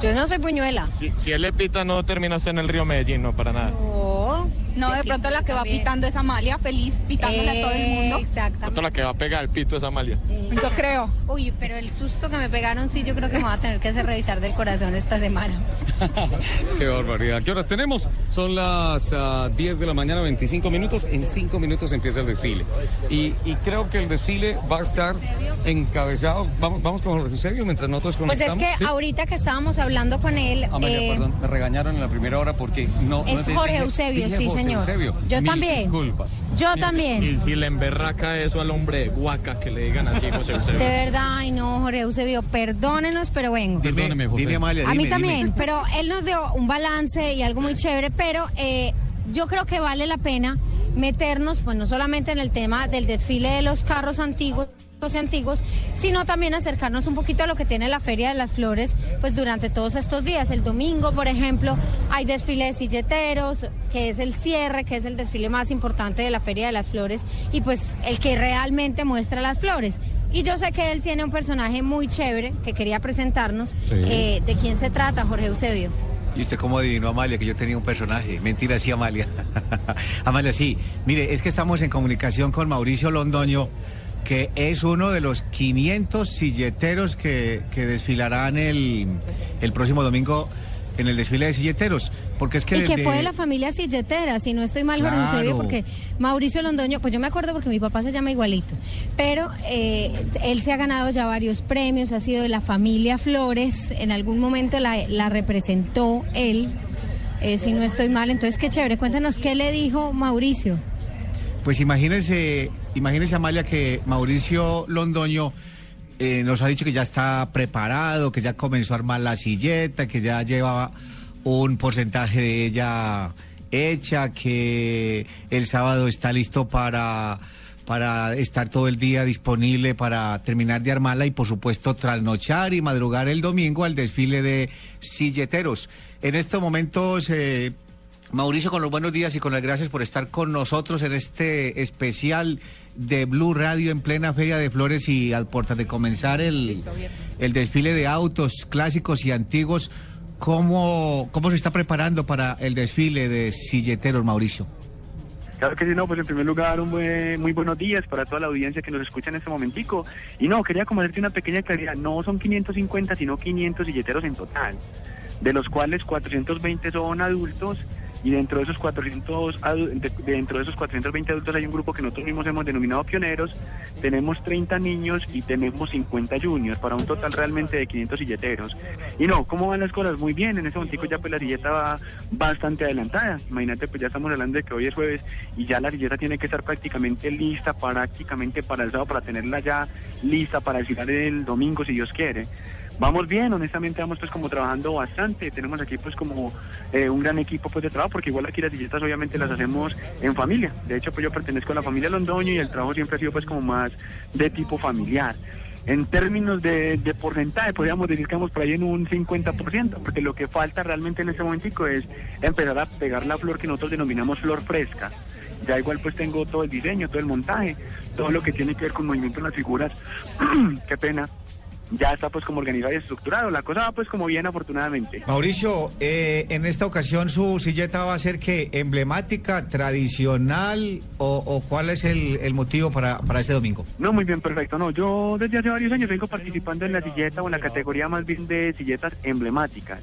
Yo no soy puñuela. Si, si él le pita, no termina usted en el río Medellín, no, para nada. No, No, de pronto la que va pitando es Amalia, feliz, pitándole a todo el mundo. Exactamente. La que va a pegar el pito es Amalia. Yo creo. Uy, pero el susto que me pegaron, sí, yo creo que me voy a tener que hacer revisar del corazón esta semana. <laughs> Qué barbaridad. ¿Qué horas tenemos? Son las ah, 10 de la mañana, 25 minutos. En 5 minutos empieza el desfile. Y, y creo que el desfile va a estar encabezado. Vamos, vamos con Jorge Eusebio mientras nosotros Pues conectamos. es que ¿Sí? ahorita que estábamos hablando con él, Amalia, eh, perdón, me regañaron en la primera hora porque no. no Es te- Jorge dije- Eusebio, dije sí, José señor. Eusebio. Yo Mil también. Disculpas. yo también. Y si le emberraca eso al hombre de Huaca, que le digan así, José De Eusebio. verdad, ay no, Jorge Eusebio, perdónenos, pero vengo. Perdóneme, José. Dime, Amalia, A mí dime, también, dime. pero él nos dio un balance y algo muy chévere, pero eh, yo creo que vale la pena meternos, pues no solamente en el tema del desfile de los carros antiguos antiguos, sino también acercarnos un poquito a lo que tiene la Feria de las Flores, pues durante todos estos días. El domingo, por ejemplo, hay desfile de silleteros, que es el cierre, que es el desfile más importante de la Feria de las Flores, y pues el que realmente muestra las flores. Y yo sé que él tiene un personaje muy chévere que quería presentarnos. Sí. Eh, ¿De quién se trata, Jorge Eusebio? ¿Y usted cómo adivinó, Amalia, que yo tenía un personaje? Mentira, sí, Amalia. <laughs> Amalia, sí. Mire, es que estamos en comunicación con Mauricio Londoño, que es uno de los 500 silleteros que, que desfilarán el, el próximo domingo en el desfile de silleteros. Porque es que y que fue de la familia silletera, si no estoy mal, Jorge Claro. Eusebio, porque Mauricio Londoño, pues yo me acuerdo porque mi papá se llama igualito, pero eh, él se ha ganado ya varios premios, ha sido de la familia Flores, en algún momento la, la representó él, eh, si no estoy mal, entonces qué chévere, cuéntanos qué le dijo Mauricio. Pues imagínense, imagínense Amalia que Mauricio Londoño eh, nos ha dicho que ya está preparado, que ya comenzó a armar la silleta, que ya lleva un porcentaje de ella hecha, que el sábado está listo para para estar todo el día disponible para terminar de armarla y por supuesto trasnochar y madrugar el domingo al desfile de silleteros. En estos momentos eh, Mauricio, con los buenos días y con las gracias por estar con nosotros en este especial de Blue Radio en plena Feria de Flores y al portas de comenzar el, el desfile de autos clásicos y antiguos. ¿Cómo, ¿Cómo se está preparando para el desfile de silleteros, Mauricio? Claro que sí, no, pues en primer lugar, un buen- muy buenos días para toda la audiencia que nos escucha en este momentico. Y no, quería como hacerte una pequeña claridad, no son 550, sino 500 silleteros en total, de los cuales 420 son adultos y dentro de esos 400 adu- de- dentro de esos 420 adultos hay un grupo que nosotros mismos hemos denominado pioneros, tenemos 30 niños y tenemos 50 juniors para un total realmente de 500 silleteros. Y no, ¿cómo van las cosas? Muy bien, en ese momentico ya pues la silleta va bastante adelantada. Imagínate, pues ya estamos hablando de que hoy es jueves y ya la silleta tiene que estar prácticamente lista, prácticamente para el sábado, para tenerla ya lista para desfilar el domingo si Dios quiere. Vamos bien, honestamente vamos pues como trabajando bastante, tenemos aquí pues como eh, un gran equipo pues de trabajo, porque igual aquí las silletas obviamente las hacemos en familia, de hecho pues yo pertenezco a la familia Londoño y el trabajo siempre ha sido pues como más de tipo familiar. En términos de, de porcentaje, podríamos decir que vamos por ahí en un 50%, porque lo que falta realmente en este momentico es empezar a pegar la flor que nosotros denominamos flor fresca. Ya igual pues tengo todo el diseño, todo el montaje, todo lo que tiene que ver con movimiento en las figuras. <clears throat> Qué pena ya está pues como organizado y estructurado. La cosa va pues como bien afortunadamente. Mauricio, eh, en esta ocasión su silleta va a ser que emblemática, tradicional o, o cuál es el, el motivo para, para este domingo? No, muy bien, perfecto. No, yo desde hace varios años vengo participando en la silleta o en la categoría más bien de silletas emblemáticas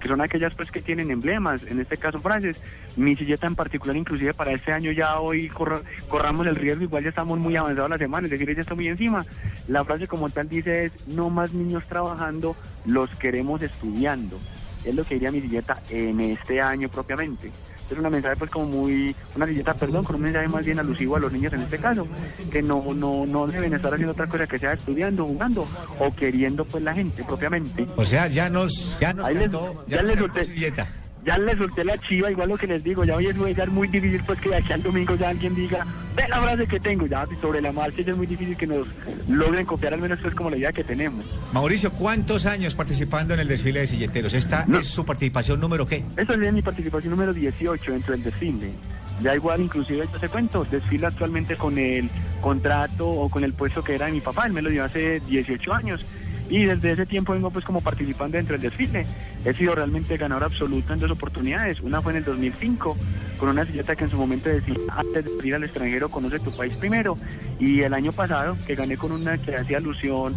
que son aquellas pues que tienen emblemas, en este caso frases. Mi silleta en particular, inclusive para este año ya hoy corra- corramos el riesgo, igual ya estamos muy avanzados la semana, es decir, ya está muy encima. La frase como tal dice es, no más niños trabajando, los queremos estudiando. Es lo que diría mi silleta en este año propiamente. Es una mensaje pues como muy, una silleta, perdón, con un mensaje más bien alusivo a los niños en este caso, que no, no, no deben estar haciendo otra cosa que sea estudiando, jugando o queriendo pues la gente propiamente. O sea, ya nos, ya nos Ahí les- cantó, ya ya nos les cantó solté- su silleta. Ya le solté la chiva, igual lo que les digo, ya hoy es, ya es muy difícil pues que de aquí al domingo ya alguien diga, ve la frase que tengo, ya sobre la marcha ya es muy difícil que nos logren copiar al menos pues como la idea que tenemos. Mauricio, ¿cuántos años participando en el desfile de silleteros? ¿Esta es su participación número qué? Esta sería mi participación número 18 dentro del desfile. Ya igual, inclusive, yo te cuento, desfilo actualmente con el contrato o con el puesto que era de mi papá, él me lo dio hace 18 años. Y desde ese tiempo vengo pues como participando dentro del desfile. He sido realmente ganador absoluto en dos oportunidades. Una fue en el 2005, con una silleta que en su momento decía, antes de ir al extranjero, conoce tu país primero. Y el año pasado, que gané con una que hacía alusión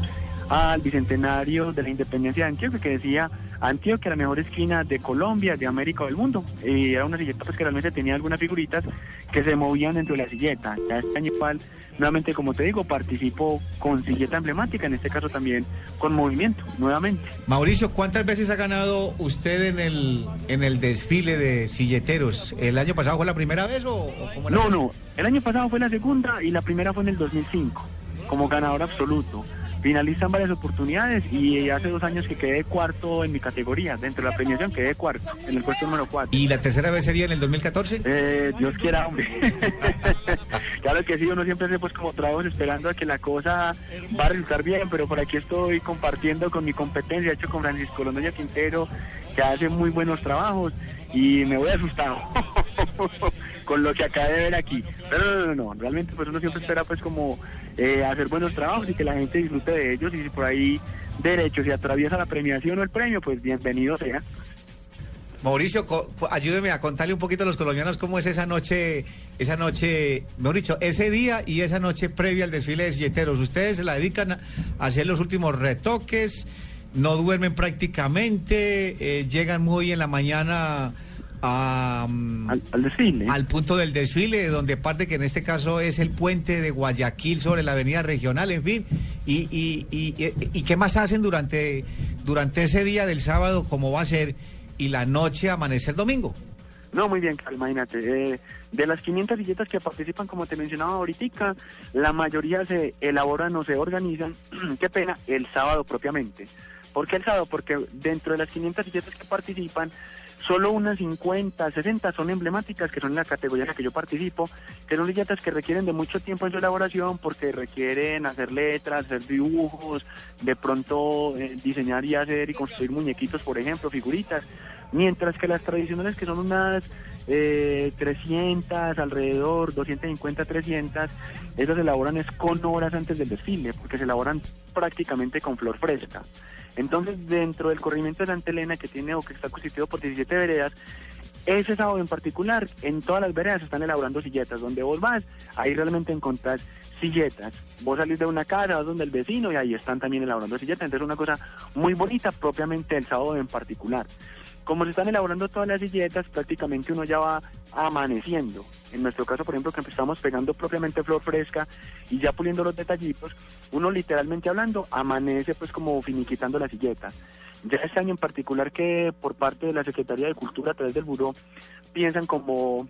al bicentenario de la independencia de Antioquia, que decía Antioquia, la mejor esquina de Colombia, de América o del mundo. Y era una silleta pues que realmente tenía algunas figuritas que se movían dentro de la silleta. Ya este año igual, nuevamente como te digo, participo con silleta emblemática, en este caso también con movimiento, nuevamente. Mauricio, ¿cuántas veces ha ganado usted en el, en el desfile de silleteros? ¿El año pasado fue la primera vez o, o cómo? No, no, el año pasado fue la segunda y la primera fue en el 2005, como ganador absoluto. Finalista en varias oportunidades y hace dos años que quedé cuarto en mi categoría, dentro de la premiación quedé cuarto, en el puesto número cuatro. ¿Y la tercera vez sería en el 2014? Eh, Dios quiera, hombre. <laughs> claro que sí, uno siempre hace pues como trabajos esperando a que la cosa va a resultar bien, pero por aquí estoy compartiendo con mi competencia, hecho con Francisco Londoña Quintero, que hace muy buenos trabajos y me voy asustado <laughs> con lo que acabé de ver aquí. Pero no, no, no, realmente pues uno siempre espera pues como eh, hacer buenos trabajos y que la gente disfrute de ellos y si por ahí derecho se atraviesa la premiación o el premio, pues bienvenido sea. Mauricio, ayúdeme a contarle un poquito a los colombianos cómo es esa noche, esa noche, mejor dicho, ese día y esa noche previa al desfile de silleteros. Ustedes se la dedican a hacer los últimos retoques, no duermen prácticamente, eh, llegan muy en la mañana a, mm, al, desfile. Al punto del desfile, donde parte que en este caso es el puente de Guayaquil sobre la avenida regional, en fin. Y, y, y, y- y qué más hacen durante, durante ese día del sábado, como va a ser, y la noche amanecer domingo? No, muy bien, imagínate. eh, de las 500 silletas que participan, como te mencionaba ahorita, la mayoría se elaboran o se organizan, <clears throat> qué pena, el sábado propiamente. ¿Por qué el sábado? Porque dentro de las 500 silletas que participan, solo unas 50, 60 son emblemáticas, que son la categoría en la que yo participo, que son silletas que requieren de mucho tiempo en su elaboración porque requieren hacer letras, hacer dibujos, de pronto eh, diseñar y hacer y construir muñequitos, por ejemplo, figuritas. Mientras que las tradicionales, que son unas eh, 300, alrededor, 250, 300, esas se elaboran es con horas antes del desfile, porque se elaboran prácticamente con flor fresca. Entonces, dentro del corrimiento de Santa Elena, que tiene o que está constituido por 17 veredas, ese sábado en particular, en todas las veredas se están elaborando silletas. Donde vos vas, ahí realmente encontrás silletas. Vos salís de una casa, vas donde el vecino y ahí están también elaborando silletas. Entonces, una cosa muy bonita propiamente el sábado en particular. Como se están elaborando todas las silletas, prácticamente uno ya va amaneciendo. En nuestro caso, por ejemplo, que estamos pegando propiamente flor fresca y ya puliendo los detallitos, uno literalmente hablando amanece pues como finiquitando la silleta. Ya este año en particular que por parte de la Secretaría de Cultura a través del Buró piensan como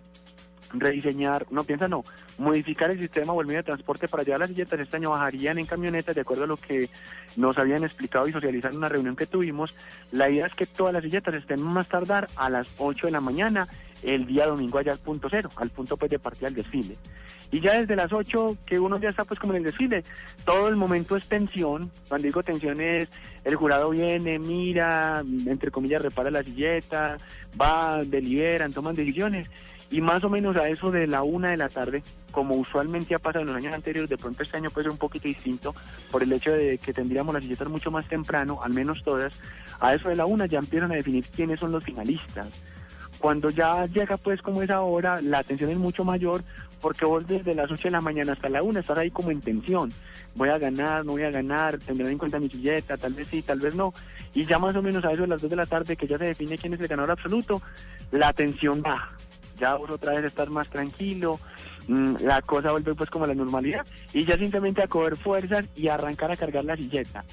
rediseñar, no piensan no, modificar el sistema o el medio de transporte para llevar las silletas este año bajarían en camionetas de acuerdo a lo que nos habían explicado y socializado en una reunión que tuvimos. La idea es que todas las silletas estén más tardar a las 8 de la mañana el día domingo allá al punto cero, al punto pues de partida del desfile. Y ya desde las 8 que uno ya está pues como en el desfile, todo el momento es tensión, cuando digo tensión es el jurado viene, mira, entre comillas repara la silleta, va, deliberan, toman decisiones y más o menos a eso de la una de la tarde, como usualmente ha pasado en los años anteriores, de pronto este año puede ser un poquito distinto por el hecho de que tendríamos las silletas mucho más temprano, al menos todas, a eso de la una ya empiezan a definir quiénes son los finalistas. Cuando ya llega pues como esa hora, la atención es mucho mayor porque vos desde las 8 de la mañana hasta la una estás ahí como en tensión. Voy a ganar, no voy a ganar, tendré en cuenta mi silleta, tal vez sí, tal vez no. Y ya más o menos a eso de las 2 de la tarde, que ya se define quién es el ganador absoluto, la atención baja ya vos otra vez estás más tranquilo, mm, la cosa vuelve pues como la normalidad y ya simplemente a coger fuerzas y arrancar a cargar la silleta.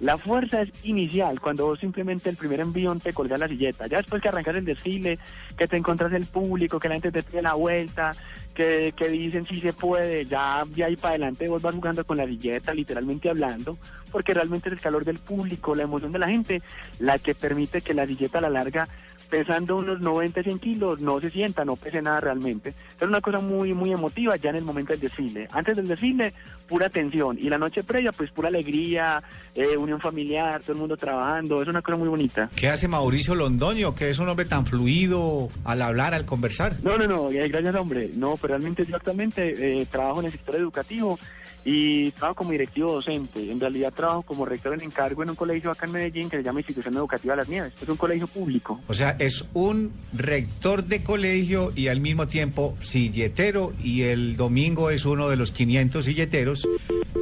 La fuerza es inicial, cuando vos simplemente el primer envión te colgas la silleta. Ya después que arrancas el desfile, que te encuentras el público, que la gente te pide la vuelta, que, que dicen si se puede, ya de ahí para adelante vos vas jugando con la silleta, literalmente hablando, porque realmente es el calor del público, la emoción de la gente, la que permite que la silleta a la larga pesando unos 90, 100 kilos, no se sienta, no pese nada realmente. Es una cosa muy, muy emotiva ya en el momento del desfile. Antes del desfile, pura tensión. Y la noche previa, pues pura alegría, eh, unión familiar, todo el mundo trabajando. Es una cosa muy bonita. ¿Qué hace Mauricio Londoño, que es un hombre tan fluido al hablar, al conversar? No, no, no, gracias hombre. No, pero realmente yo actualmente eh, trabajo en el sector educativo y trabajo como directivo docente. En realidad trabajo como rector en encargo en un colegio acá en Medellín que se llama Institución Educativa Las Nieves. Es un colegio público. O sea, es un rector de colegio y al mismo tiempo silletero y el domingo es uno de los 500 silleteros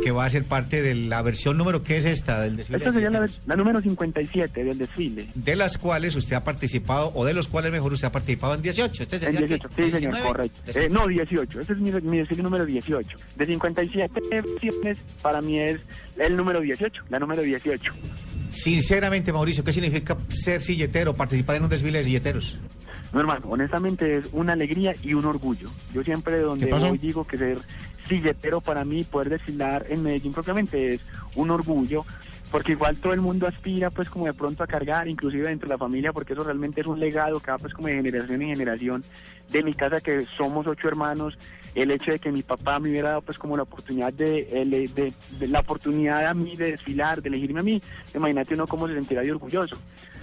que va a ser parte de la versión número, ¿qué es esta del desfile? Esta sería la, la, número 57 del desfile. De las cuales usted ha participado, o de los cuales mejor usted ha participado en 18. Este sería en 18, sí señor, correcto. Eh, no, 18, este es mi, mi desfile número 18. De 57 versiones, para mí es el número 18, la número 18. Sinceramente, Mauricio, ¿qué significa ser silletero, participar en un desfile de silleteros? No, hermano, honestamente es una alegría y un orgullo. Yo siempre donde voy digo que ser silletero para mí, poder desfilar en Medellín propiamente es un orgullo, porque igual todo el mundo aspira pues como de pronto a cargar, inclusive dentro de la familia, porque eso realmente es un legado que va pues como de generación en generación. De mi casa que somos ocho hermanos, el hecho de que mi papá me hubiera dado pues como la oportunidad de, de, de, la oportunidad a mí de desfilar, de elegirme a mí, imagínate uno cómo se sentirá de orgulloso.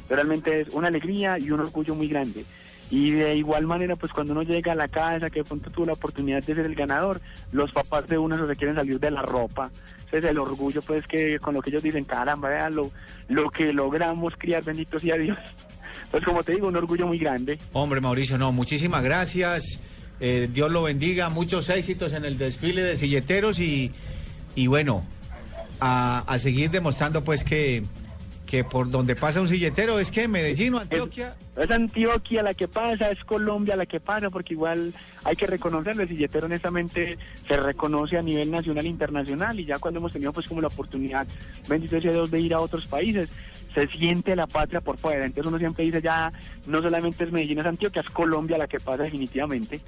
Realmente es una alegría y un orgullo muy grande. Y de igual manera, pues cuando uno llega a la casa, que de pronto tuvo la oportunidad de ser el ganador, los papás de uno se quieren salir de la ropa. Entonces el orgullo, pues que con lo que ellos dicen, caramba, vean lo, lo que logramos criar, bendito sea Dios. <laughs> Entonces, como te digo, un orgullo muy grande. Hombre, Mauricio, no, muchísimas gracias. Eh, Dios lo bendiga, muchos éxitos en el desfile de silleteros y, y bueno, a, a seguir demostrando pues que que por donde pasa un silletero es que Medellín o Antioquia. Es, es, Antioquia la que pasa, es Colombia la que pasa, porque igual hay que reconocerlo, el silletero honestamente se reconoce a nivel nacional e internacional y ya cuando hemos tenido pues como la oportunidad, bendito sea Dios, de ir a otros países, se siente la patria por fuera, entonces uno siempre dice ya no solamente es Medellín, es Antioquia, es Colombia la que pasa definitivamente.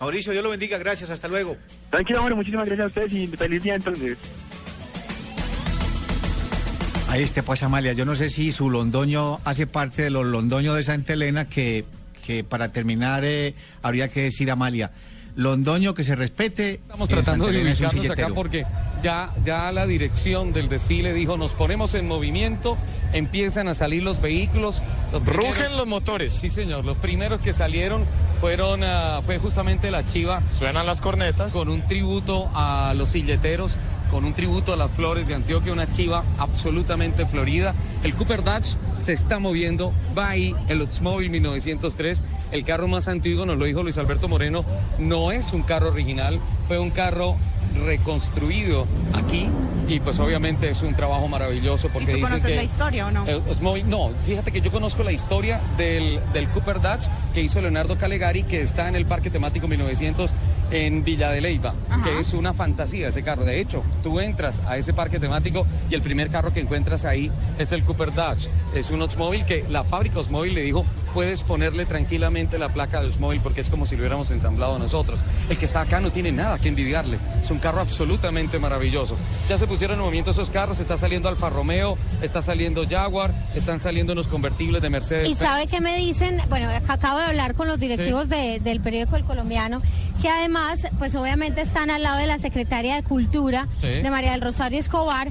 Mauricio, Dios lo bendiga, gracias, hasta luego. Tranquilo, hombre, muchísimas gracias a ustedes y feliz día entonces. Ahí está, pues Amalia, yo no sé si su londoño hace parte de los londoños de Santa Elena, que, que para terminar eh, habría que decir Amalia. Londoño que se respete. Estamos tratando de ubicarnos acá porque ya, ya la dirección del desfile dijo, nos ponemos en movimiento, empiezan a salir los vehículos. Los primeros, Rugen los motores. Sí, señor. Los primeros que salieron fueron, uh, fue justamente la Chiva. Suenan las cornetas. Con un tributo a los silleteros con un tributo a las flores de Antioquia, una chiva absolutamente florida. El Cooper Dodge se está moviendo, va ahí el Oldsmobile 1903, el carro más antiguo, nos lo dijo Luis Alberto Moreno, no es un carro original, fue un carro reconstruido aquí y pues obviamente es un trabajo maravilloso porque ¿Y tú conoces que la historia o no? Oldsmobile, no, fíjate que yo conozco la historia del, del Cooper Dodge que hizo Leonardo Calegari que está en el Parque Temático 1900 en Villa de Leyva, Ajá. que es una fantasía ese carro. De hecho, tú entras a ese parque temático y el primer carro que encuentras ahí es el Cooper Dodge. Es un Oldsmobile que la fábrica Oldsmobile le dijo, puedes ponerle tranquilamente la placa de Osmóvil porque es como si lo hubiéramos ensamblado nosotros. El que está acá no tiene nada que envidiarle. Es un carro absolutamente maravilloso. Ya se pusieron en movimiento esos carros, está saliendo Alfa Romeo, está saliendo Jaguar, están saliendo unos convertibles de Mercedes. ¿Y sabe qué me dicen? Bueno, acabo de hablar con los directivos de- del periódico El Colombiano, que además, pues obviamente están al lado de la secretaria de Cultura, Sí. de María del Rosario Escobar,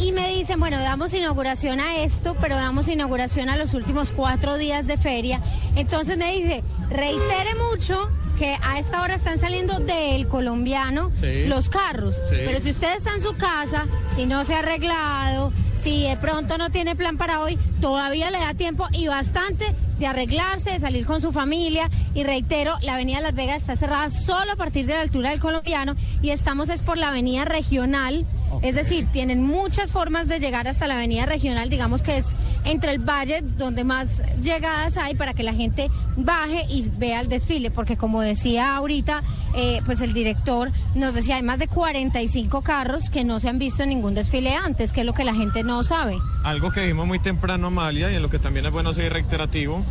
y me dicen, bueno, damos inauguración a esto, pero damos inauguración a los últimos cuatro días de feria. Entonces me dice, reitere mucho que a esta hora están saliendo del colombiano Sí. los carros, Sí. pero si usted está en su casa, si no se ha arreglado, si de pronto no tiene plan para hoy, todavía le da tiempo y bastante de arreglarse, de salir con su familia. Y reitero, la avenida Las Vegas está cerrada solo a partir de la altura del colombiano y estamos es por la avenida regional. Es decir, tienen muchas formas de llegar hasta la avenida regional, digamos que es entre el valle donde más llegadas hay para que la gente baje y vea el desfile, porque como decía ahorita, eh, pues el director nos decía, hay más de 45 carros que no se han visto en ningún desfile antes, que es lo que la gente no sabe. Algo que dijimos muy temprano, Amalia, y en lo que también es bueno ser reiterativo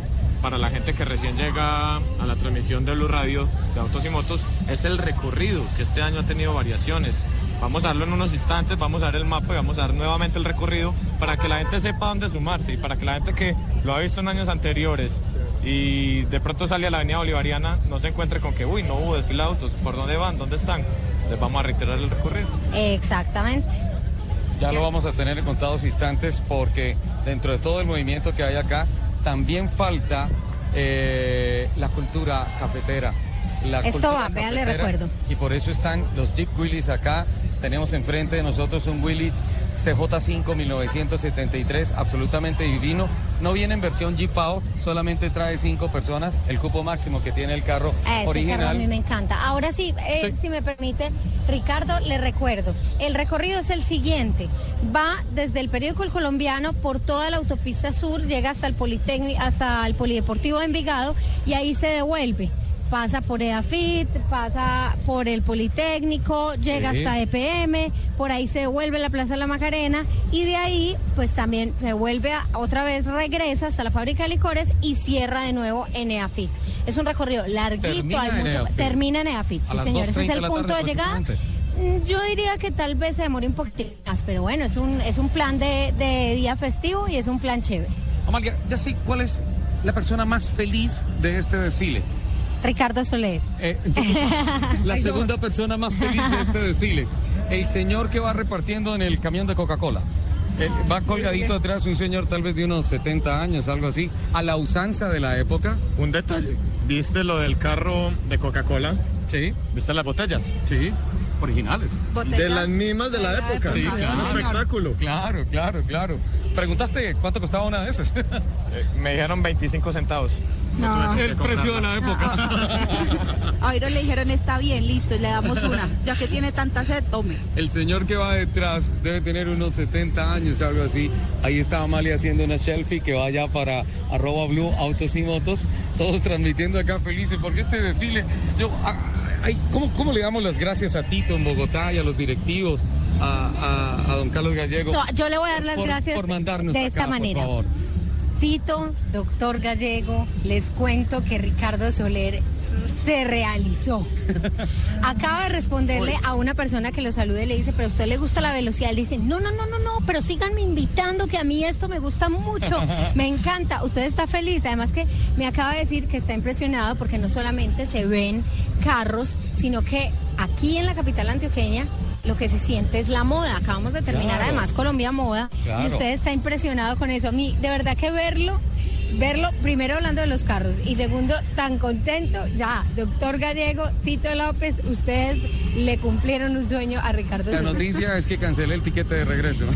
para la gente que recién llega a la transmisión de Blue Radio de Autos y Motos, es el recorrido, que este año ha tenido variaciones. Vamos a darlo en unos instantes, vamos a dar el mapa y vamos a dar nuevamente el recorrido para que la gente sepa dónde sumarse y para que la gente que lo ha visto en años anteriores y de pronto sale a la avenida Bolivariana no se encuentre con que, uy, no hubo desfile de autos, ¿por dónde van? ¿Dónde están? Les vamos a reiterar el recorrido. Exactamente. Ya lo vamos a tener en contados instantes porque dentro de todo el movimiento que hay acá también falta eh, la cultura cafetera. La Esto cultura va, vea, le cafetera, recuerdo. Y por eso están los Jeep Willys acá. Tenemos enfrente de nosotros un Willys CJ5 1973, absolutamente divino. No viene en versión Jeep Power, solamente trae cinco personas, el cupo máximo que tiene el carro Ese carro a original. mí me encanta. Ahora sí, eh, si me permite, Ricardo, le recuerdo, el recorrido es el siguiente. Va desde el periódico El Colombiano por toda la autopista sur, llega hasta el Politécnico, hasta el Polideportivo de Envigado y ahí se devuelve. Pasa por EAFIT, pasa por el Politécnico, llega Sí. hasta EPM, por ahí se devuelve a la Plaza de la Macarena y de ahí pues también se vuelve a- otra vez, regresa hasta la fábrica de licores y cierra de nuevo en EAFIT. Es un recorrido larguito, Termina hay en mucho, EAFIT. termina en EAFIT, A sí las señor, ese es 2:30 el de punto de llegada. Yo diría que tal vez se demore un poquito más, pero bueno, es un, es un plan de, de día festivo y es un plan chévere. Amalia, ya sé cuál es la persona más feliz de este desfile. Ricardo Soler. Eh, entonces, <laughs> la segunda persona más feliz de este <laughs> desfile, el señor que va repartiendo en el camión de Coca-Cola. Eh, va colgadito atrás un señor tal vez de unos 70 años, algo así, a la usanza de la época. Un detalle, ¿viste lo del carro de Coca-Cola? Sí. ¿Viste las botellas? Sí, originales. De las mismas de la época. Sí, claro. Un espectáculo. Claro, claro, claro. ¿Preguntaste cuánto costaba una de esas? Eh, me dijeron 25 centavos. No. El precio de la época. A <laughs> Airo le dijeron, está bien, listo, y le damos una. Ya que tiene tanta sed, tome. El señor que va detrás debe tener unos 70 años, algo así. Ahí está Amalia haciendo una selfie que vaya para arroba blue autos y motos. Todos transmitiendo acá felices porque este desfile, yo, ah, ay, ¿cómo, ¿cómo le damos las gracias a Tito en Bogotá y a los directivos, a, a- a don Carlos Gallego? No, yo le voy a dar las por- gracias por mandarnos de acá, esta por manera. favor. Tito, doctor Gallego, les cuento que Ricardo Soler se realizó. <laughs> Acaba de responderle a una persona que lo salude y le dice, pero a usted le gusta la velocidad. Le dice, no, no, no, no, no, pero síganme invitando, que a mí esto me gusta mucho, <laughs> me encanta. Usted está feliz, además que me acaba de decir que está impresionado porque no solamente se ven carros, sino que aquí en la capital antioqueña lo que se siente es la moda. Acabamos de terminar Claro. además Colombia Moda y usted está impresionado con eso. A mí, de verdad que verlo, verlo, primero hablando de los carros y segundo, tan contento, ya, doctor Gallego, Tito López, ustedes le cumplieron un sueño a Ricardo La noticia es que cancelé el tiquete de regreso.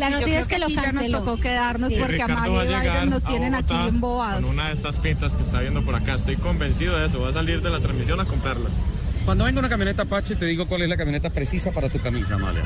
La noticia es que que lo aquí ya nos canceló. tocó quedarnos Sí. porque Ricardo Amalia va a y llegar nos a tienen aquí embobados. Con una de estas pintas que está viendo por acá. Estoy convencido de eso. Va a salir de la transmisión a comprarla. Cuando venga una camioneta Apache, te digo cuál es la camioneta precisa para tu camisa, Amalia.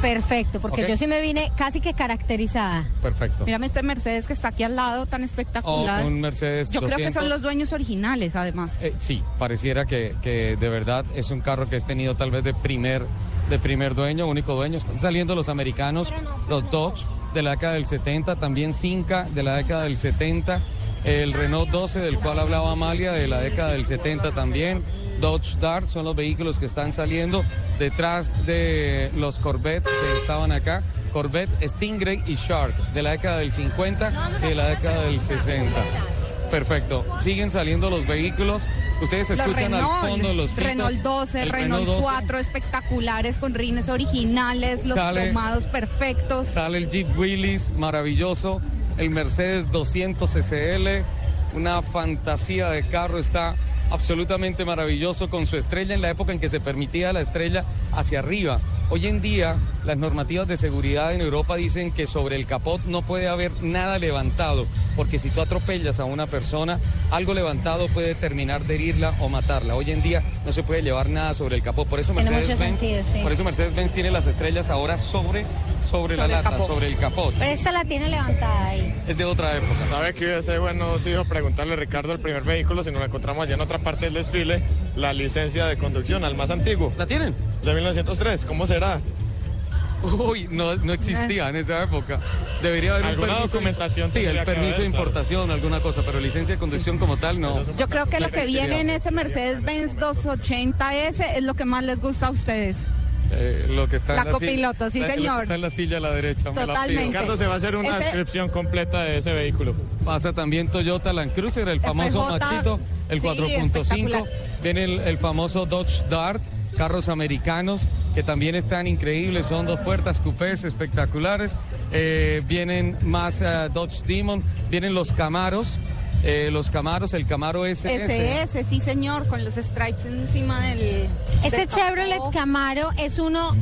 Perfecto, porque yo sí me vine casi que caracterizada. Perfecto. Mírame este Mercedes que está aquí al lado, tan espectacular. O un Mercedes Yo creo que 200. son los dueños originales, además. Eh, sí, pareciera que, que de verdad es un carro que has tenido tal vez de primer, de primer dueño, único dueño. Están saliendo los americanos, los Dodge de la década del 70, también Cinca de la década del 70. el Renault 12 del cual hablaba Amalia de la década del 70 también. Dodge Dart son los vehículos que están saliendo detrás de los Corvette que estaban acá. Corvette Stingray y Shark de la década del 50 y de la década del 60. Perfecto. Siguen saliendo los vehículos. Ustedes Los escuchan Renault, al fondo los pitos. Renault 12, El Renault, 12. 4 espectaculares con rines originales, los Sale- cromados perfectos. Sale el Jeep Willys, maravilloso. El Mercedes 200 SL, una fantasía de carro, está absolutamente maravilloso con su estrella en la época en que se permitía la estrella hacia arriba. Hoy en día las normativas de seguridad en Europa dicen que sobre el capot no puede haber nada levantado, porque si tú atropellas a una persona, algo levantado puede terminar de herirla o matarla. Hoy en día no se puede llevar nada sobre el capot, por eso Mercedes Benz, sentido, sí. por eso Mercedes Benz tiene las estrellas ahora sobre sobre, la Sobre lata, capot. sobre el capot. Pero esta la tiene levantada ahí. Es de otra época. Sabe que hubiese bueno sido preguntarle a Ricardo el primer vehículo, si nos lo encontramos allá en otra parte del desfile, la licencia de conducción al más antiguo. ¿La tienen? De 1903, ¿cómo será? Uy, no, no existía en esa época. Debería haber un ¿Alguna permiso. documentación Sí, el permiso de claro. importación, alguna cosa, pero licencia de conducción como tal, no. Yo creo que lo que viene en ese Mercedes-Benz 280S es lo que más les gusta a ustedes. Eh, lo que está La en la silla- copiloto, sí, la- lo que señor. está en la silla a la derecha. Totalmente. Ricardo se va a hacer una Ese- descripción completa de ese vehículo. Pasa también Toyota Land Cruiser, el famoso FJ, machito, el sí, 4.5. espectacular. Viene el, el famoso Dodge Dart, carros americanos que también están increíbles, son dos puertas coupés espectaculares. Eh, vienen más eh, Dodge Demon, vienen los Camaros, eh, los Camaros, el Camaro SS. SS, sí señor, con los stripes encima del... Este del Chevrolet. Camaro es uno,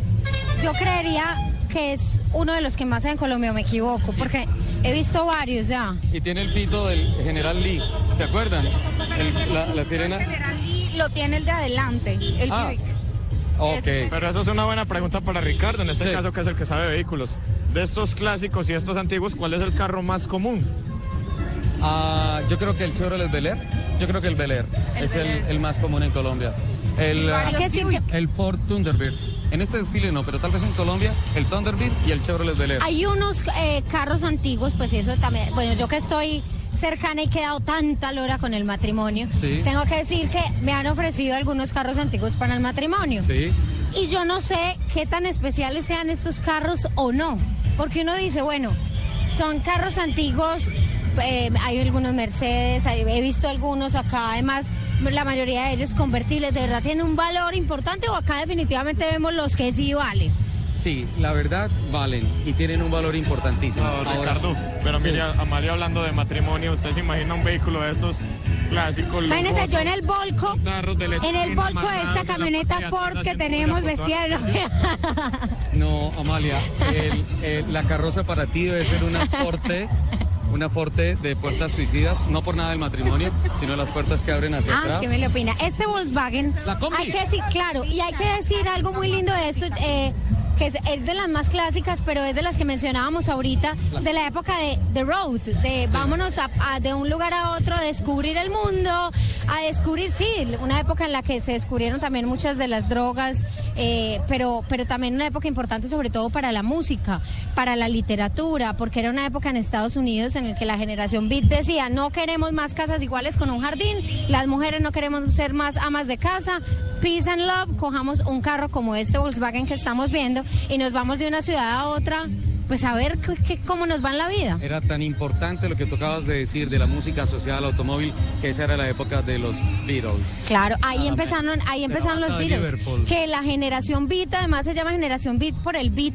yo creería que es uno de los que más hay en Colombia, me equivoco, porque he visto varios ya. Y tiene el pito del General Lee, ¿se acuerdan? El- la, la sirena. Y lo tiene el de adelante, el Ah. Buick. Ok. Pero eso es una buena pregunta para Ricardo, en este Sí. caso que es el que sabe vehículos. De estos clásicos y estos antiguos, ¿cuál es el carro más común? Ah, yo creo que el Chevrolet Bel Air, yo creo que el Bel Air El es Bel el, Air. el más común en Colombia. El, el Ford Thunderbird. En este desfile no, pero tal vez en Colombia el Thunderbird y el Chevrolet Bel Air. Hay unos eh, carros antiguos, pues eso también, bueno, yo que estoy cercana y que he dado tanta lora con el matrimonio, Sí. tengo que decir que me han ofrecido algunos carros antiguos para el matrimonio. Sí. Y yo no sé qué tan especiales sean estos carros o no, porque uno dice, bueno, son carros antiguos, eh, hay algunos Mercedes, hay- he visto algunos acá, además la mayoría de ellos convertibles, ¿de verdad tienen un valor importante o acá definitivamente vemos los que sí valen? Sí, la verdad valen y tienen un valor importantísimo. No, Ahora- Ricardo, pero Sí. mire, Amalia hablando de matrimonio, ¿usted se imagina un vehículo de estos clásicos? Imagínense, lujosos, yo en el volco, tarros de leche en el volco de esta camioneta de Ford que tenemos vestida de novia. No, Amalia, el- el- la carroza para ti debe ser una Forte, una Forte de puertas suicidas, no por nada del matrimonio, sino las puertas que abren hacia Ah, atrás. ¿qué me le opina? Este Volkswagen, La hay que decir, claro, y hay que decir algo muy lindo de esto, eh, que es, es de las más clásicas, pero es de las que mencionábamos ahorita, de la época de The Road, de vámonos a, a- de un lugar a otro a descubrir el mundo, a descubrir, sí, una época en la que se descubrieron también muchas de las drogas, eh, pero, pero también una época importante sobre todo para la música, para la literatura, porque era una época en Estados Unidos en la que la generación Beat decía, no queremos más casas iguales con un jardín, las mujeres no queremos ser más amas de casa, peace and love, cojamos un carro como este Volkswagen que estamos viendo y nos vamos de una ciudad a otra, pues a ver qué- qué- cómo nos va en la vida. Era tan importante lo que tocabas de decir de la música asociada al automóvil que esa era la época de los Beatles. Claro, ahí Ah, empezaron, ahí empezaron los Beatles. Liverpool. Que la generación Beat además se llama generación Beat por el beat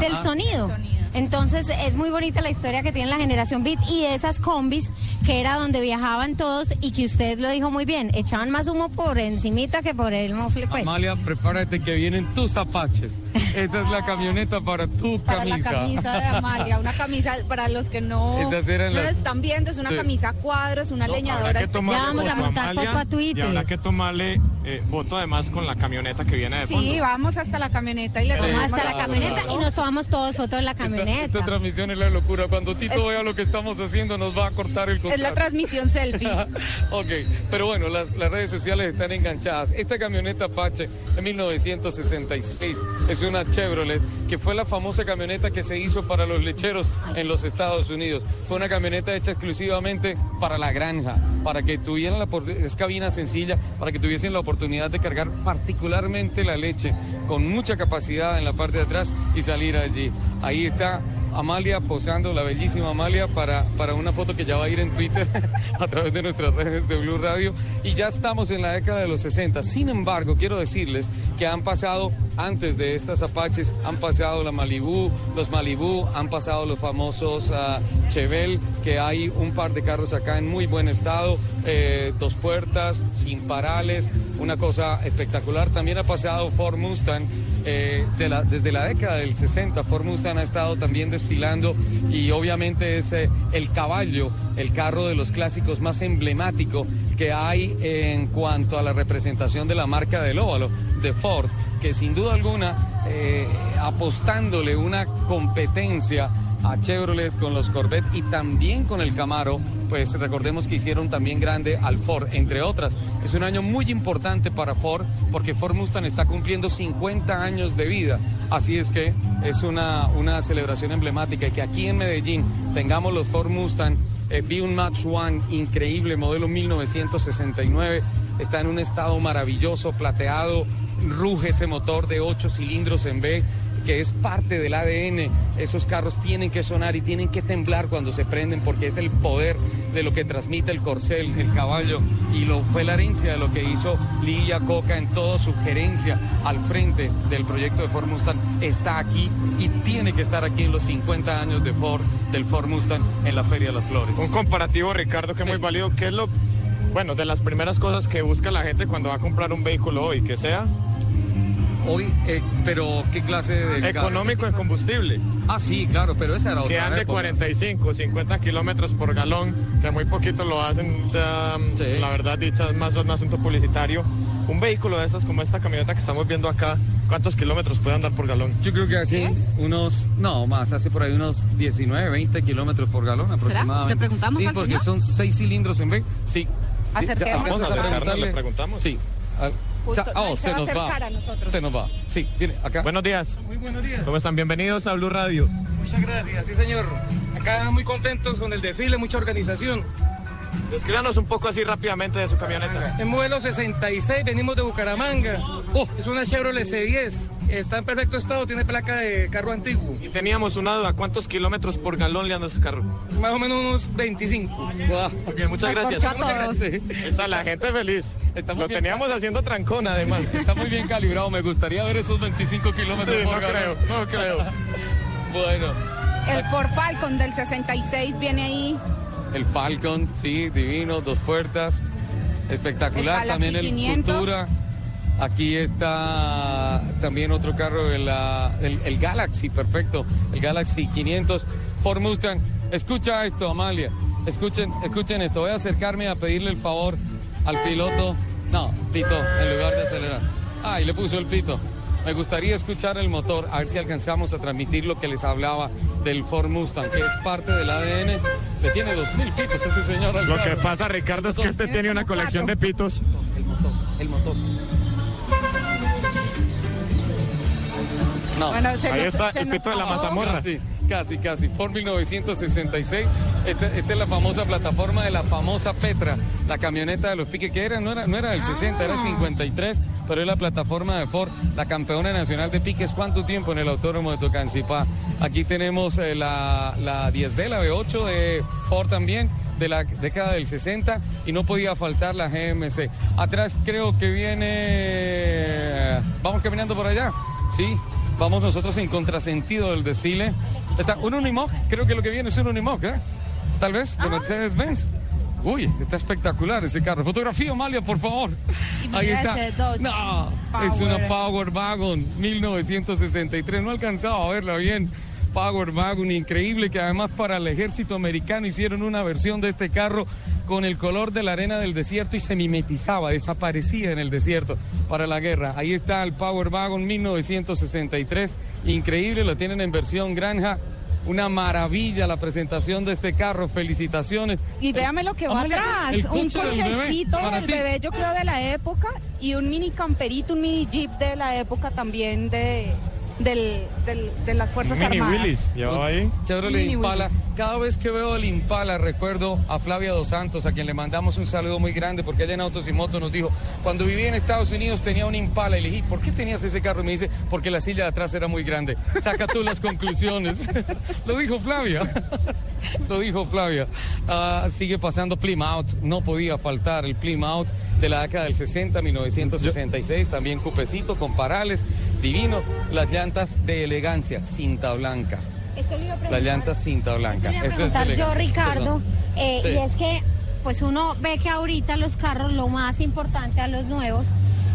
del sonido. Entonces es muy bonita la historia que tiene la generación Beat y de esas combis que era donde viajaban todos y que usted lo dijo muy bien, echaban más humo por encimita que por el mofle. pues. Amalia, prepárate que vienen tus apaches. Esa es la camioneta para tu Para la camisa. camisa de Amalia, una camisa para los que no, Esas eran no las- lo están viendo, es una Sí. camisa a cuadros, una leñadora tomarle vamos a montar foto a Twitter. Y habrá que tomarle eh, voto además con la camioneta que viene de fondo. Sí, vamos hasta la camioneta y le tomamos hasta la camioneta y nos tomamos todos fotos en la camioneta. Esta transmisión es la locura. Cuando Tito Es- vea lo que estamos haciendo, nos va a cortar el Es la contrato. transmisión selfie. <laughs> ok, pero bueno, las, las redes sociales están enganchadas. Esta camioneta Apache de 1966 es una Chevrolet que fue la famosa camioneta que se hizo para los lecheros en los Estados Unidos. Fue una camioneta hecha exclusivamente para la granja, para que tuvieran la es cabina sencilla, para que tuviesen la oportunidad de cargar particularmente la leche con mucha capacidad en la parte de atrás y salir allí. Ahí está Amalia posando, la bellísima Amalia, para, para una foto que ya va a ir en Twitter <laughs> a través de nuestras redes de Blue Radio. Y ya estamos en la década de los 60. Sin embargo, quiero decirles que han pasado, antes de estas Apaches, han pasado la Malibu, los Malibu, han pasado los famosos ah, Chevel, que hay un par de carros acá en muy buen estado, eh, dos puertas, sin parales, una cosa espectacular. También ha pasado Ford Mustang. Eh, desde la década del 60, Ford Mustang ha estado también desfilando y obviamente es eh, el caballo, el carro de los clásicos más emblemático que hay en cuanto a la representación de la marca del óvalo de Ford, que sin duda alguna, eh, apostándole una competencia a Chevrolet con los Corvette y también con el Camaro, pues recordemos que hicieron también grande al Ford, entre otras. Es un año muy importante para Ford porque Ford Mustang está cumpliendo 50 años de vida. Así es que es una, una celebración emblemática y que aquí en Medellín tengamos los Ford Mustang. Eh, vi un Match One increíble, modelo 1969. Está en un estado maravilloso, plateado. Ruge ese motor de 8 cilindros en B que es parte del ADN. Esos carros tienen que sonar y tienen que temblar cuando se prenden porque es el poder de lo que transmite el corcel, el caballo. Y lo fue la herencia de lo que hizo Lidia Coca en toda su gerencia al frente del proyecto de Ford Mustang. Está aquí y tiene que estar aquí en los 50 años de Ford, del Ford Mustang en la Feria de las Flores. Un comparativo, Ricardo, que es muy válido. ¿Qué es lo, bueno, de las primeras cosas que busca la gente cuando va a comprar un vehículo hoy? Que sea Hoy, eh, pero ¿qué clase de económico en combustible. Ah, sí, claro, pero esa era otra Que ande época. 45, 50 kilómetros por galón, que muy poquito lo hacen, o sea, la verdad dicha, es más un asunto publicitario. Un vehículo de estos como esta camioneta que estamos viendo acá, ¿cuántos kilómetros puede andar por galón? Yo creo que hace unos, no más, hace por ahí unos 19, 20 kilómetros por galón aproximadamente. ¿Le preguntamos Sí, al porque señor? son seis cilindros en B. Sí. sí. Acerquémonos. ¿alcanzas Vamos a a acercarnos, preguntarle? le preguntamos. Sí. Ah, Justo, no, oh, se nos va. acercar a nosotros. Se nos va. Sí, viene acá. Buenos días. Muy buenos días. ¿Cómo están? Bienvenidos a Blue Radio. Muchas gracias, sí señor. Acá muy contentos con el desfile, mucha organización. Descríbanos un poco así rápidamente de su camioneta. En modelo 66 venimos de Bucaramanga. Oh. Es una Chevrolet C10. Está en perfecto estado, tiene placa de carro antiguo. Y teníamos una duda, ¿cuántos kilómetros por galón le anda ese carro? Más o menos unos 25. Ok, muchas gracias. Muchas gracias. Está la gente feliz. Lo bien. teníamos haciendo trancón además. Está muy bien calibrado. Me gustaría ver esos 25 kilómetros Sí, por no galón. creo, no creo. <laughs> bueno, El Ford Falcon del 66 viene ahí. El Falcon, sí, divino, dos puertas. Espectacular. El también el 500. Futura. Aquí está también otro carro, el, el, el Galaxy, perfecto. El Galaxy 500. Ford Mustang. Escucha esto, Amalia. Escuchen, escuchen esto. Voy a acercarme a pedirle el favor al piloto. No, pito, en lugar de acelerar. Ah, y le puso el pito. Me gustaría escuchar el motor, a ver si alcanzamos a transmitir lo que les hablaba del Ford Mustang, que es parte del ADN. Le tiene dos mil pitos ese señor. Lo que pasa, Ricardo, es que este tiene una colección de pitos. El motor. No. Bueno, se Ahí está se el pito de la mazamorra. Casi, casi, casi. Ford 1966. Esta, esta es la famosa plataforma de la famosa Petra, la camioneta de los piques, que era, no era, no era del 60, era 53, pero es la plataforma de Ford, la campeona nacional de piques. ¿Cuánto tiempo en el Autódromo de Tocancipá? Aquí tenemos eh, la, la 10D, la V8 de Ford también de la década del 60 y no podía faltar la GMC. Atrás creo que viene... Vamos caminando por allá. Sí, vamos nosotros en contrasentido del desfile. Está un Unimog, creo que lo que viene es un Unimog, ¿eh? Tal vez, de Mercedes-Benz. Uy, está espectacular ese carro. Fotografía, Amalia, por favor. Ahí está. No, es una Power. Power Wagon 1963. No alcanzaba a verla bien. Power Wagon, increíble que además para el ejército americano hicieron una versión de este carro con el color de la arena del desierto y se mimetizaba, desaparecía en el desierto para la guerra. Ahí está el Power Wagon 1963, increíble, lo tienen en versión granja. Una maravilla la presentación de este carro, felicitaciones. Y véame lo que va atrás, el un coche del bebé, cochecito del bebé, yo creo de la época, y un mini camperito, un mini jeep de la época también de, del, del- de las Fuerzas Armadas. llevaba ahí. Chevrolet Mini Impala. Cada vez que veo el Impala recuerdo a Flavia Dos Santos, a quien le mandamos un saludo muy grande porque ella en Autos y Motos nos dijo, cuando vivía en Estados Unidos tenía un Impala y le dije, ¿por qué tenías ese carro? Y me dice, porque la silla de atrás era muy grande. Saca tú las conclusiones. <laughs> Lo dijo Flavia. <laughs> Lo dijo Flavia. Ah, sigue pasando Plymouth. No podía faltar el Plymouth de la década del 60, 1966. También cupecito con parales. Divino. Las llantas de elegancia. Cinta blanca. Eso le iba a Las preguntar. llantas cinta blanca. Eso le iba a Eso es preguntar yo. Ricardo, eh, Sí. y es que pues uno ve que ahorita los carros, lo más importante a los nuevos,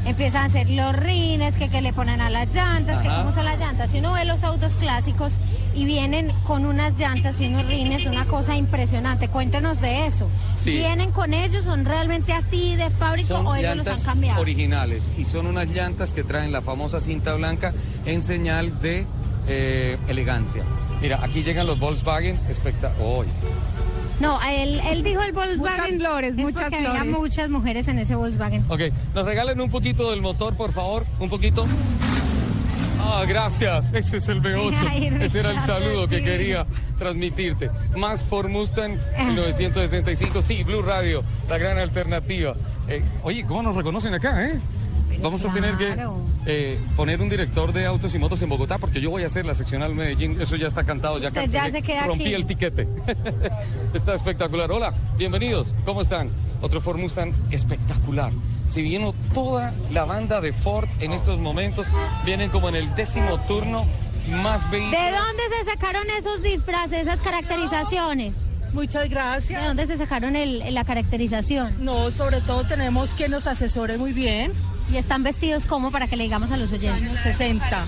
empiezan a ser los rines, que, que le ponen a las llantas, que cómo son las llantas. Si uno ve los autos clásicos y vienen con unas llantas y unos rines, una cosa impresionante. Cuéntenos de eso. Sí. ¿Vienen con ellos? ¿Son realmente así de fábrica Son o ellos los han cambiado? originales y son unas llantas que traen la famosa cinta blanca en señal de eh, elegancia. Mira, aquí llegan los Volkswagen espectaculares. No, él, él dijo el Volkswagen. Muchas flores, es muchas porque había flores. muchas mujeres en ese Volkswagen. Ok, nos regalen un poquito del motor, por favor, un poquito. Ah, gracias. Ese es el V8. <laughs> Ay, Ese era el saludo que quería transmitirte. Más Ford Mustang 1965. Sí, Blue Radio, la gran alternativa. Eh, oye, ¿cómo nos reconocen acá, eh? Vamos a tener que eh, poner un director de autos y motos en Bogotá porque yo voy a hacer la seccional Medellín. Eso ya está cantado, ya Usted ya cancelé. se queda Rompí aquí. el tiquete. <laughs> está espectacular. Hola, bienvenidos. ¿Cómo están? Otro Ford Mustang espectacular. Si vino toda la banda de Ford en estos momentos, vienen como en el décimo turno más ¿De vehículos. dónde se sacaron esos disfraces, esas caracterizaciones? Muchas gracias. ¿De dónde se sacaron el- la caracterización? No, sobre todo tenemos que nos asesore muy bien. ¿Y están vestidos como para que le digamos a los oyentes? Años 60.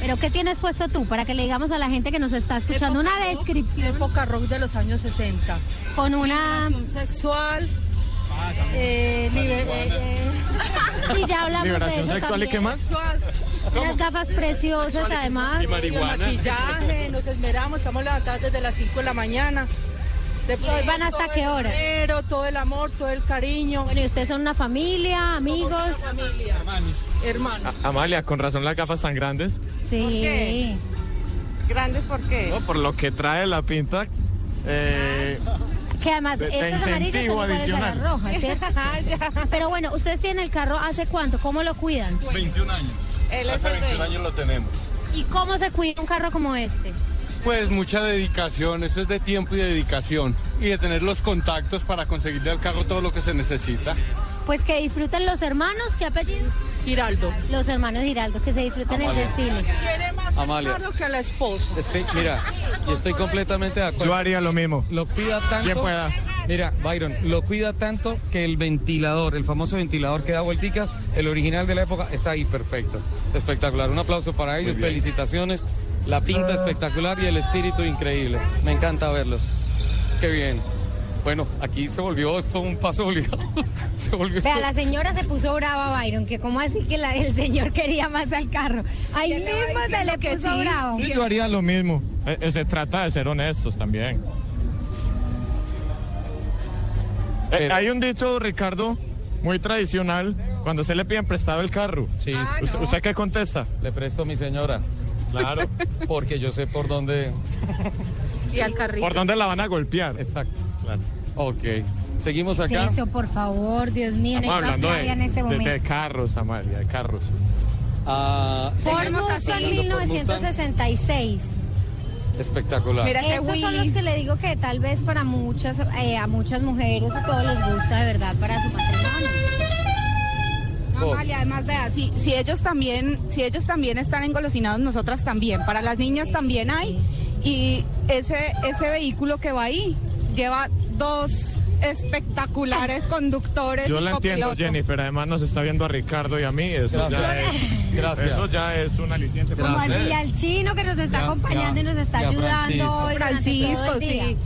¿Pero qué tienes puesto tú para que le digamos a la gente que nos está escuchando una Época rock, descripción Época rock de los años 60. con una... Liberación sexual. eh, libe- eh, eh, <laughs> Sí, ya hablamos de Liberación eso sexual y qué también. más? Unas gafas preciosas además. Y maquillaje, nos esmeramos, estamos levantados desde las 5 de la mañana. Después ¿Y hoy van hasta qué hora? dinero, todo el amor, todo el cariño. Bueno, ¿y ustedes son una familia, amigos? Somos una familia. Hermanos. A- Amalia, con razón las gafas tan grandes. Sí. ¿Grandes por qué? No, por lo que trae la pinta. eh, Que además De- estas amarillas son a adicional. las rojas, ¿cierto? <laughs> Pero bueno, ustedes tienen el carro hace cuánto, ¿cómo lo cuidan? 21 años. Él es Hace el 21 dueño. años lo tenemos. ¿Y cómo se cuida un carro como este? Pues mucha dedicación, eso es de tiempo y dedicación. Y de tener los contactos para conseguirle al carro todo lo que se necesita. Pues que disfruten los hermanos, ¿qué apellido? Giraldo. Los hermanos Giraldo, que se disfruten el Amalia. desfile. Tiene más Amalia. el que a la esposa. Sí, mira, y estoy completamente de acuerdo. yo haría lo mismo. Lo cuida tanto. Bien pueda. Mira, Byron, lo cuida tanto que el ventilador, el famoso ventilador que da vuelticas, el original de la época, está ahí perfecto. Espectacular. Un aplauso para ellos, felicitaciones. La pinta espectacular y el espíritu increíble. Me encanta verlos. Qué bien. Bueno, aquí se volvió esto un paso obligado. <laughs> se volvió Vea, esto- la señora se puso brava, Byron, que cómo así que la- el señor quería más al carro. Ahí ¿Quién le va mismo se le puso sí? bravo. Sí, yo haría lo mismo. Eh, eh, se trata de ser honestos también. Eh, hay un dicho, Ricardo, muy tradicional, cuando se le piden prestado el carro. Sí, ¿Usted, usted qué contesta? le presto a mi señora. Claro. Porque yo sé por dónde. Y al carrito. ¿Por dónde la van a golpear? Exacto. Claro. Ok. Seguimos ¿Qué es acá. Eso, por favor, Dios mío, Estamos a hablando de, en este de- momento. de carros, Amalia, de carros. Ah, Ford seguimos Mustang hablando Ford Mustang. 1966. Espectacular. Mira ese Estos son los que le digo que tal vez para muchas, eh, a muchas mujeres y todos les gusta de verdad para su matrimonio. Amalia, además vea, si, si ellos también, si ellos también están engolosinados, nosotras también. Para las niñas también hay. Y ese, ese vehículo que va ahí lleva dos espectaculares conductores. Yo la entiendo. Jennifer. Además nos está viendo a Ricardo y a mí. Eso ya Gracias. es... Gracias. Eso ya es un aliciente. Como así, al chino que nos está Ya, acompañando ya, y nos está ya, ayudando Francisco. Francisco, sí.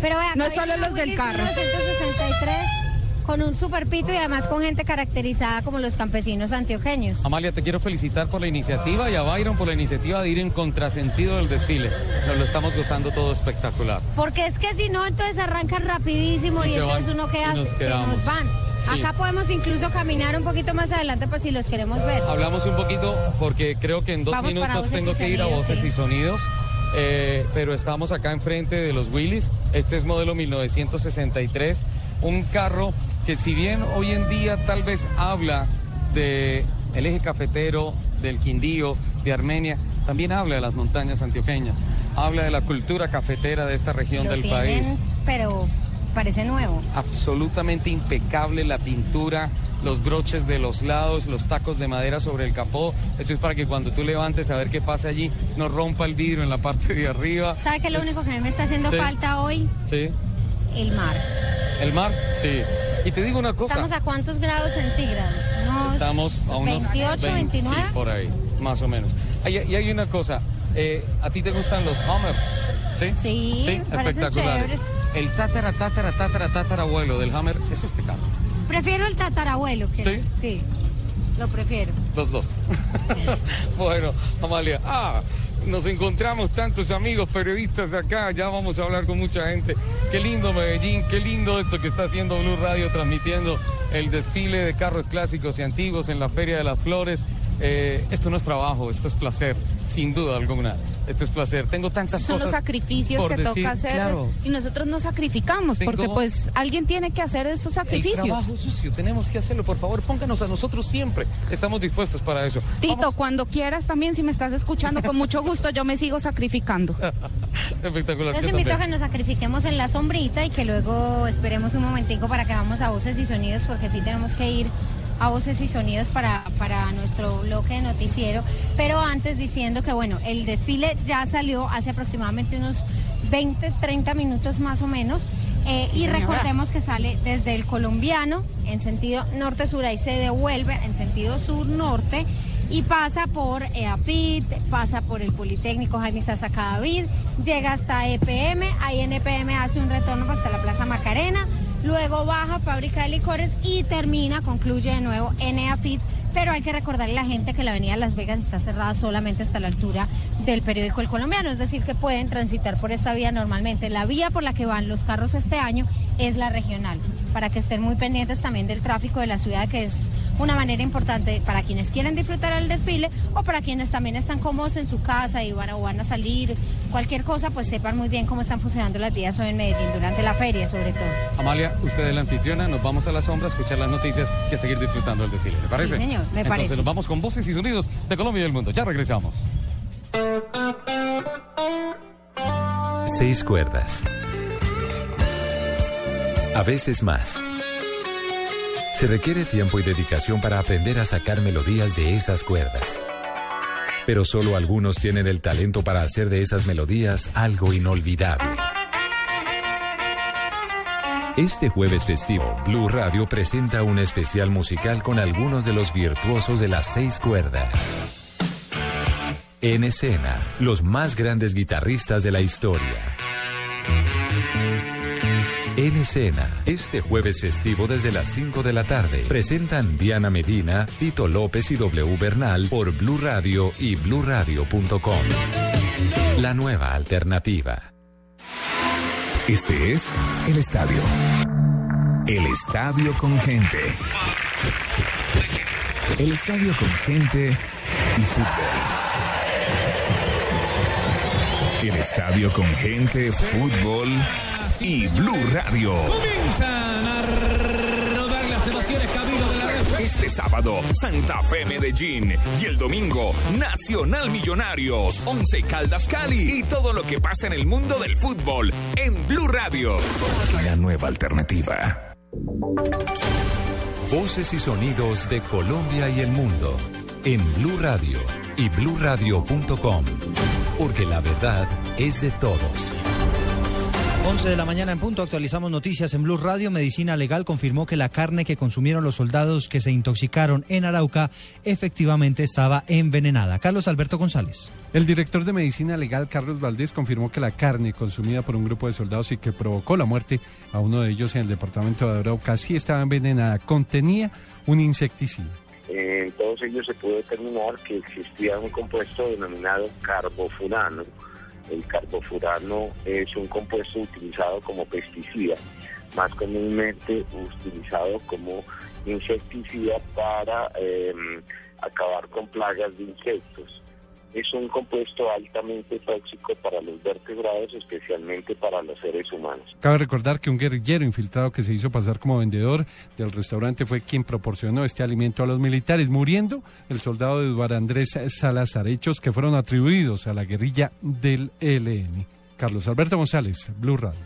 Pero vea, No es solo los del carro. 1963 con un super pito y además con gente caracterizada como los campesinos antioqueños. Amalia, te quiero felicitar por la iniciativa y a Byron por la iniciativa de ir en contrasentido del desfile. Nos lo estamos gozando todo espectacular. Porque es que si no, entonces arrancan rapidísimo Y y, entonces van, uno queda, nos se nos van. Sí. Acá podemos incluso caminar un poquito más adelante por si los queremos ver. Hablamos un poquito porque creo que en dos Vamos minutos tengo que ir a voces sí. y sonidos. eh, pero estamos acá enfrente de los Willys. Este es modelo 1963. Un carro que si bien hoy en día tal vez habla de el eje cafetero, del Quindío, de Armenia, también habla de las montañas antioqueñas. Habla de la cultura cafetera de esta región Lo del tienen, país. pero parece nuevo. absolutamente impecable la pintura, los broches de los lados, los tacos de madera sobre el capó. Esto es para que cuando tú levantes a ver qué pasa allí, no rompa el vidrio en la parte de arriba. ¿Sabe qué es lo único que a mí me está haciendo Sí. falta hoy? Sí. El mar. ¿El mar? Sí. Y te digo una cosa. ¿Estamos a cuántos grados centígrados? Unos Estamos a unos 28, 20, 29. Sí, por ahí, más o menos. Hay- Y hay una cosa. eh, ¿A ti te gustan los Hummer? Sí. Sí, parecen espectaculares. El tatara, tatara, tatara, tatara abuelo del Hummer es este carro. Prefiero el tatarabuelo que. ¿Sí? Sí, lo prefiero. Los dos. <laughs> bueno, Amalia, ah, nos encontramos tantos amigos periodistas acá, ya vamos a hablar con mucha gente. Qué lindo Medellín, qué lindo esto que está haciendo Blue Radio transmitiendo el desfile de carros clásicos y antiguos en la Feria de las Flores. Eh, esto no es trabajo, esto es placer, sin duda alguna. Esto es placer. Tengo tantas Son los cosas. sacrificios por que decir, toca hacer claro. y nosotros nos sacrificamos Tengo- porque pues alguien tiene que hacer esos El sacrificios. trabajo sucio, tenemos que hacerlo, por favor, pónganos a nosotros siempre. Estamos dispuestos para eso. Tito, cuando quieras también, si me estás escuchando, con mucho <laughs> gusto yo me sigo sacrificando. <laughs> Espectacular. Los invito a que nos sacrifiquemos en la sombrita y que luego esperemos un momentico para que vamos a voces y sonidos, porque sí tenemos que ir a voces y sonidos para, para nuestro bloque de noticiero. Pero antes diciendo que, bueno, el desfile ya salió hace aproximadamente unos 20, 30 minutos más o menos. Eh, Sí, y señora. recordemos que sale desde el colombiano en sentido norte-sur, ahí se devuelve en sentido sur-norte y pasa por EAPIT, pasa por el Politécnico Jaime Sasa David, llega hasta EPM, ahí en EPM hace un retorno hasta la Plaza Macarena, luego baja Fábrica de Licores y termina, concluye de nuevo en EAPIT, pero hay que recordarle a la gente que la avenida Las Vegas está cerrada solamente hasta la altura del periódico El Colombiano, es decir, que pueden transitar por esta vía normalmente. La vía por la que van los carros este año es la regional, para que estén muy pendientes también del tráfico de la ciudad, que es una manera importante para quienes quieren disfrutar el desfile o para quienes también están cómodos en su casa y van a, o van a salir, cualquier cosa, pues sepan muy bien cómo están funcionando las vías hoy en Medellín durante la feria, sobre todo. Amalia, usted es la anfitriona, nos vamos a la sombra a escuchar las noticias y a seguir disfrutando del desfile. ¿Le parece? Sí, señor, me Entonces parece. nos vamos con voces y sonidos de Colombia y del mundo. Ya regresamos. Seis cuerdas. A veces más. Se requiere tiempo y dedicación para aprender a sacar melodías de esas cuerdas. Pero solo algunos tienen el talento para hacer de esas melodías algo inolvidable. Este jueves festivo, Blue Radio presenta un especial musical con algunos de los virtuosos de las seis cuerdas. En escena, los más grandes guitarristas de la historia. En escena, este jueves festivo desde las 5 de la tarde, presentan Diana Medina, Tito López y W Bernal por Blue Radio y bluradio.com. La nueva alternativa. Este es el estadio. El estadio con gente. El estadio con gente y fútbol. El estadio con gente, fútbol y Blue Radio. Comienzan a rodar las emociones camino de la. Este sábado, Santa Fe Medellín. Y el domingo, Nacional Millonarios, Once Caldas Cali. Y todo lo que pasa en el mundo del fútbol en Blue Radio. La nueva alternativa. Voces y sonidos de Colombia y el mundo en Blue Radio y bluradio.com. Porque la verdad es de todos. 11 de la mañana en punto actualizamos noticias en Blue Radio. Medicina Legal confirmó que la carne que consumieron los soldados que se intoxicaron en Arauca efectivamente estaba envenenada. Carlos Alberto González. El director de Medicina Legal, Carlos Valdés, confirmó que la carne consumida por un grupo de soldados y que provocó la muerte a uno de ellos en el departamento de Arauca sí estaba envenenada. Contenía un insecticida. En todos ellos se pudo determinar que existía un compuesto denominado carbofurano. El carbofurano es un compuesto utilizado como pesticida, más comúnmente utilizado como insecticida para eh, acabar con plagas de insectos. Es un compuesto altamente tóxico para los vertebrados, especialmente para los seres humanos. Cabe recordar que un guerrillero infiltrado que se hizo pasar como vendedor del restaurante fue quien proporcionó este alimento a los militares, muriendo el soldado Eduardo Andrés Salazar, hechos que fueron atribuidos a la guerrilla del ELN. Carlos Alberto González, Blue Radio.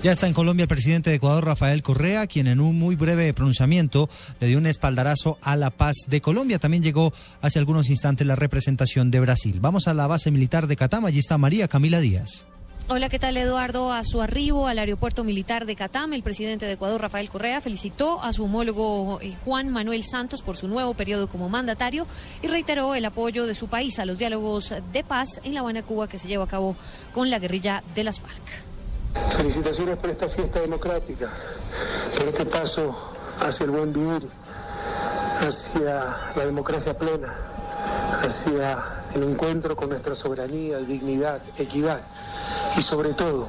Ya está en Colombia el presidente de Ecuador, Rafael Correa, quien en un muy breve pronunciamiento le dio un espaldarazo a la paz de Colombia. También llegó hace algunos instantes la representación de Brasil. Vamos a la base militar de Catam. Allí está María Camila Díaz. Hola, ¿qué tal Eduardo? A su arribo al aeropuerto militar de Catam, el presidente de Ecuador, Rafael Correa, felicitó a su homólogo eh, Juan Manuel Santos por su nuevo periodo como mandatario y reiteró el apoyo de su país a los diálogos de paz en La Habana, Cuba, que se lleva a cabo con la guerrilla de las FARC. Felicitaciones por esta fiesta democrática, por este paso hacia el buen vivir, hacia la democracia plena, hacia el encuentro con nuestra soberanía, dignidad, equidad y sobre todo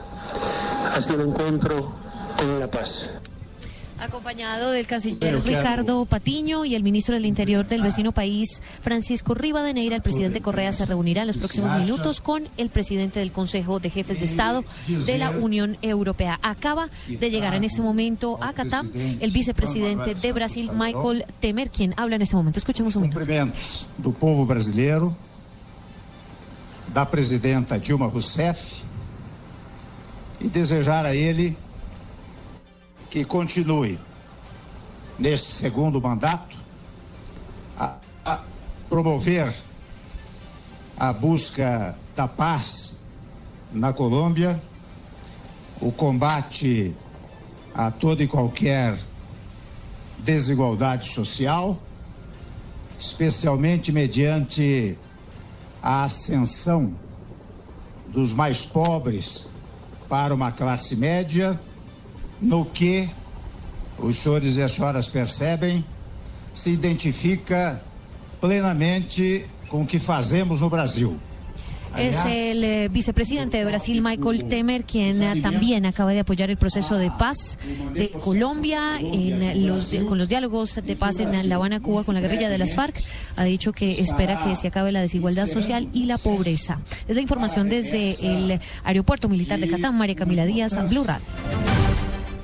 hacia el encuentro con la paz. Acompañado del canciller Ricardo Patiño y el ministro del Interior del vecino país, Francisco Rivadeneira, el presidente Correa se reunirá en los próximos minutos con el presidente del Consejo de Jefes de Estado de la Unión Europea. Acaba de llegar en este momento a Catam el vicepresidente de Brasil, Michael Temer, quien habla en este momento. Escuchemos un minuto. Cumprimentos do povo brasileiro, da presidenta Dilma Rousseff e desejar a ele que continue neste segundo mandato a, a promover a busca da paz na Colômbia, o combate a toda e qualquer desigualdade social, especialmente mediante a ascensão dos mais pobres para uma classe média no que os senhores e as senhoras percebem, se identifica plenamente com o que fazemos no Brasil. Es el eh, vicepresidente de Brasil, Michael Temer, quien eh, también acaba de apoyar el proceso de paz de Colombia en los, con los diálogos de paz en La Habana, Cuba, con la guerrilla de las FARC. Ha dicho que espera que se acabe la desigualdad social y la pobreza. Es la información desde el aeropuerto militar de Catán, María Camila Díaz, Blue Radio.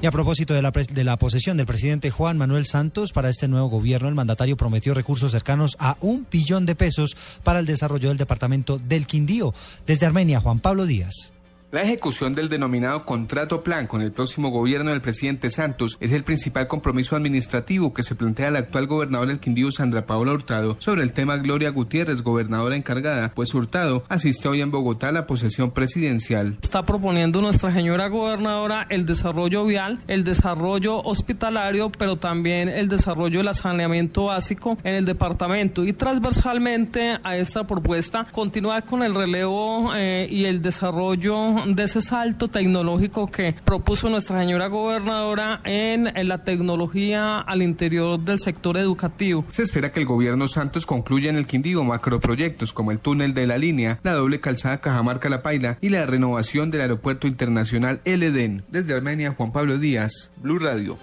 Y a propósito de la, de la, posesión del presidente Juan Manuel Santos para este nuevo gobierno, el mandatario prometió recursos cercanos a un billón de pesos para el desarrollo del departamento del Quindío. Desde Armenia, Juan Pablo Díaz. La ejecución del denominado contrato plan con el próximo gobierno del presidente Santos es el principal compromiso administrativo que se plantea el actual gobernador del Quindío, Sandra Paola Hurtado, sobre el tema Gloria Gutiérrez, gobernadora encargada, pues Hurtado asiste hoy en Bogotá a la posesión presidencial. Está proponiendo nuestra señora gobernadora el desarrollo vial, el desarrollo hospitalario, pero también el desarrollo del saneamiento básico en el departamento y transversalmente a esta propuesta continuar con el relevo eh, y el desarrollo de ese salto tecnológico que propuso nuestra señora gobernadora en, en, la tecnología al interior del sector educativo. Se espera que el gobierno Santos concluya en el Quindío macroproyectos como el túnel de la línea, la doble calzada Cajamarca-La Paila y la renovación del aeropuerto internacional El Edén. Desde Armenia, Juan Pablo Díaz, Blue Radio.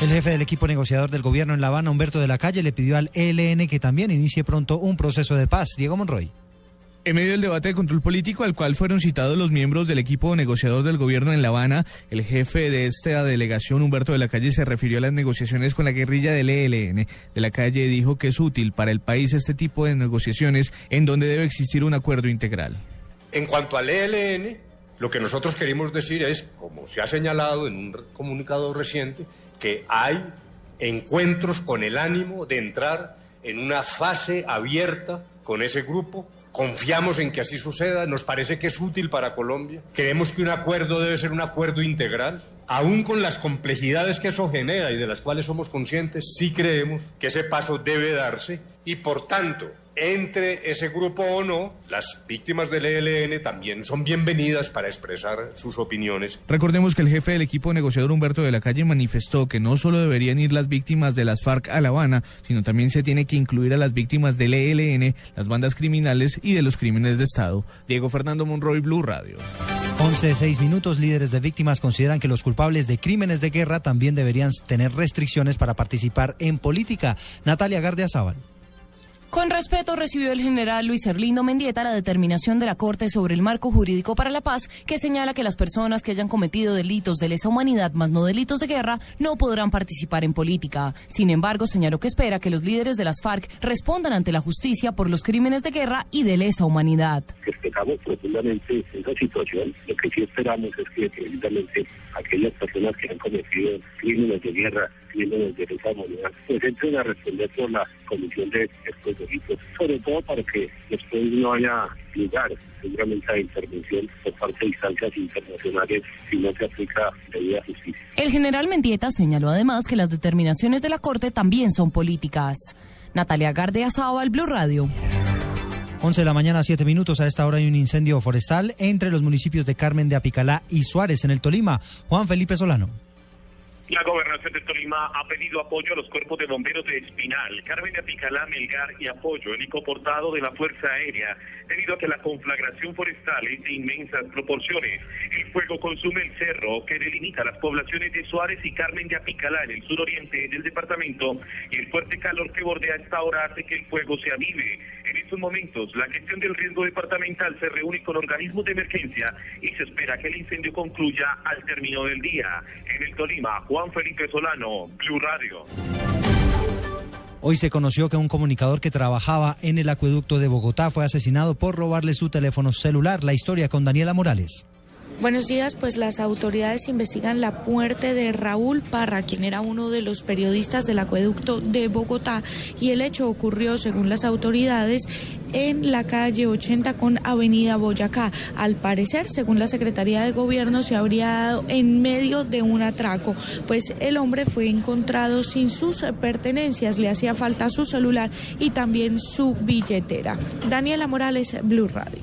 El jefe del equipo negociador del gobierno en La Habana, Humberto de la Calle, le pidió al ELN que también inicie pronto un proceso de paz. Diego Monroy. En medio del debate de control político al cual fueron citados los miembros del equipo negociador del gobierno en La Habana, el jefe de esta delegación, Humberto de la Calle, se refirió a las negociaciones con la guerrilla del ELN. De la Calle dijo que es útil para el país este tipo de negociaciones en donde debe existir un acuerdo integral. En cuanto al ELN, lo que nosotros queremos decir es, como se ha señalado en un comunicado reciente, que hay encuentros con el ánimo de entrar en una fase abierta con ese grupo Confiamos en que así suceda, nos parece que es útil para Colombia. Creemos que un acuerdo debe ser un acuerdo integral. Aún con las complejidades que eso genera y de las cuales somos conscientes, sí creemos que ese paso debe darse y por tanto entre ese grupo o no, las víctimas del ELN también son bienvenidas para expresar sus opiniones. Recordemos que el jefe del equipo negociador Humberto de la Calle manifestó que no solo deberían ir las víctimas de las FARC a La Habana, sino también se tiene que incluir a las víctimas del ELN, las bandas criminales y de los crímenes de Estado. Diego Fernando Monroy, Blue Radio. 11 6 minutos, líderes de víctimas consideran que los culpables de crímenes de guerra también deberían tener restricciones para participar en política. Natalia Gardia Zaval. Con respeto recibió el general Luis Erlindo Mendieta la determinación de la Corte sobre el marco jurídico para la paz que señala que las personas que hayan cometido delitos de lesa humanidad más no delitos de guerra no podrán participar en política. Sin embargo, señaló que espera que los líderes de las FARC respondan ante la justicia por los crímenes de guerra y de lesa humanidad. Respetamos profundamente esa situación. Lo que sí esperamos es que precisamente aquellas personas que han cometido crímenes de guerra, crímenes de lesa humanidad, pues entren a responder por la comisión de estos sobre todo para que después no haya lugar seguramente a intervención por parte de instancias internacionales si no se aplica debida justicia. El general Mendieta señaló además que las determinaciones de la Corte también son políticas. Natalia Gardea el Blue Radio. 11 de la mañana, 7 minutos. A esta hora hay un incendio forestal entre los municipios de Carmen de Apicalá y Suárez, en el Tolima. Juan Felipe Solano. La gobernación de Tolima ha pedido apoyo a los cuerpos de bomberos de Espinal, Carmen de Apicalá, Melgar y apoyo helicoportado de la Fuerza Aérea, debido a que la conflagración forestal es de inmensas proporciones. El fuego consume el cerro que delimita las poblaciones de Suárez y Carmen de Apicalá en el suroriente del departamento y el fuerte calor que bordea esta hora hace que el fuego se avive. En estos momentos, la gestión del riesgo departamental se reúne con organismos de emergencia y se espera que el incendio concluya al término del día. En el Tolima, Juan Felipe Solano, Blue Radio. Hoy se conoció que un comunicador que trabajaba en el acueducto de Bogotá fue asesinado por robarle su teléfono celular. La historia con Daniela Morales. Buenos días, pues las autoridades investigan la muerte de Raúl Parra, quien era uno de los periodistas del acueducto de Bogotá, y el hecho ocurrió, según las autoridades, en la calle 80 con Avenida Boyacá. Al parecer, según la Secretaría de Gobierno, se habría dado en medio de un atraco, pues el hombre fue encontrado sin sus pertenencias, le hacía falta su celular y también su billetera. Daniela Morales, Blue Radio.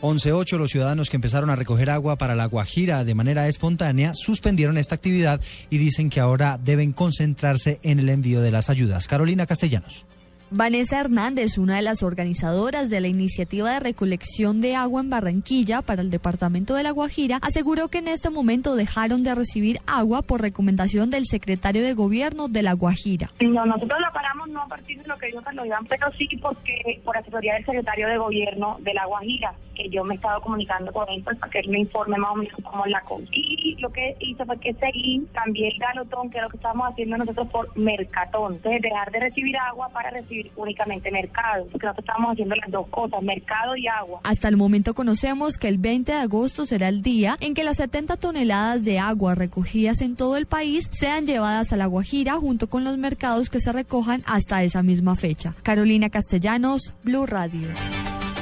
11.8, los ciudadanos que empezaron a recoger agua para la Guajira de manera espontánea suspendieron esta actividad y dicen que ahora deben concentrarse en el envío de las ayudas. Carolina Castellanos. Vanessa Hernández, una de las organizadoras de la iniciativa de recolección de agua en Barranquilla para el departamento de La Guajira, aseguró que en este momento dejaron de recibir agua por recomendación del secretario de gobierno de La Guajira. No, nosotros lo paramos no a partir de lo que ellos nos lo digan, pero sí porque por asesoría del secretario de gobierno de La Guajira, que yo me he estado comunicando con él pues, para que él me informe más o menos cómo la cosa. Y lo que hizo fue que seguí también Galotón, que es lo que estamos haciendo nosotros por Mercatón, entonces dejar de recibir agua para recibir únicamente mercado, porque nosotros estamos haciendo las dos cosas, mercado y agua. Hasta el momento conocemos que el 20 de agosto será el día en que las 70 toneladas de agua recogidas en todo el país sean llevadas a La Guajira junto con los mercados que se recojan hasta esa misma fecha. Carolina Castellanos, Blue Radio.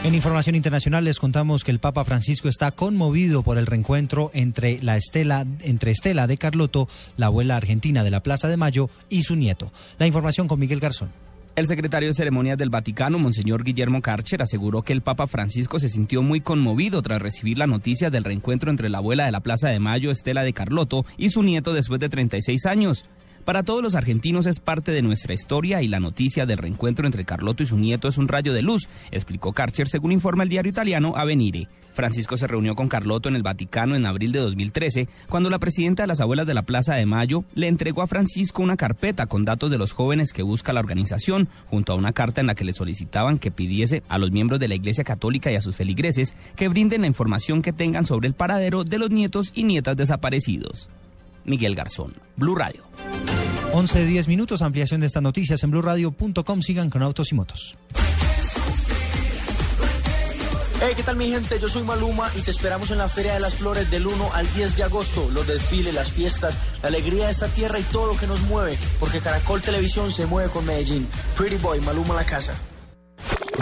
En información internacional les contamos que el Papa Francisco está conmovido por el reencuentro entre la Estela, entre Estela de Carlotto, la abuela argentina de la Plaza de Mayo, y su nieto. La información con Miguel Garzón. El secretario de Ceremonias del Vaticano, Monseñor Guillermo Karcher, aseguró que el Papa Francisco se sintió muy conmovido tras recibir la noticia del reencuentro entre la abuela de la Plaza de Mayo, Estela de Carlotto, y su nieto después de 36 años. Para todos los argentinos es parte de nuestra historia y la noticia del reencuentro entre Carlotto y su nieto es un rayo de luz, explicó Karcher según informa el diario italiano Avenire. Francisco se reunió con Carlotto en el Vaticano en abril de 2013, cuando la presidenta de las abuelas de la Plaza de Mayo le entregó a Francisco una carpeta con datos de los jóvenes que busca la organización, junto a una carta en la que le solicitaban que pidiese a los miembros de la Iglesia Católica y a sus feligreses que brinden la información que tengan sobre el paradero de los nietos y nietas desaparecidos. Miguel Garzón, Blue Radio. 11 10 minutos, ampliación de estas noticias en blueradio.com. Sigan con autos y motos. Hey, ¿qué tal mi gente? Yo soy Maluma y te esperamos en la Feria de las Flores del 1 al 10 de agosto. Los desfiles, las fiestas, la alegría de esta tierra y todo lo que nos mueve. Porque Caracol Televisión se mueve con Medellín. Pretty Boy, Maluma la casa.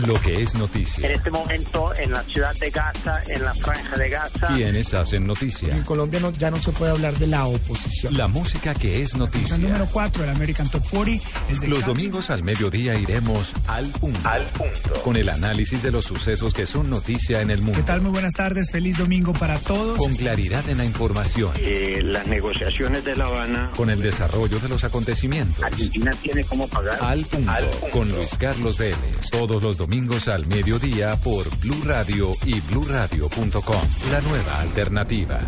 Lo que es noticia. En este momento, en la ciudad de Gaza, en la franja de Gaza. Quienes hacen noticia. En Colombia no, ya no se puede hablar de la oposición. La música que es noticia. El número 4, el American Top 40. Es de Los domingos al mediodía iremos al punto. Al punto. Con el análisis de los sucesos que son noticia en el mundo. ¿Qué tal? Muy buenas tardes. Feliz domingo para todos. Con claridad en la información. Eh, las negociaciones de La Habana. Con el desarrollo de los acontecimientos. Argentina tiene cómo pagar. Al punto. Con Luis Carlos Vélez. Todos los domingos al mediodía por Blue Radio y bluradio.com. La nueva alternativa.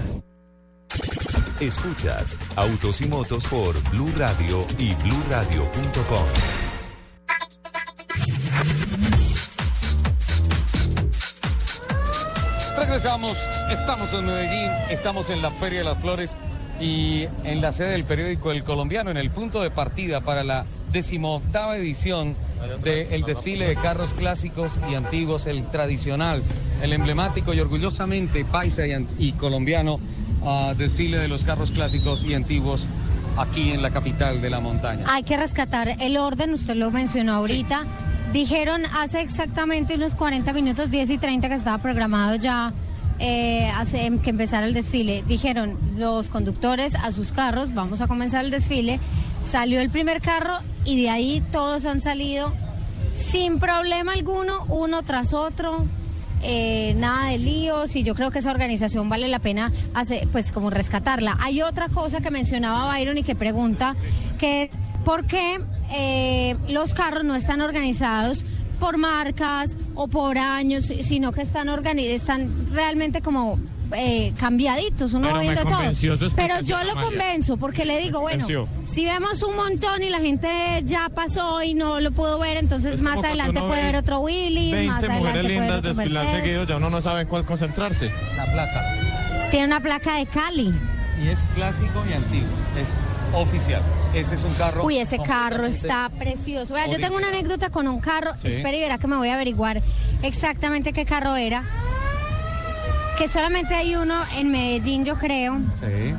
Escuchas Autos y Motos por Blue Radio y bluradio.com. Regresamos, estamos en Medellín, estamos en la Feria de las Flores y en la sede del periódico El Colombiano, en el punto de partida para la decimoctava edición del desfile de carros clásicos y antiguos, el tradicional, el emblemático y orgullosamente paisa y colombiano ah, desfile de los carros clásicos y antiguos aquí en la capital de la montaña. Hay que rescatar el orden, usted lo mencionó ahorita. Dijeron hace exactamente unos 40 minutos, 10 y 30, que estaba programado ya eh, hace, que empezara el desfile. Dijeron los conductores a sus carros, vamos a comenzar el desfile. Salió el primer carro y de ahí todos han salido sin problema alguno, uno tras otro. eh, nada de líos y yo creo que esa organización vale la pena hacer, pues como rescatarla. Hay otra cosa que mencionaba Byron y que pregunta que es por qué eh, los carros no están organizados por marcas o por años, sino que están organi- están realmente como eh, cambiaditos, uno Pero va viendo todo. Pero yo lo convenzo porque le digo, bueno, si vemos un montón y la gente ya pasó y no lo pudo ver, entonces más adelante puede ve ver otro Willy, 20 más adelante mujeres puede ver otro desfilar Mercedes. seguido, ya uno no sabe en cuál concentrarse. La placa. Tiene una placa de Cali. Y es clásico y antiguo, es oficial. Ese es un carro. Uy, ese carro está precioso. Vea, yo tengo una anécdota con un carro. Sí. Espere y verá que me voy a averiguar exactamente qué carro era. Que solamente hay uno en Medellín, yo creo. Sí.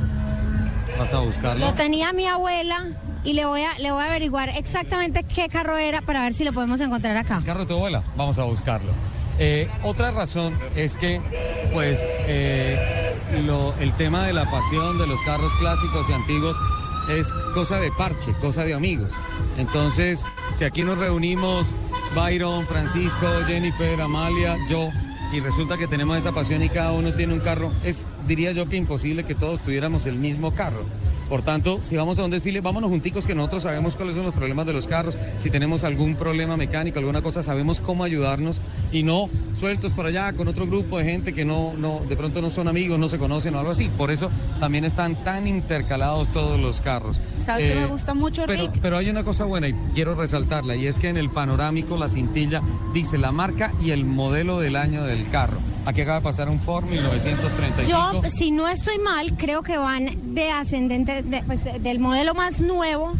Vas a buscarlo. Lo tenía mi abuela y le voy a le voy a averiguar exactamente qué carro era para ver si lo podemos encontrar acá. carro de tu abuela, vamos a buscarlo. Eh, otra razón es que, pues, eh, el tema de la pasión de los carros clásicos y antiguos es cosa de parche, cosa de amigos. Entonces, si aquí nos reunimos Byron, Francisco, Jennifer, Amalia, yo, y resulta que tenemos esa pasión y cada uno tiene un carro, es, diría yo, que imposible que todos tuviéramos el mismo carro. Por tanto, si vamos a un desfile, vámonos junticos que nosotros sabemos cuáles son los problemas de los carros. Si tenemos algún problema mecánico, alguna cosa, sabemos cómo ayudarnos y no sueltos por allá con otro grupo de gente que no, no, de pronto no son amigos, no se conocen o algo así. Por eso también están tan intercalados todos los carros. ¿Sabes qué me gusta mucho, pero, Rick? pero hay una cosa buena y quiero resaltarla y es que en el panorámico la cintilla dice la marca y el modelo del año del carro. Aquí acaba de pasar un Ford 1935. Yo, si no estoy mal, creo que van de ascendente de- pues, del modelo más nuevo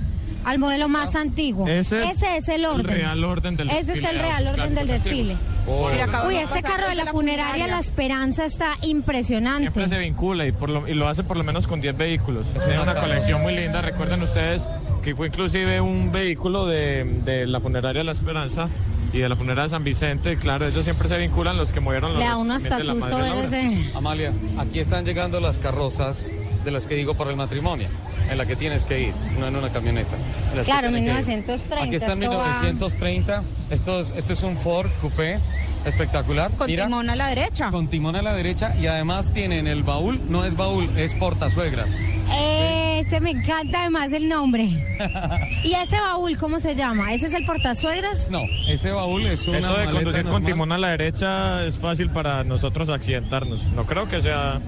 al modelo más antiguo. Ese es es el orden. real orden del Ese es desfile el de real autos orden del desfile. Uy, de ese carro de la funeraria La Esperanza está impresionante. Siempre se vincula y, por lo, y lo hace por lo menos con 10 vehículos. Tiene una colección muy linda. Recuerden ustedes que fue inclusive un vehículo de, de la funeraria La Esperanza y de la funeraria San Vicente. Claro, ellos siempre se vinculan los que movieron los Le da uno hasta de susto ese. Amalia, aquí están llegando las carrozas de las que digo por el matrimonio, en la que tienes que ir, no en una camioneta. en Claro, tienes que ir. 1930. Aquí está en esto va- 1930. Esto es, esto es un Ford Coupé espectacular. Con Mira, timón a la derecha. con timón a la derecha y además tienen el baúl, no es baúl, es portasuegras. Ese me encanta además el nombre. ¿Y ese baúl cómo se llama? ¿Ese es el portazuegras? No, ese baúl es una Eso de conducir con timón a la derecha es fácil para nosotros accidentarnos. No creo que sea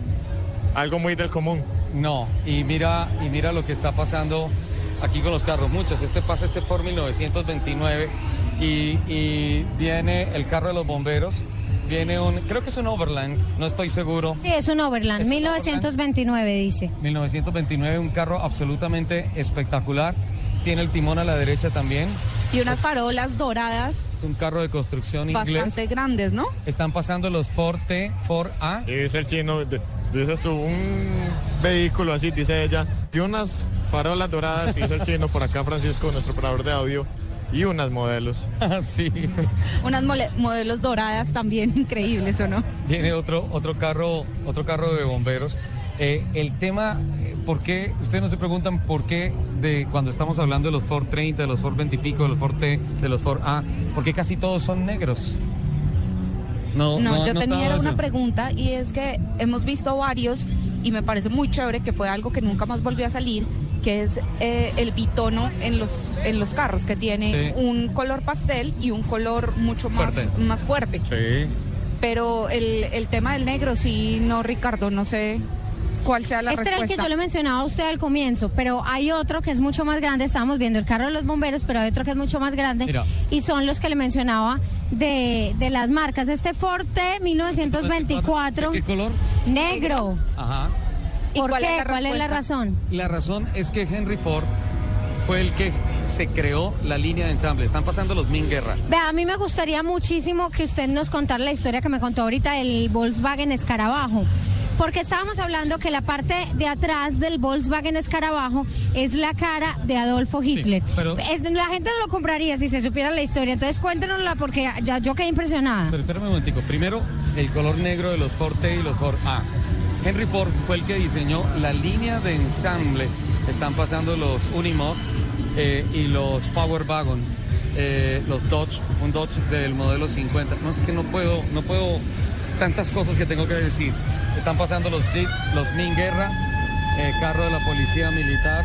algo muy del común. No, y mira, y mira lo que está pasando aquí con los carros, muchos. Este pasa este Ford 1929 y, y viene el carro de los bomberos, viene un, creo que es un Overland, no estoy seguro. Sí, es un Overland, Es un 1929 dice. 1929, un carro absolutamente espectacular. Tiene el timón a la derecha también. Y unas farolas doradas Es un carro de construcción inglés. bastante grandes, ¿no? Están pasando los Ford T, Ford A. Y dice el chino, de- dices tú, un vehículo así, dice ella, y unas farolas doradas, y dice el chino por acá, Francisco, nuestro operador de audio, Y unas modelos. <laughs> sí. <laughs> Unas mole- modelos doradas también increíbles, ¿o no? Viene otro, otro carro, otro carro de bomberos. Eh, el tema, eh, ¿por qué? Ustedes no se preguntan por qué de cuando estamos hablando de los Ford 30, de los Ford 20 y pico, de los Ford T, de los Ford A, ¿por qué casi todos son negros? No, No, no, yo tenía una pregunta y es que hemos visto varios y me parece muy chévere que fue algo que nunca más volvió a salir, que es eh, el bitono en los, en los carros, que tiene Sí. un color pastel y un color mucho más Fuerte. fuerte. Más fuerte. Sí. Pero el, el tema del negro, sí, no, Ricardo, no sé cuál sea la Este era el respuesta. que yo le mencionaba a usted al comienzo, pero hay otro que es mucho más grande. Estábamos viendo el carro de los bomberos, pero hay otro que es mucho más grande. Mira. Y son los que le mencionaba de, de las marcas. Este Ford T 1924, ¿Qué color? negro. Ajá. ¿Por cuál qué? es la ¿Cuál es la respuesta? razón? La razón es que Henry Ford fue el que se creó la línea de ensamble. Están pasando los Min Guerra. Vea, a mí me gustaría muchísimo que usted nos contara la historia que me contó ahorita del Volkswagen Escarabajo. Porque estábamos hablando que la parte de atrás del Volkswagen Escarabajo es la cara de Adolfo Hitler. pero- Es- la gente no lo compraría si se supiera la historia. Entonces cuéntenosla porque ya yo quedé impresionada. Pero espérame un momentico. Primero, el color negro de los Ford T y los Ford A. Henry Ford fue el que diseñó la línea de ensamble. Están pasando los Unimog eh, y los Power Wagon, eh, los Dodge, un Dodge del modelo 50. No es que no puedo, no puedo tantas cosas que tengo que decir. Están pasando los Jeep, los Min Guerra, eh, carro de la policía militar,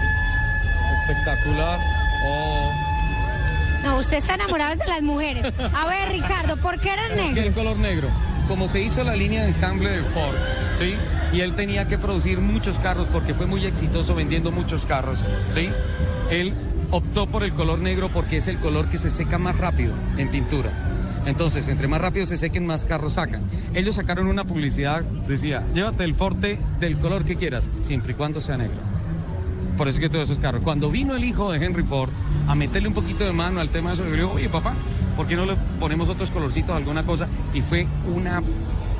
espectacular. Oh, No, usted está enamorado de las mujeres. A ver, Ricardo, ¿por qué eran ¿Por qué el negros? color negro? Como se hizo la línea de ensamble de Ford, ¿sí? Y él tenía que producir muchos carros porque fue muy exitoso vendiendo muchos carros, ¿sí? Él optó por el color negro porque es el color que se seca más rápido en pintura. Entonces, entre más rápido se sequen, más carros sacan. Ellos sacaron una publicidad, decía, llévate el Forte del color que quieras, siempre y cuando sea negro. Por eso es que todos esos carros. Cuando vino el hijo de Henry Ford a meterle un poquito de mano al tema de eso, le digo, oye papá, ¿por qué no le ponemos otros colorcitos, alguna cosa? Y fue una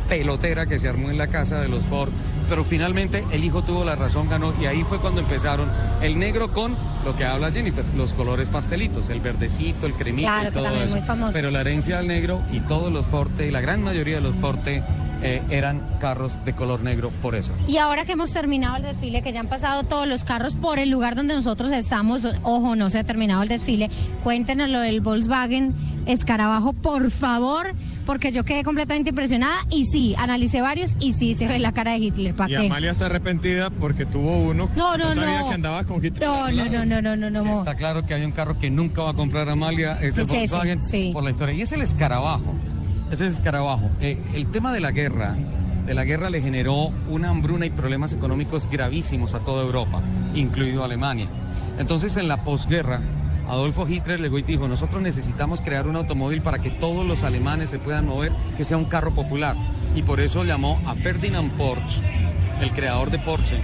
pelotera que se armó en la casa de los Ford. Pero finalmente el hijo tuvo la razón, ganó. Y ahí fue cuando empezaron el negro con lo que habla Jennifer, los colores pastelitos, el verdecito, el cremito Claro, y que todo también eso. muy famosos. Pero la herencia del negro y todos los Forte, la gran mayoría de los Forte, eh, eran carros de color negro por eso. Y ahora que hemos terminado el desfile, que ya han pasado todos los carros por el lugar donde nosotros estamos, ojo, no se ha terminado el desfile, cuéntenos lo del Volkswagen Escarabajo, por favor, porque yo quedé completamente impresionada y sí, analicé varios y sí se ve la cara de Hitler. ¿Para Y qué? Amalia está arrepentida porque tuvo uno. No, no, sabía no. que andaba con Hitler. No, no, no, no, no, no, no. Sí, está claro que hay un carro que nunca va a comprar Amalia, es el Volkswagen, sí. por la historia. Y es el escarabajo. Ese es escarabajo. Eh, el tema de la guerra, de la guerra le generó una hambruna y problemas económicos gravísimos a toda Europa, incluido Alemania. Entonces, en la posguerra, Adolfo Hitler llegó y dijo, nosotros necesitamos crear un automóvil para que todos los alemanes se puedan mover, que sea un carro popular. Y por eso llamó a Ferdinand Porsche, el creador de Porsche,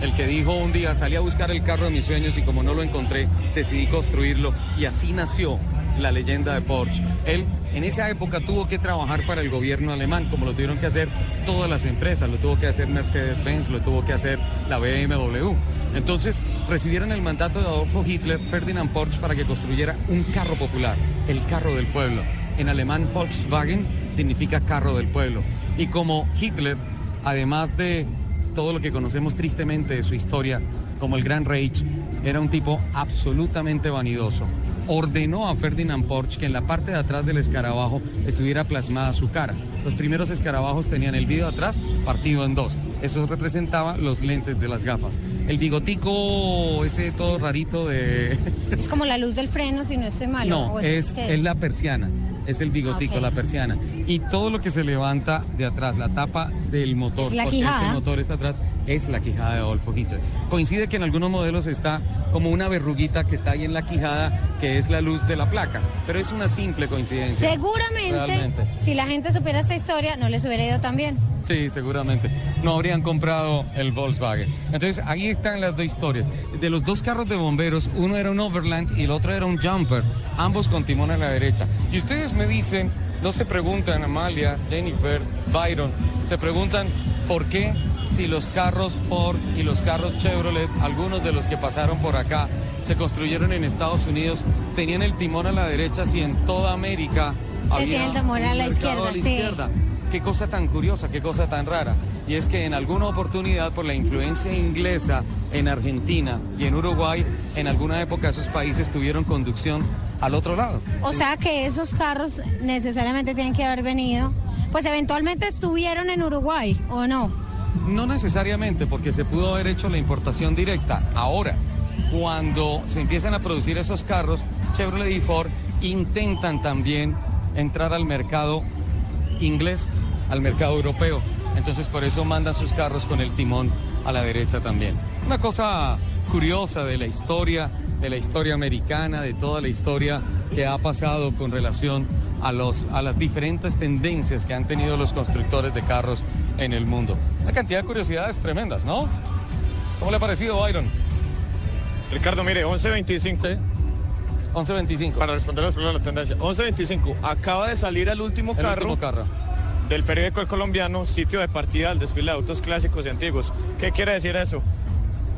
el que dijo un día, salí a buscar el carro de mis sueños y como no lo encontré, decidí construirlo. Y así nació la leyenda de Porsche. Él en esa época tuvo que trabajar para el gobierno alemán, como lo tuvieron que hacer todas las empresas, lo tuvo que hacer Mercedes-Benz, lo tuvo que hacer la BMW. Entonces recibieron el mandato de Adolfo Hitler, Ferdinand Porsche, para que construyera un carro popular, el carro del pueblo. En alemán Volkswagen significa carro del pueblo. Y como Hitler, además de todo lo que conocemos tristemente de su historia, como el Gran Reich, era un tipo absolutamente vanidoso. Ordenó a Ferdinand Porsche que en la parte de atrás del escarabajo estuviera plasmada su cara. Los primeros escarabajos tenían el vidrio atrás partido en dos. Eso representaba los lentes de las gafas. El bigotico, ese todo rarito de... Es como la luz del freno, si no estoy mal. No, ¿o eso es, es la persiana, es el bigotico, Ah, la persiana. Y todo lo que se levanta de atrás, la tapa del motor, la porque quijada. ese motor está atrás, es la quijada de Adolfo Hitler. Coincide que en algunos modelos está como una verruguita que está ahí en la quijada, que es la luz de la placa, pero es una simple coincidencia. Seguramente, Realmente. si la gente supiera esta historia, no les hubiera ido tan bien. Sí, seguramente. No habrían comprado el Volkswagen. Entonces, ahí están las dos historias. De los dos carros de bomberos, uno era un Overland y el otro era un Jumper. Ambos con timón a la derecha. Y ustedes me dicen, no se preguntan, Amalia, Jennifer, Byron, se preguntan por qué si los carros Ford y los carros Chevrolet, algunos de los que pasaron por acá, se construyeron en Estados Unidos, tenían el timón a la derecha, si en toda América Se había tiene el timón a la mercado izquierda, a la sí. izquierda. Qué cosa tan curiosa, qué cosa tan rara. Y es que en alguna oportunidad, por la influencia inglesa en Argentina y en Uruguay, en alguna época esos países tuvieron conducción al otro lado. O sea que esos carros necesariamente tienen que haber venido, pues eventualmente estuvieron en Uruguay, ¿o no? No necesariamente, porque se pudo haber hecho la importación directa. Ahora, cuando se empiezan a producir esos carros, Chevrolet y Ford intentan también entrar al mercado inglés, al mercado europeo. Entonces por eso mandan sus carros con el timón a la derecha también. Una cosa curiosa de la historia, de la historia americana, de toda la historia que ha pasado con relación a, los, a las diferentes tendencias que han tenido los constructores de carros en el mundo. Una cantidad de curiosidades tremendas, ¿no? ¿Cómo le ha parecido, Byron? Ricardo, mire, 11.25. 11.25. Para responder las preguntas de la tendencia. 11.25. Acaba de salir el último El carro. último carro. Del periódico El Colombiano, sitio de partida del desfile de autos clásicos y antiguos. ¿Qué quiere decir eso?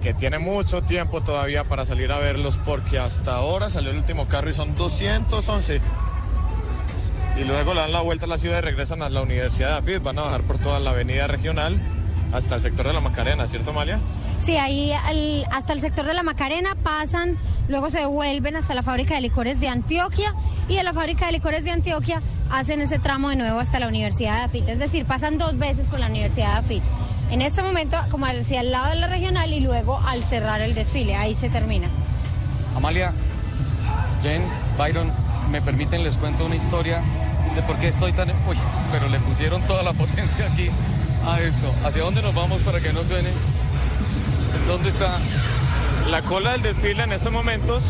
Que tiene mucho tiempo todavía para salir a verlos porque hasta ahora salió el último carro y son 211. Y luego le dan la vuelta a la ciudad y regresan a la Universidad de Afid. Van a bajar por toda la avenida regional hasta el sector de la Macarena, ¿cierto, Amalia? Sí, ahí hasta el sector de la Macarena pasan, luego se devuelven hasta la fábrica de licores de Antioquia y de la fábrica de licores de Antioquia hacen ese tramo de nuevo hasta la Universidad de Afit. Es decir, pasan dos veces por la Universidad de Afit. En este momento, como hacia el lado de la regional y luego al cerrar el desfile, ahí se termina. Amalia, Jen, Byron, ¿me permiten les cuento una historia de por qué estoy tan... Uy, pero le pusieron toda la <laughs> potencia aquí a esto. ¿Hacia dónde nos vamos para que no suene? ¿Dónde está? La cola del desfile en estos momentos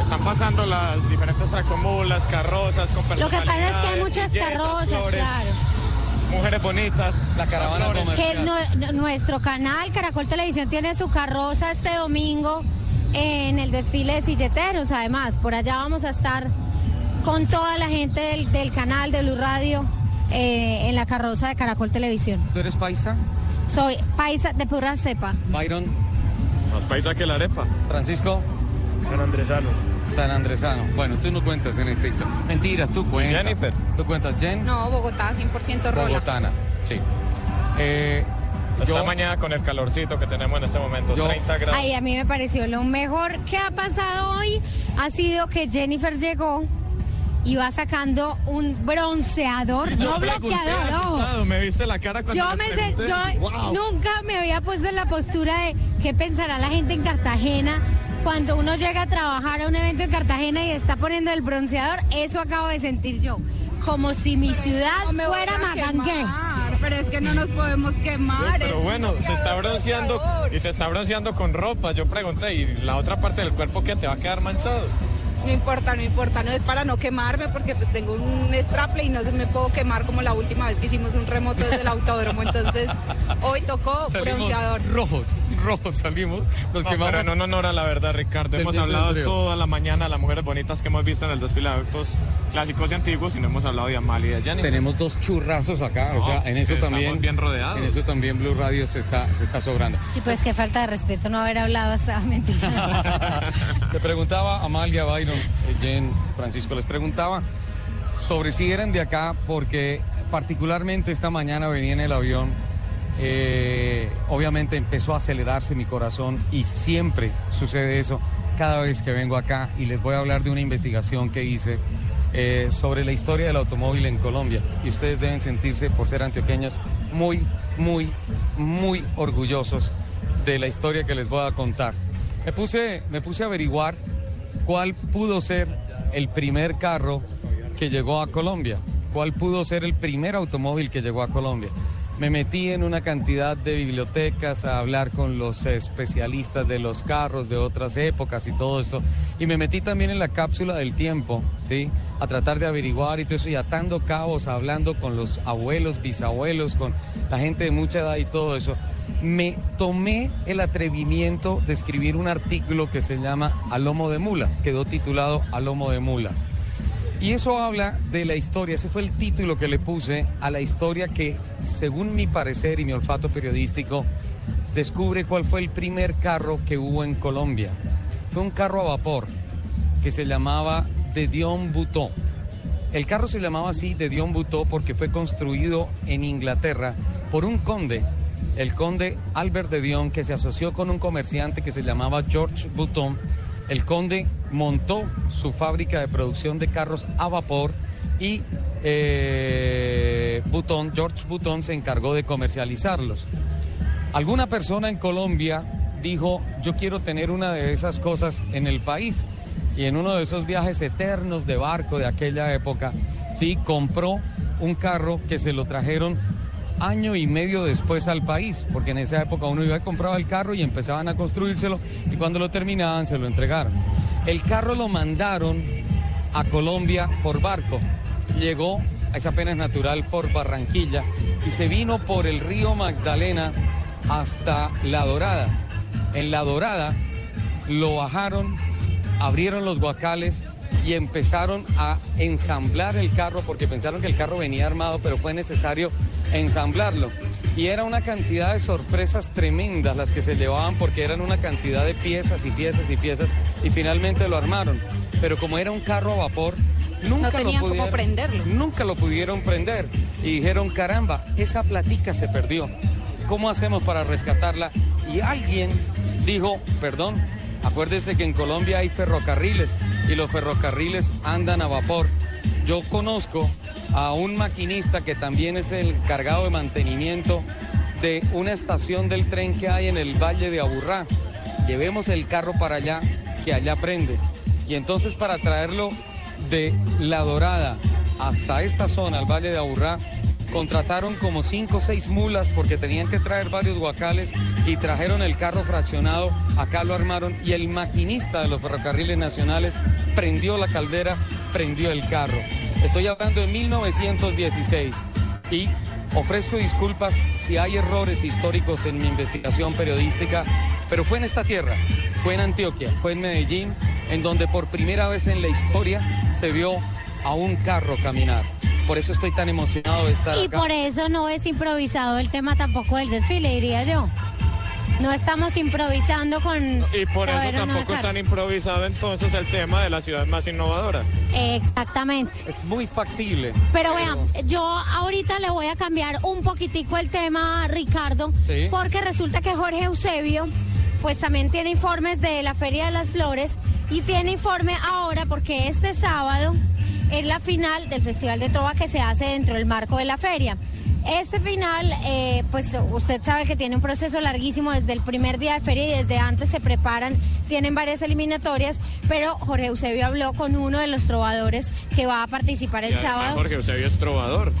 están pasando las diferentes tractomulas, carrozas con Lo que pasa es que hay muchas silletas, carrozas, flores, claro. Mujeres bonitas. La caravana Que no- no- nuestro canal Caracol Televisión tiene su carroza este domingo en el desfile de silleteros. Además, por allá vamos a estar con toda la gente del, del canal de Blue Radio eh, en la carroza de Caracol Televisión. ¿Tú eres paisa? Soy paisa de pura cepa. Byron. Más paisa que la arepa. Francisco. San Andresano. San Andresano. Bueno, tú no cuentas en esta historia. Mentiras, tú cuentas. Jennifer. Tú cuentas, Jen. No, Bogotá, 100% rola. Bogotana. Sí. Eh, Esta yo- mañana con el calorcito que tenemos en este momento, 30 grados. Ay, a mí me pareció lo mejor que ha pasado hoy ha sido que Jennifer llegó y va sacando un bronceador, <laughs> no bloqueador, ojo. Me viste la cara cuando Yo me sé- pregunté. yo Wow. nunca me había puesto en la postura de qué pensará la gente en Cartagena cuando uno llega a trabajar a un evento en Cartagena y está poniendo el bronceador. Eso acabo de sentir yo, como si mi ciudad No me fuera Magangué. Pero es que no nos podemos Sí, quemar. pero bueno, se está bronceando y se está bronceando con ropa. Yo pregunté, ¿y la otra parte del cuerpo que te va a quedar manchado? No importa, no importa, no es para no quemarme porque pues tengo un straple y no se me puedo quemar como la última vez que hicimos un remoto desde el autódromo. Entonces, <laughs> hoy tocó Salimos bronceador. rojos, <laughs> rojos salimos. Nos No, quemamos. pero en un honor a la verdad, Ricardo. Hemos hablado toda la mañana de las mujeres bonitas que hemos visto en el desfile de autos clásicos y antiguos y no hemos hablado de Amalia y de Jennifer. Tenemos dos churrazos acá, o No, sea, en es eso también. bien rodeados. En eso también Blue Radio se está, se está sobrando. Sí, pues qué falta de respeto no haber hablado esa <laughs> mentira. Te preguntaba Amalia, Byron, eh, Jen, Francisco, les preguntaba sobre si eran de acá, porque particularmente esta mañana venía en el avión, eh, obviamente empezó a acelerarse mi corazón y siempre sucede eso cada vez que vengo acá y les voy a hablar de una investigación que hice eh, sobre la historia del automóvil en Colombia y ustedes deben sentirse, por ser antioqueños, muy, muy, muy orgullosos de la historia que les voy a contar. Me puse, me puse a averiguar cuál pudo ser el primer carro que llegó a Colombia, cuál pudo ser el primer automóvil que llegó a Colombia. Me metí en una cantidad de bibliotecas a hablar con los especialistas de los carros de otras épocas y todo eso. Y me metí también en la cápsula del tiempo, ¿sí? A tratar de averiguar y todo eso, y atando cabos, hablando con los abuelos, bisabuelos, con la gente de mucha edad y todo eso. Me tomé el atrevimiento de escribir un artículo que se llama A lomo de mula, quedó titulado A lomo de mula. Y eso habla de la historia, ese fue el título que le puse a la historia que, según mi parecer y mi olfato periodístico, descubre cuál fue el primer carro que hubo en Colombia. Fue un carro a vapor que se llamaba de Dion Bouton. El carro se llamaba así de Dion Bouton porque fue construido en Inglaterra por un conde, el conde Albert de Dion, que se asoció con un comerciante que se llamaba George Bouton. El conde montó su fábrica de producción de carros a vapor y eh, George Bouton se encargó de comercializarlos. Alguna persona en Colombia dijo, yo quiero tener una de esas cosas en el país. Y en uno de esos viajes eternos de barco de aquella época, sí, compró un carro que se lo trajeron año y medio después al país, porque en esa época uno iba y compraba el carro y empezaban a construírselo y cuando lo terminaban se lo entregaron. El carro lo mandaron a Colombia por barco, llegó, es apenas natural, por Barranquilla y se vino por el río Magdalena hasta La Dorada. En La Dorada lo bajaron, abrieron los guacales y empezaron a ensamblar el carro porque pensaron que el carro venía armado, pero fue necesario ensamblarlo. Y era una cantidad de sorpresas tremendas las que se llevaban porque eran una cantidad de piezas y piezas y piezas y finalmente lo armaron. Pero como era un carro a vapor, nunca No tenían lo cómo pudieron, prenderlo. Nunca lo pudieron prender y dijeron, caramba, esa platica se perdió. ¿Cómo hacemos para rescatarla? Y alguien dijo, perdón, acuérdese que en Colombia hay ferrocarriles y los ferrocarriles andan a vapor. Yo conozco a un maquinista que también es el cargado de mantenimiento de una estación del tren que hay en el Valle de Aburrá. Llevemos el carro para allá, que allá prende. Y entonces para traerlo de La Dorada hasta esta zona, al Valle de Aburrá, contrataron como cinco o seis mulas porque tenían que traer varios guacales y trajeron el carro fraccionado, acá lo armaron y el maquinista de los ferrocarriles nacionales prendió la caldera, prendió el carro. Estoy hablando de 1916 y ofrezco disculpas si hay errores históricos en mi investigación periodística, pero fue en esta tierra, fue en Antioquia, fue en Medellín, en donde por primera vez en la historia se vio a un carro caminar. Por eso estoy tan emocionado de estar Y acá. por eso no es improvisado el tema tampoco del desfile, diría yo. No estamos improvisando con. Y por eso tampoco es tan improvisado entonces el tema de la ciudad más innovadora. Exactamente. Es muy factible. Pero vean, yo ahorita le voy a cambiar un poquitico el tema, Ricardo, Sí. porque resulta que Jorge Eusebio, pues también tiene informes de la Feria de las Flores y tiene informe ahora porque este sábado es la final del Festival de Trova que se hace dentro del marco de la feria. Este final, eh, pues usted sabe que tiene un proceso larguísimo desde el primer día de feria y desde antes se preparan, tienen varias eliminatorias, pero Jorge Eusebio habló con uno de los trovadores que va a participar el sábado. Jorge Eusebio es trovador.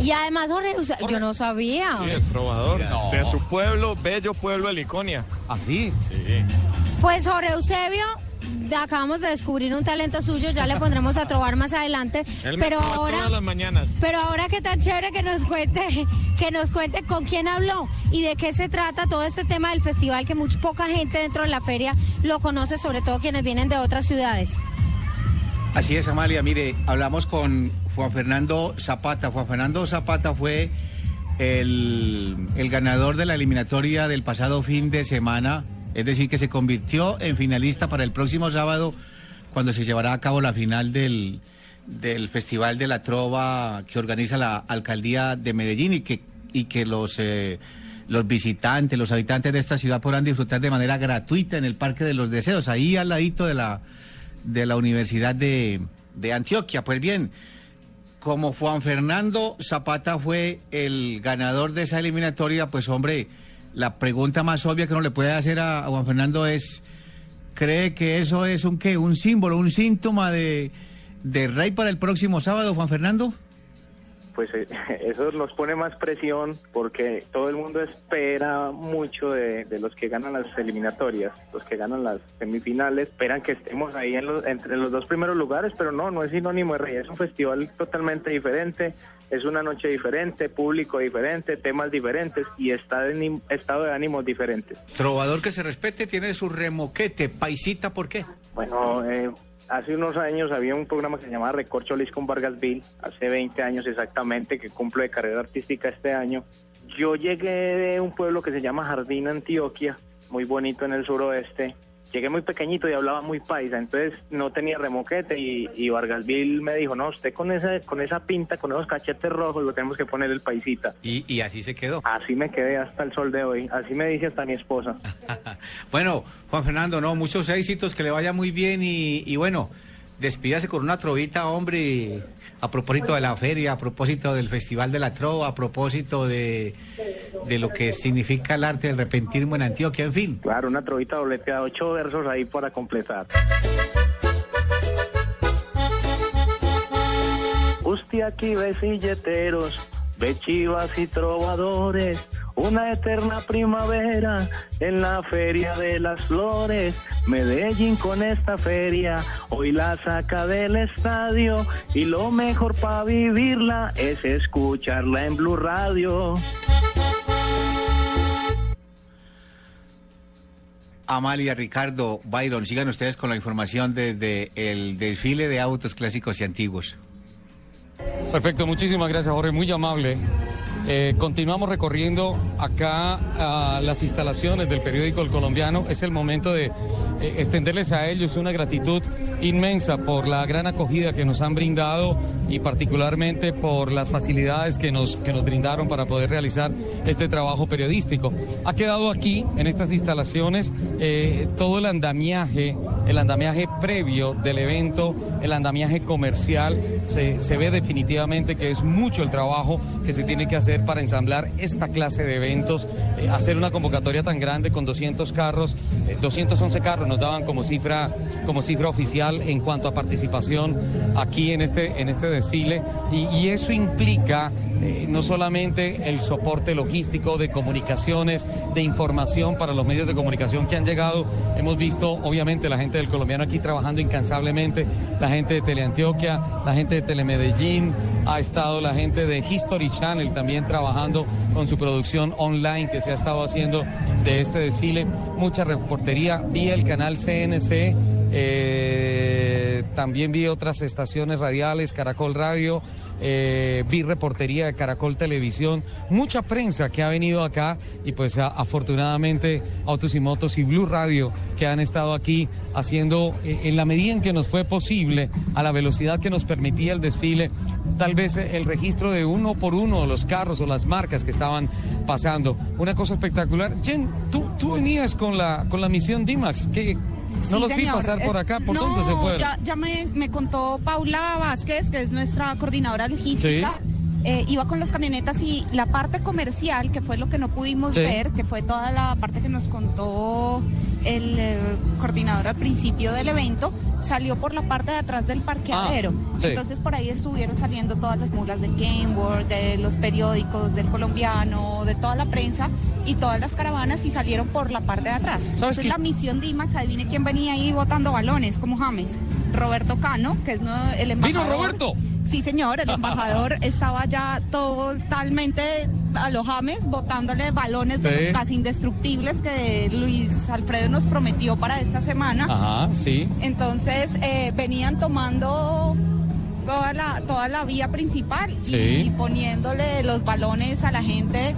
Y además Jorge Eusebio, yo no sabía. Sí, es trovador. De su pueblo, bello pueblo de Liconia. ¿Ah, sí? Sí. Pues Jorge Eusebio, acabamos de descubrir un talento suyo, ya le pondremos a trobar más adelante, Él me pero trova todas ahora... las mañanas. Pero ahora qué tan chévere que nos cuente, que nos cuente con quién habló y de qué se trata todo este tema del festival que mucha poca gente dentro de la feria lo conoce, sobre todo quienes vienen de otras ciudades. Así es, Amalia. Mire, hablamos con Juan Fernando Zapata. Juan Fernando Zapata fue el, el ganador de la eliminatoria del pasado fin de semana. Es decir, que se convirtió en finalista para el próximo sábado, cuando se llevará a cabo la final del, del Festival de la Trova que organiza la Alcaldía de Medellín y que, y que los, eh, los visitantes, los habitantes de esta ciudad podrán disfrutar de manera gratuita en el Parque de los Deseos, ahí al ladito de la, de la Universidad de, de Antioquia. Pues bien, como Juan Fernando Zapata fue el ganador de esa eliminatoria, pues hombre, la pregunta más obvia que uno le puede hacer a, Juan Fernando es, ¿cree que eso es un qué? ¿Un símbolo, un síntoma de, de rey para el próximo sábado, Juan Fernando? Pues eh, <laughs> eso nos pone más presión porque todo el mundo espera mucho de, de los que ganan las eliminatorias, los que ganan las semifinales, esperan que estemos ahí en los, entre los dos primeros lugares, pero no, no es sinónimo de rey, es un festival totalmente diferente, es una noche diferente, público diferente, temas diferentes y está de estado de ánimos diferentes. Trovador que se respete tiene su remoquete, paisita, ¿por qué? Bueno, eh, hace unos años había un programa que se llamaba Recorcholis con Vargasville, hace 20 años exactamente, que cumple de carrera artística este año. Yo llegué de un pueblo que se llama Jardín, Antioquia, muy bonito en el suroeste. Llegué muy pequeñito y hablaba muy paisa, entonces no tenía remoquete y, y Vargasville me dijo, no, usted con esa, con esa pinta, con esos cachetes rojos, lo tenemos que poner el paisita. Y, y así se quedó. Así me quedé hasta el sol de hoy, así me dice hasta mi esposa. <laughs> Bueno, Juan Fernando, no, muchos éxitos, que le vaya muy bien y, y bueno, despídase con una trovita, hombre, a propósito de la feria, a propósito del Festival de la Trova, a propósito de, de lo que significa el arte del repentismo en Antioquia, en fin. Claro, una trovita dobleteada, ocho versos ahí para completar. Usted aquí ve silleteros, ve chivas y trovadores, una eterna primavera en la feria de las flores. Medellín con esta feria hoy la saca del estadio y lo mejor para vivirla es escucharla en Blue Radio. Amalia, Ricardo, Byron, sigan ustedes con la información desde el desfile de autos clásicos y antiguos. Perfecto, muchísimas gracias Jorge, muy amable. Eh, continuamos recorriendo acá a las instalaciones del periódico El Colombiano. Es el momento de eh, extenderles a ellos una gratitud inmensa por la gran acogida que nos han brindado y particularmente por las facilidades que nos, que nos brindaron para poder realizar este trabajo periodístico. Ha quedado aquí, en estas instalaciones, eh, todo el andamiaje, el andamiaje previo del evento, el andamiaje comercial. Se, se ve definitivamente que es mucho el trabajo que se tiene que hacer para ensamblar esta clase de eventos, eh, hacer una convocatoria tan grande con 200 carros, eh, 211 carros nos daban como cifra, como cifra oficial en cuanto a participación aquí en este, en este desfile y eso implica eh, no solamente el soporte logístico de comunicaciones, de información para los medios de comunicación que han llegado. Hemos visto, obviamente, la gente del colombiano aquí trabajando incansablemente, la gente de Teleantioquia, la gente de Telemedellín, ha estado la gente de History Channel también trabajando con su producción online que se ha estado haciendo de este desfile. Mucha reportería vía el canal CNC. eh, también vi otras estaciones radiales, Caracol Radio, eh, vi reportería de Caracol Televisión, mucha prensa que ha venido acá y pues afortunadamente Autos y Motos y Blue Radio que han estado aquí haciendo eh, en la medida en que nos fue posible, a la velocidad que nos permitía el desfile, tal vez eh, el registro de uno por uno los carros o las marcas que estaban pasando. Una cosa espectacular. Jen, tú, tú venías con la, con la misión DIMAX, no Sí, los vi señor. pasar por acá, ¿por no, dónde se fueron? Ya, ya me, me contó Paula Vázquez, que es nuestra coordinadora logística. Sí. eh, iba con las camionetas y la parte comercial, que fue lo que no pudimos Sí. ver, que fue toda la parte que nos contó el eh, coordinador al principio del evento, salió por la parte de atrás del parqueadero. Ah, sí. Entonces por ahí estuvieron saliendo todas las mulas de Kenworth, de los periódicos, del colombiano, de toda la prensa y todas las caravanas y salieron por la parte de atrás. ¿Sabes Entonces qué? la misión de IMAX, adivine quién venía ahí botando balones como James. Roberto Cano, que es el embajador. ¿Vino Roberto? Sí, señor, el <laughs> embajador estaba ya totalmente a los James botándole balones de Sí. los casi indestructibles que Luis Alfredo nos prometió para esta semana. Ajá, sí. Entonces eh, venían tomando toda la, toda la vía principal y poniéndole los balones a la gente.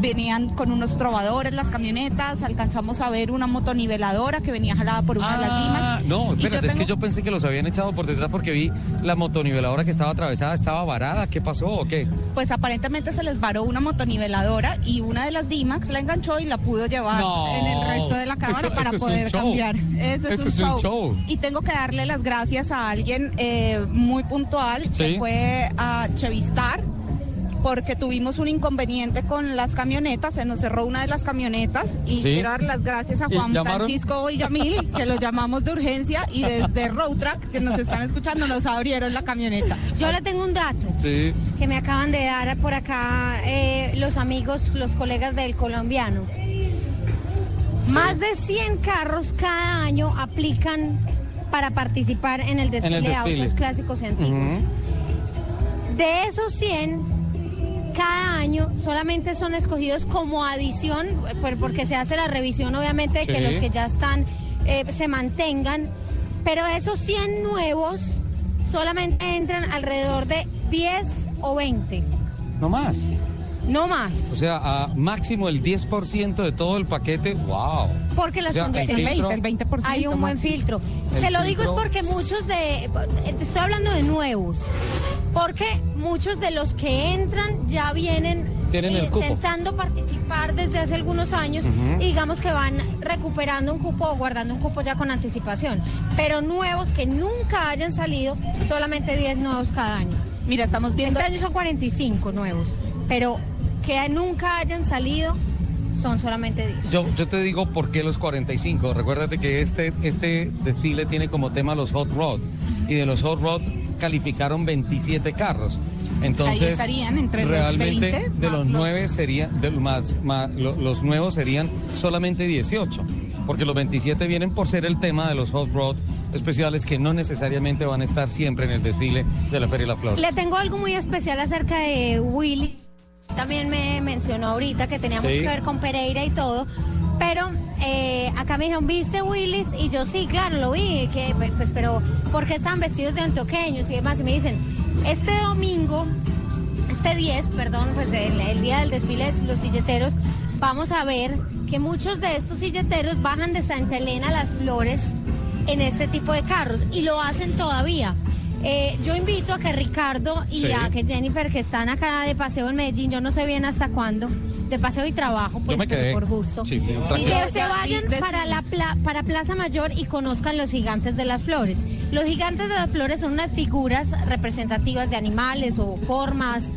Venían con unos trovadores las camionetas, alcanzamos a ver una motoniveladora que venía jalada por una de las Ah, Dimax. no, espérate, es que yo pensé que los habían echado por detrás porque vi la motoniveladora que estaba atravesada, estaba varada. ¿Qué pasó o qué? Pues aparentemente se les varó una motoniveladora y una de las D-Max la enganchó y la pudo llevar No, en el resto de la eso- para eso es poder cambiar. Eso, Eso es, un, show. Y tengo que darle las gracias a alguien eh, muy puntual, Sí. que fue a Chevistar. Porque tuvimos un inconveniente con las camionetas, se nos cerró una de las camionetas y Sí. quiero dar las gracias a ¿Y Juan? Francisco Villamil, que lo llamamos de urgencia y <laughs> desde Roadtrack, que nos están escuchando, nos abrieron la camioneta. Yo le tengo un dato Sí. que me acaban de dar por acá eh, los amigos, los colegas del colombiano. Más de 100 carros cada año aplican para participar en el desfile, de desfile. autos clásicos y antiguos. De esos 100, cada año solamente son escogidos como adición, por- porque se hace la revisión obviamente de que los que ya están eh, se mantengan. Pero esos 100 nuevos, solamente entran alrededor de 10 o 20. No más. No más. O sea, a máximo el 10% de todo el paquete. ¡Wow! Porque las O sea, el condiciones. filtro- el 20%. Hay un buen filtro. Se lo digo es porque muchos de. Te estoy hablando de nuevos. Porque muchos de los que entran ya vienen. Tienen el cupo. intentando participar desde hace algunos años y digamos que van recuperando un cupo o guardando un cupo ya con anticipación. Pero nuevos que nunca hayan salido, solamente 10 nuevos cada año. Mira, estamos viendo. Este año son 45 nuevos, pero que nunca hayan salido son solamente 10. Yo, yo te digo por qué los 45. Recuérdate que este, este desfile tiene como tema los Hot Rod. Y de los Hot Rod calificaron 27 carros. Entonces, Ahí estarían entre los realmente 20 de los los- nueve serían, de los más, más- lo- los nuevos serían solamente 18. Porque los 27 vienen por ser el tema de los Hot Rod especiales que no necesariamente van a estar siempre en el desfile de la Feria de la Flor. Le tengo algo muy especial acerca de Willy. También me mencionó ahorita que teníamos Sí. que ver con Pereira y todo. Pero eh, acá me dijeron, ¿viste Willis? Y yo sí, claro, lo vi. Que, pues, pero, ¿por qué están vestidos de antioqueños y demás? Y me dicen, este domingo, este 10, perdón, pues el, el día del desfile de los silleteros, vamos a ver que muchos de estos silleteros bajan de Santa Elena a las flores en este tipo de carros y lo hacen todavía. Eh, yo invito a que Ricardo y Sí. a que Jennifer, que están acá de paseo en Medellín, yo no sé bien hasta cuándo, de paseo y trabajo, pues me pero quedé. por gusto. Sí, sí, Sí, tranquilo. que se vayan para, la pla- para Plaza Mayor y conozcan los gigantes de las flores. Los gigantes de las flores son unas figuras representativas de animales o formas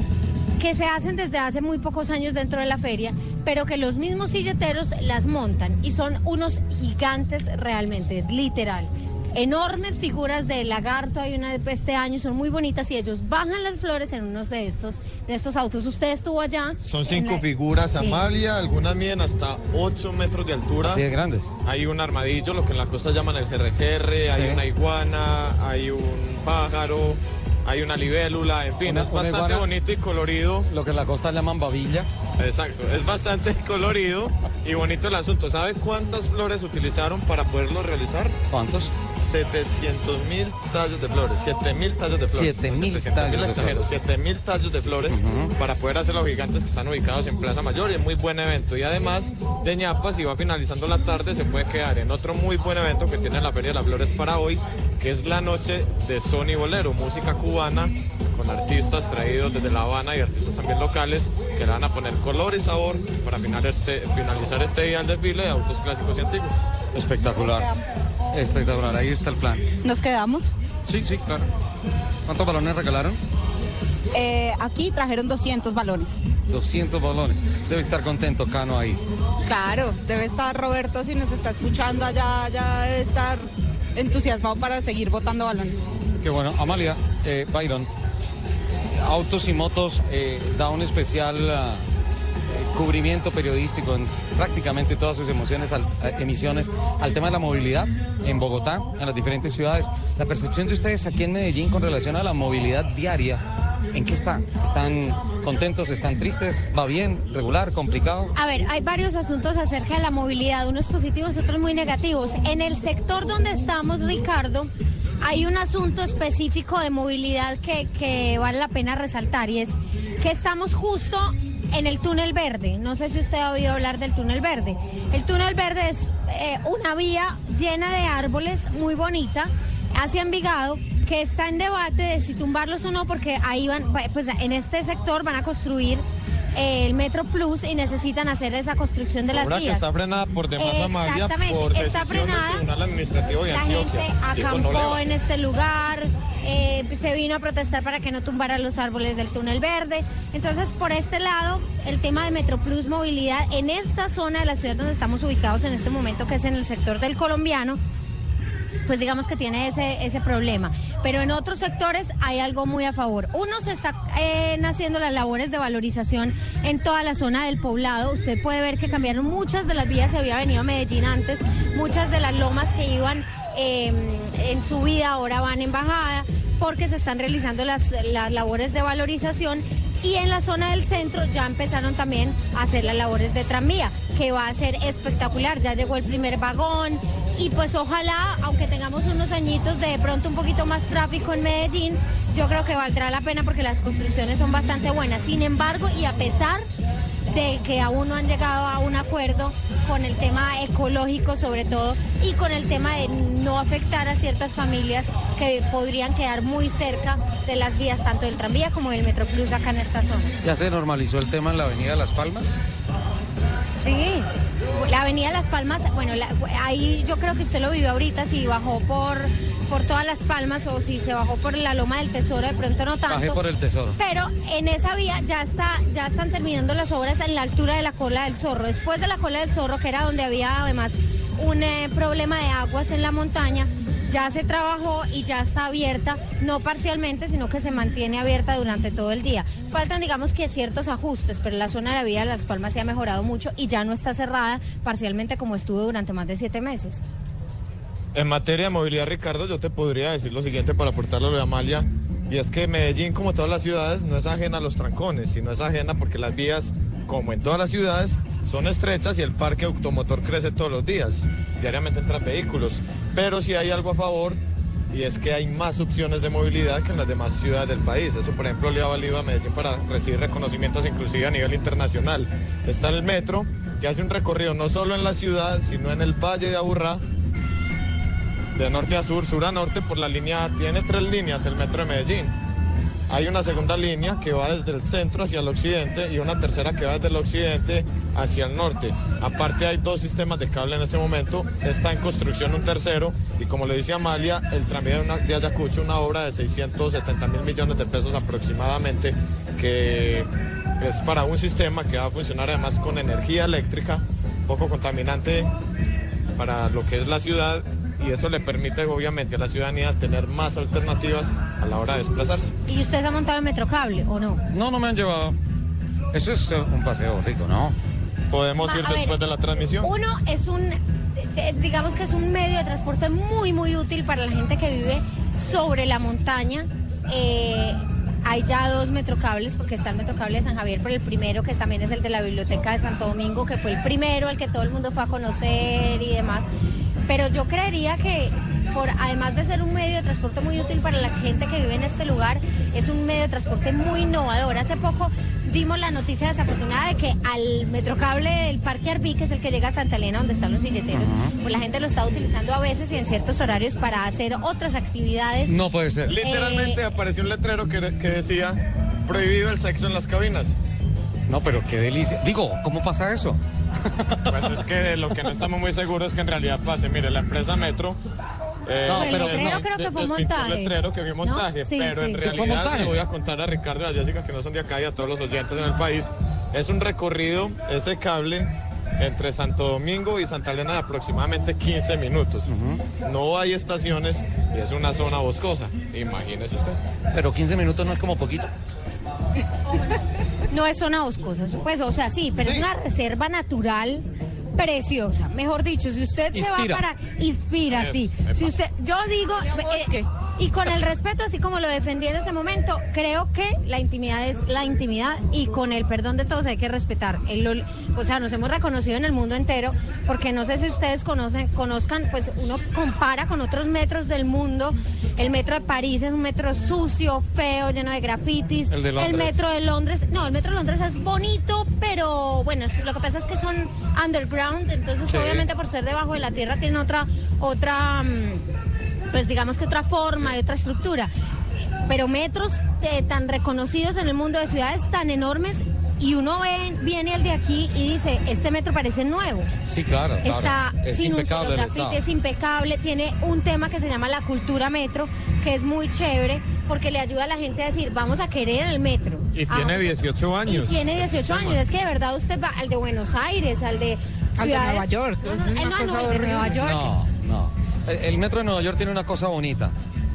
que se hacen desde hace muy pocos años dentro de la feria, pero que los mismos silleteros las montan y son unos gigantes realmente, es literal. Enormes figuras de lagarto hay una de este año, son muy bonitas y ellos bajan las flores en unos de estos, de estos autos. Usted estuvo allá. Son cinco la- figuras, Sí. Amalia, algunas miden hasta 8 metros de altura. Así de grandes. Hay un armadillo, lo que en la costa llaman el GRGR, hay una iguana, hay un pájaro, hay una libélula, en fin, Una- es bastante iguana- bonito y colorido. Lo que en la costa llaman babilla. Exacto, es bastante <laughs> colorido y bonito el asunto. ¿Sabe cuántas flores utilizaron para poderlo realizar? ¿Cuántos? 700 mil tallos de flores, 7 mil tallos de flores. 7.000 No, 700.000 tallos de exagero, flores. 7 mil tallos de flores para poder hacer los gigantes que están ubicados en Plaza Mayor y es muy buen evento. Y además de ñapas, si va finalizando la tarde, se puede quedar en otro muy buen evento que tiene la Feria de las Flores para hoy, que es la noche de Sony Bolero, música cubana con artistas traídos desde La Habana y artistas también locales que le van a poner color y sabor para final este- finalizar este día el desfile de autos clásicos y antiguos. Espectacular. Espectacular, ahí está el plan. Nos quedamos. Sí, sí, claro. ¿Cuántos balones regalaron? Eh, aquí trajeron 200 balones. 200 balones. Debe estar contento Cano ahí. Claro, debe estar Roberto si nos está escuchando allá, ya debe estar entusiasmado para seguir botando balones. Qué bueno. Amalia, eh, Byron, Autos y Motos eh, da un especial ah, cubrimiento periodístico en prácticamente todas sus emociones, eh, emisiones al tema de la movilidad en Bogotá, en las diferentes ciudades. La percepción de ustedes aquí en Medellín con relación a la movilidad diaria, ¿en qué está? ¿Están contentos? ¿Están tristes? ¿Va bien? ¿Regular? ¿Complicado? A ver, hay varios asuntos acerca de la movilidad, unos positivos, otros muy negativos. En el sector donde estamos, Ricardo, hay un asunto específico de movilidad que vale la pena resaltar y es que estamos justo en el túnel verde. No sé si usted ha oído hablar del túnel verde. El túnel verde es eh, una vía llena de árboles muy bonita hacia Envigado que está en debate de si tumbarlos o no porque ahí van, pues en este sector van a construir eh, el Metro Plus y necesitan hacer esa construcción de las Obra que vías. está frenada por demás Exactamente, por está del frenada. Tribunal Administrativo de La Antioquia. gente no acampó en este lugar, eh, se vino a protestar para que no tumbaran los árboles del túnel verde. Entonces, por este lado, el tema de Metroplus Movilidad en esta zona de la ciudad donde estamos ubicados en este momento, que es en el sector del colombiano, pues digamos que tiene ese, ese problema. Pero en otros sectores hay algo muy a favor. Uno, se está eh, haciendo las labores de valorización en toda la zona del poblado. Usted puede ver que cambiaron muchas de las vías, se había venido a Medellín antes, muchas de las lomas que iban eh, en subida ahora van en bajada porque se están realizando las, las labores de valorización Y en la zona del centro ya empezaron también a hacer las labores de tranvía, que va a ser espectacular. Ya llegó el primer vagón y pues ojalá, aunque tengamos unos añitos de pronto un poquito más tráfico en Medellín, yo creo que valdrá la pena porque las construcciones son bastante buenas. Sin embargo, y a pesar de que aún no han llegado a un acuerdo con el tema ecológico sobre todo y con el tema de no afectar a ciertas familias que podrían quedar muy cerca de las vías tanto del tranvía como del Metroplus acá en esta zona. ¿Ya se normalizó el tema en la avenida Las Palmas? Sí, la avenida Las Palmas, bueno, la- ahí yo creo que usted lo vivió ahorita, si bajó por, por todas Las Palmas o si se bajó por la Loma del Tesoro, de pronto no tanto. Bajé por el tesoro. Pero en esa vía ya está, ya están terminando las obras en la altura de la cola del zorro. Después de la cola del zorro, que era donde había además un eh, problema de aguas en la montaña, ya se trabajó y ya está abierta, no parcialmente, sino que se mantiene abierta durante todo el día. Faltan, digamos que ciertos ajustes, pero la zona de la vía de Las Palmas se ha mejorado mucho y ya no está cerrada parcialmente como estuvo durante más de siete meses. En materia de movilidad, Ricardo, yo te podría decir lo siguiente para aportarlo a Amalia, y es que Medellín, como todas las ciudades, no es ajena a los trancones, sino es ajena porque las vías, como en todas las ciudades, son estrechas y el parque automotor crece todos los días. Diariamente entran vehículos, pero sí hay algo a favor y es que hay más opciones de movilidad que en las demás ciudades del país. Eso, por ejemplo, le ha valido a Medellín para recibir reconocimientos inclusive a nivel internacional. Está el metro, que hace un recorrido no solo en la ciudad, sino en el Valle de Aburrá, de norte a sur, sur a norte, por la línea, tiene tres líneas el metro de Medellín. Hay una segunda línea que va desde el centro hacia el occidente y una tercera que va desde el occidente hacia el norte. Aparte hay dos sistemas de cable en este momento, está en construcción un tercero y como le dice Amalia, el tranvía de, una- de Ayacucho, una obra de 670 mil millones de pesos aproximadamente, que es para un sistema que va a funcionar además con energía eléctrica, poco contaminante para lo que es la ciudad y eso le permite obviamente a la ciudadanía tener más alternativas a la hora de desplazarse. ¿Y usted se ha montado en Metrocable o no? No, no me han llevado. Eso es eh, un paseo rico, ¿no? Podemos Ma- ir ver, después de la transmisión. Uno es un, eh, digamos que es un medio de transporte muy, muy útil para la gente que vive sobre la montaña. Eh, hay ya dos metrocables, porque está el metrocable de San Javier, pero el primero, que también es el de la Biblioteca de Santo Domingo, que fue el primero, al que todo el mundo fue a conocer y demás. Pero yo creería que, por, además de ser un medio de transporte muy útil para la gente que vive en este lugar, es un medio de transporte muy innovador. Hace poco dimos la noticia desafortunada de que al metrocable del Parque Arví, que es el que llega a Santa Elena, donde están los silleteros, pues la gente lo está utilizando a veces y en ciertos horarios para hacer otras actividades. No puede ser. Literalmente apareció un letrero que, que decía prohibido el sexo en las cabinas. No, pero qué delicia. Digo, ¿cómo pasa eso? Pues es que lo que no estamos muy seguros es que en realidad pase. Mire, la empresa Metro. eh, No, pero el letrero no, creo que fue montaje. El letrero que fue ¿No? montaje, Sí, pero sí. en realidad le voy a contar a Ricardo y a Jessica que no son de acá y a todos los oyentes en el país. Es un recorrido, ese cable entre Santo Domingo y Santa Elena de aproximadamente 15 minutos. No hay estaciones y es una zona boscosa. Imagínese usted. Pero 15 minutos no es como poquito. <laughs> No es zona boscosa, pues, o sea, sí, pero es una reserva natural preciosa. Mejor dicho, si usted se va para inspira, sí. Si usted, yo digo eh, y con el respeto, así como lo defendí en ese momento, creo que la intimidad es la intimidad y con el perdón de todos hay que respetar. El o sea, nos hemos reconocido en el mundo entero, porque no sé si ustedes conocen, conozcan, pues uno compara con otros metros del mundo. El metro de París es un metro sucio, feo, lleno de grafitis. El de Londres. metro de Londres, no, el metro de Londres es bonito, pero bueno, es- lo que pasa es que son underground, entonces Sí. obviamente por ser debajo de la tierra tienen otra, otra, mm, pues digamos que otra forma y otra estructura. Pero metros eh, tan reconocidos en el mundo de ciudades tan enormes y uno ve, viene al de aquí y dice, este metro parece nuevo. Sí, claro. claro. Está es sin un impecable solo el estado. es impecable, tiene un tema que se llama la cultura metro, que es muy chévere porque le ayuda a la gente a decir, vamos a querer el metro. Y Ah, tiene 18 años. y tiene 18 años, es que de verdad usted va al de Buenos Aires, al de Al de ciudades- Nueva York, No, es no, una eh, no, cosa no, el de. Nueva York. No. El, metro de Nueva York tiene una cosa bonita.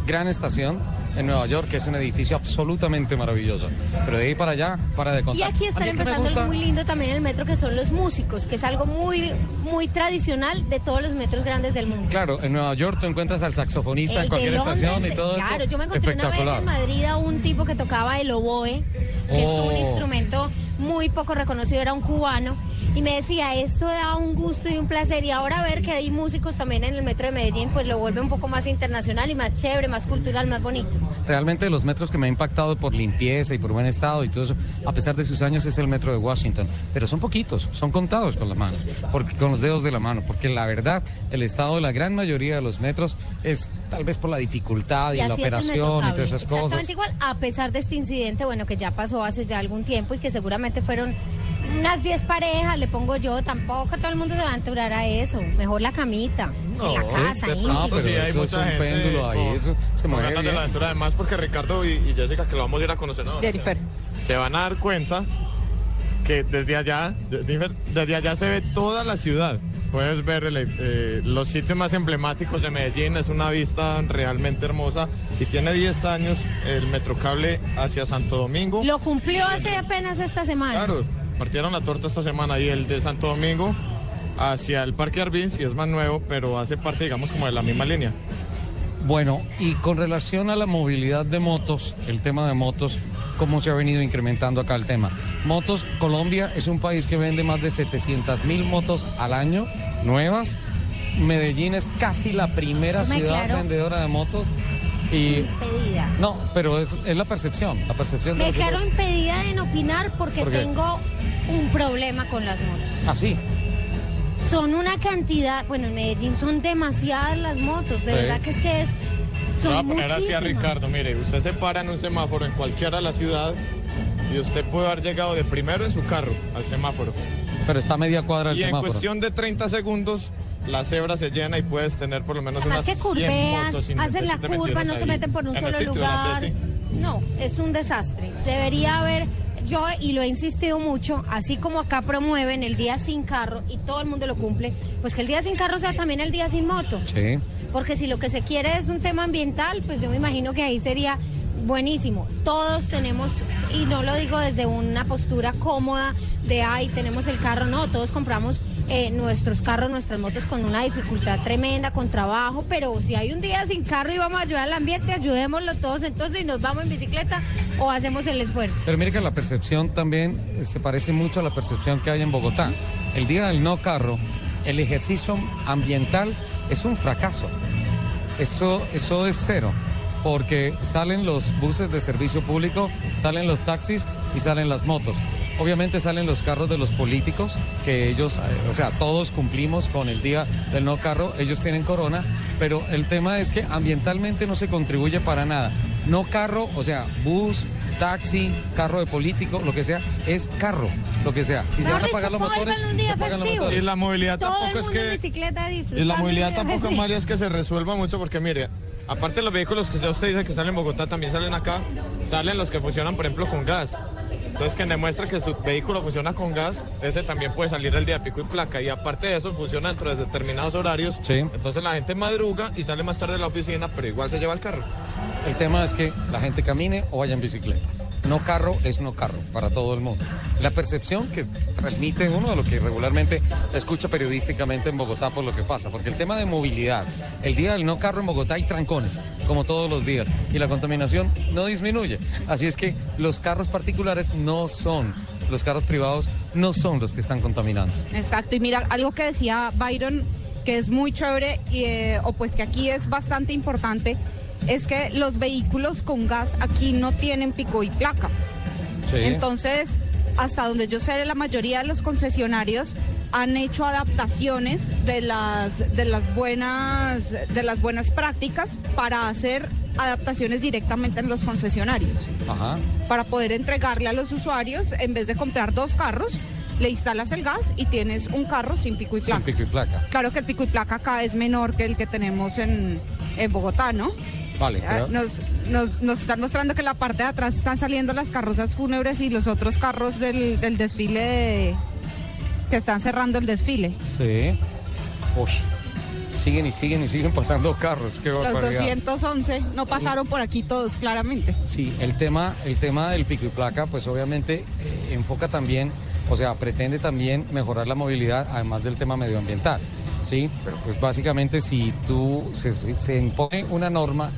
Gran estación, en Nueva York, que es un edificio absolutamente maravilloso. Pero de ahí para allá, para de Y contar. aquí A están empezando gusta- algo muy lindo también en el metro, que son los músicos, que es algo muy, muy tradicional de todos los metros grandes del mundo. Claro, en Nueva York tú encuentras al saxofonista en El cualquier de estación y todo Claro, esto. yo me encontré una vez en Madrid a un tipo que tocaba el oboe, que es un Oh. instrumento muy poco reconocido, era un cubano. Y me decía, esto da un gusto y un placer. Y ahora ver que hay músicos también en el metro de Medellín, pues lo vuelve un poco más internacional y más chévere, más cultural, más bonito. Realmente los metros que me ha impactado por limpieza y por buen estado y todo eso, a pesar de sus años, es el metro de Washington. Pero son poquitos, son contados con las manos, porque, con los dedos de la mano, porque la verdad, el estado de la gran mayoría de los metros es tal vez por la dificultad y, la operación y todas esas cosas. Exactamente igual, a pesar de este incidente, bueno, que ya pasó hace ya algún tiempo y que seguramente fueron unas 10 parejas, le pongo yo, tampoco todo el mundo se va a aventurar a eso. Mejor la camita, en la casa, íntimo. pronto sí hay eso es mucha un gente péndulo ahí, con- eso se mueve ganas de bien. la aventura, además porque Ricardo y, y Jessica, que lo vamos a ir a conocer ahora, Jennifer. se van a dar cuenta que desde allá, Jennifer, desde allá se ve toda la ciudad. Puedes ver el, eh, los sitios más emblemáticos de Medellín, es una vista realmente hermosa y tiene 10 años el Metrocable hacia Santo Domingo. Lo cumplió hace apenas esta semana. Claro, partieron la torta esta semana y el de Santo Domingo hacia el Parque Arvin, sí es más nuevo, pero hace parte, digamos, como de la misma línea. Bueno, y con relación a la movilidad de motos, el tema de motos, ¿cómo se ha venido incrementando acá el tema? Motos, Colombia es un país que vende más de 700 mil motos al año, nuevas. Medellín es casi la primera ciudad vendedora de motos. Y Impedida. no, pero es, es la percepción, la percepción de Me declaro nosotros. impedida en opinar porque tengo un problema con las motos. Así. Son una cantidad, bueno, en Medellín son demasiadas las motos, de Sí. verdad que es que es, son voy a poner así a. Ricardo, mire, usted se para en un semáforo en cualquiera de la ciudad y usted puede haber llegado de primero en su carro al semáforo. Pero está a media cuadra el y en semáforo. cuestión de 30 segundos la cebra se llena y puedes tener por lo menos Además unas que 100 curvean, motos hacen la curva, no ahí se meten por un en solo lugar. No, es un desastre. Debería haber, yo y lo he insistido mucho, así como acá promueven el día sin carro y todo el mundo lo cumple, pues que el día sin carro sea también el día sin moto. Sí. Porque si lo que se quiere es un tema ambiental, pues yo me imagino que ahí sería buenísimo. Todos tenemos, y no lo digo desde una postura cómoda de, ay, tenemos el carro, no, todos compramos eh, nuestros carros, nuestras motos con una dificultad tremenda, con trabajo, pero si hay un día sin carro y vamos a ayudar al ambiente, ayudémoslo todos entonces y nos vamos en bicicleta o hacemos el esfuerzo. Pero mire que la percepción también eh, se parece mucho a la percepción que hay en Bogotá. El día del no carro, el ejercicio ambiental es un fracaso. Eso, eso es cero. Porque salen los buses de servicio público, salen los taxis y salen las motos. Obviamente salen los carros de los políticos, que ellos, eh, o sea, todos cumplimos con el día del no carro, ellos tienen corona, pero el tema es que ambientalmente no se contribuye para nada. No carro, o sea, bus, taxi, carro de político, lo que sea, es carro, lo que sea. Si se van a pagar los motores, se pagan los. Y la movilidad Todo tampoco es que... Y la movilidad tampoco, es que se resuelva mucho porque, mire, aparte de los vehículos que ya usted dice que salen en Bogotá, también salen acá, salen los que funcionan, por ejemplo, con gas. Entonces, quien demuestra que su vehículo funciona con gas, ese también puede salir el día de pico y placa. Y aparte de eso, funciona dentro de determinados horarios. Sí. Entonces, la gente madruga y sale más tarde de la oficina, pero igual se lleva el carro. El tema es que la gente camine o vaya en bicicleta. No carro es no carro para todo el mundo. La percepción que transmite uno de lo que regularmente escucha periodísticamente en Bogotá por lo que pasa, porque el tema de movilidad, el día del no carro en Bogotá hay trancones, como todos los días, y la contaminación no disminuye. Así es que los carros particulares no son, los carros privados no son los que están contaminando. Exacto, y mira, algo que decía Byron, que es muy chévere, y, eh, o pues que aquí es bastante importante, es que los vehículos con gas aquí no tienen pico y placa. Entonces, hasta donde yo sé, la mayoría de los concesionarios han hecho adaptaciones de las de las buenas de las buenas prácticas para hacer adaptaciones directamente en los concesionarios Ajá. para poder entregarle a los usuarios en vez de comprar dos carros le instalas el gas y tienes un carro sin pico y Sin placa. pico y placa. Claro que el pico y placa acá es menor que el que tenemos en, en Bogotá, ¿no? Vale, pero- Nos, nos, nos están mostrando que en la parte de atrás están saliendo las carrozas fúnebres y los otros carros del, del desfile de- que están cerrando el desfile. Sí. Uy. siguen y siguen y siguen pasando carros. Qué Los barbaridad. 211 no pasaron por aquí todos, claramente. Sí, el tema, el tema del pico y placa, pues obviamente eh, enfoca también, o sea, pretende también mejorar la movilidad, además del tema medioambiental. Sí, pero pues básicamente si tú se, se- impone una norma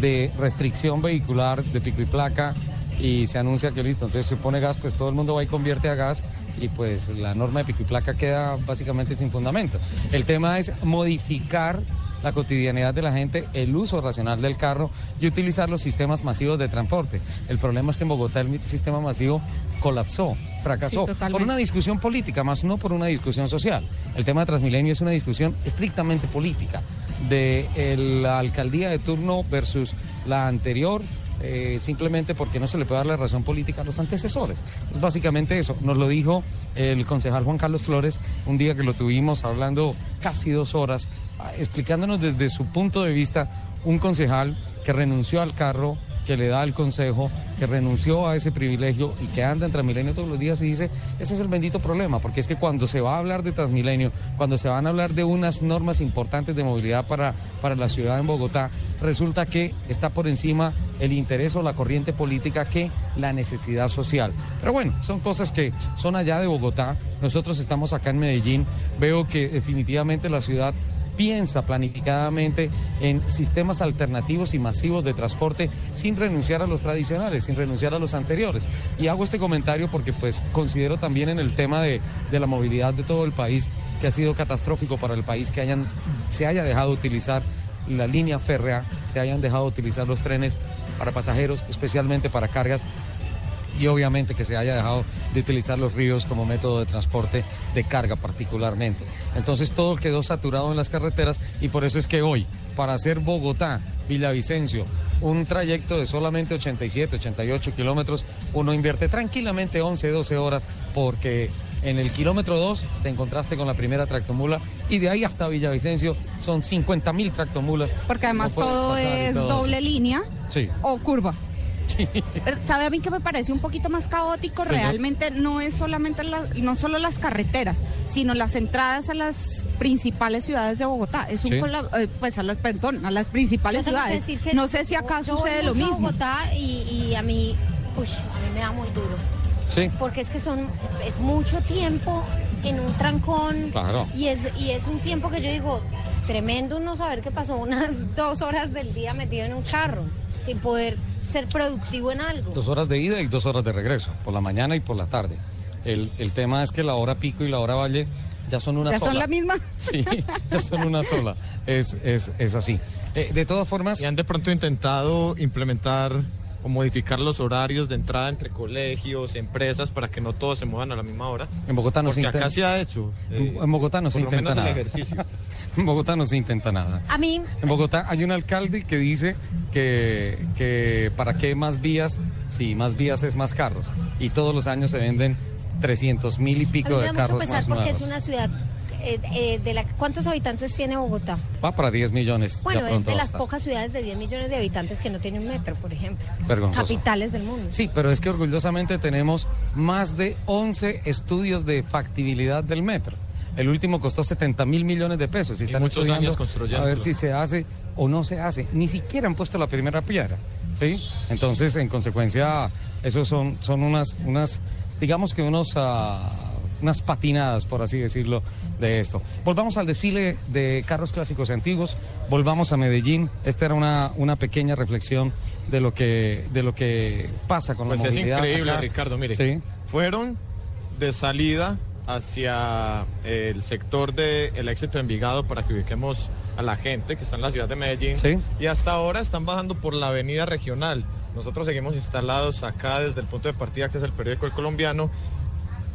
de restricción vehicular de pico y placa y se anuncia que listo, entonces se pone gas, pues todo el mundo va y convierte a gas y pues la norma de pico y placa queda básicamente sin fundamento. El tema es modificar la cotidianidad de la gente, el uso racional del carro y utilizar los sistemas masivos de transporte. El problema es que en Bogotá el sistema masivo colapsó, fracasó, Sí, por una discusión política, más no por una discusión social. El tema de Transmilenio es una discusión estrictamente política de el- la alcaldía de turno versus la anterior. eh, simplemente porque no se le puede dar la razón política a los antecesores. Es básicamente eso. Nos lo dijo el concejal Juan Carlos Flores un día que lo tuvimos hablando casi dos horas, ah, explicándonos desde su punto de vista un concejal que renunció al carro que le da el consejo, que renunció a ese privilegio y que anda en Transmilenio todos los días y dice, ese es el bendito problema, porque es que cuando se va a hablar de Transmilenio, cuando se van a hablar de unas normas importantes de movilidad para, para la ciudad en Bogotá, resulta que está por encima el interés o la corriente política que la necesidad social. Pero bueno, son cosas que son allá de Bogotá, nosotros estamos acá en Medellín, veo que definitivamente la ciudad piensa planificadamente en sistemas alternativos y masivos de transporte sin renunciar a los tradicionales, sin renunciar a los anteriores. Y hago este comentario porque pues considero también en el tema de, de la movilidad de todo el país que ha sido catastrófico para el país que hayan, se haya dejado utilizar la línea férrea, se hayan dejado utilizar los trenes para pasajeros, especialmente para cargas y obviamente que se haya dejado de utilizar los ríos como método de transporte de carga particularmente. Entonces todo quedó saturado en las carreteras y por eso es que hoy, para hacer Bogotá, Villavicencio, un trayecto de solamente 87, 88 kilómetros, uno invierte tranquilamente 11, 12 horas porque en el kilómetro 2 te encontraste con la primera tractomula y de ahí hasta Villavicencio son 50 mil tractomulas. Porque además No todo es todo doble eso. línea Sí. o curva. Sí. ¿Sabe a mí que me parece un poquito más caótico? Señor. Realmente no es solamente la- no solo las carreteras, sino las entradas a las principales ciudades de Bogotá. Es un Sí. cola- eh, pues a las perdón, a las principales ciudades. que no sé si acá yo sucede lo mismo. Bogotá y, y a mí, uy, a mí me da muy duro. Sí. Porque es que son, es mucho tiempo en un trancón. Claro. Y es, y es un tiempo que yo digo, tremendo no saber que pasó <laughs> unas dos horas del día metido en un carro, sin poder ser productivo en algo. Dos horas de ida y dos horas de regreso, por la mañana y por la tarde. El, el tema es que la hora pico y la hora valle ya son una ¿Ya sola. son la misma? <laughs> Sí, ya son una sola. Es, es, es así. Eh, de todas formas... ¿Y han de pronto intentado implementar o modificar los horarios de entrada entre colegios, empresas, para que no todos se muevan a la misma hora? En Bogotá no se Porque acá intenta- se ha hecho. eh, en Bogotá no se por lo intenta menos nada. el ejercicio. <laughs> En Bogotá no se intenta nada. A mí, En Bogotá hay un alcalde que dice que, que para qué más vías si más vías es más carros. Y todos los años se venden 300 mil y a mí pico de mucho carros pesar más porque nuevos. es una ciudad eh, eh, de la ¿cuántos habitantes tiene Bogotá? Va para 10 millones. Bueno, es de las pocas ciudades de 10 millones de habitantes que no tienen metro, por ejemplo. Vergonzoso. Capitales del mundo. Sí, pero es que orgullosamente tenemos más de 11 estudios de factibilidad del metro. El último costó 70 mil millones de pesos. Y están muchos estudiando años construyéndolo. a ver si se hace o no se hace. Ni siquiera han puesto la primera piedra. ¿sí? Entonces, en consecuencia, esos son, son unas, unas, digamos que unos, ah, unas patinadas, por así decirlo, de esto. Volvamos al desfile de carros clásicos y antiguos. Volvamos a Medellín. Esta era una, una pequeña reflexión de lo que, de lo que pasa con Pues la es movilidad. increíble, acá. Ricardo, mire. Sí. Fueron de salida hacia el sector del éxito de Envigado para que ubiquemos a la gente que está en la ciudad de Medellín. Sí. Y hasta ahora están bajando por la avenida regional. Nosotros seguimos instalados acá desde el punto de partida que es el periódico El Colombiano.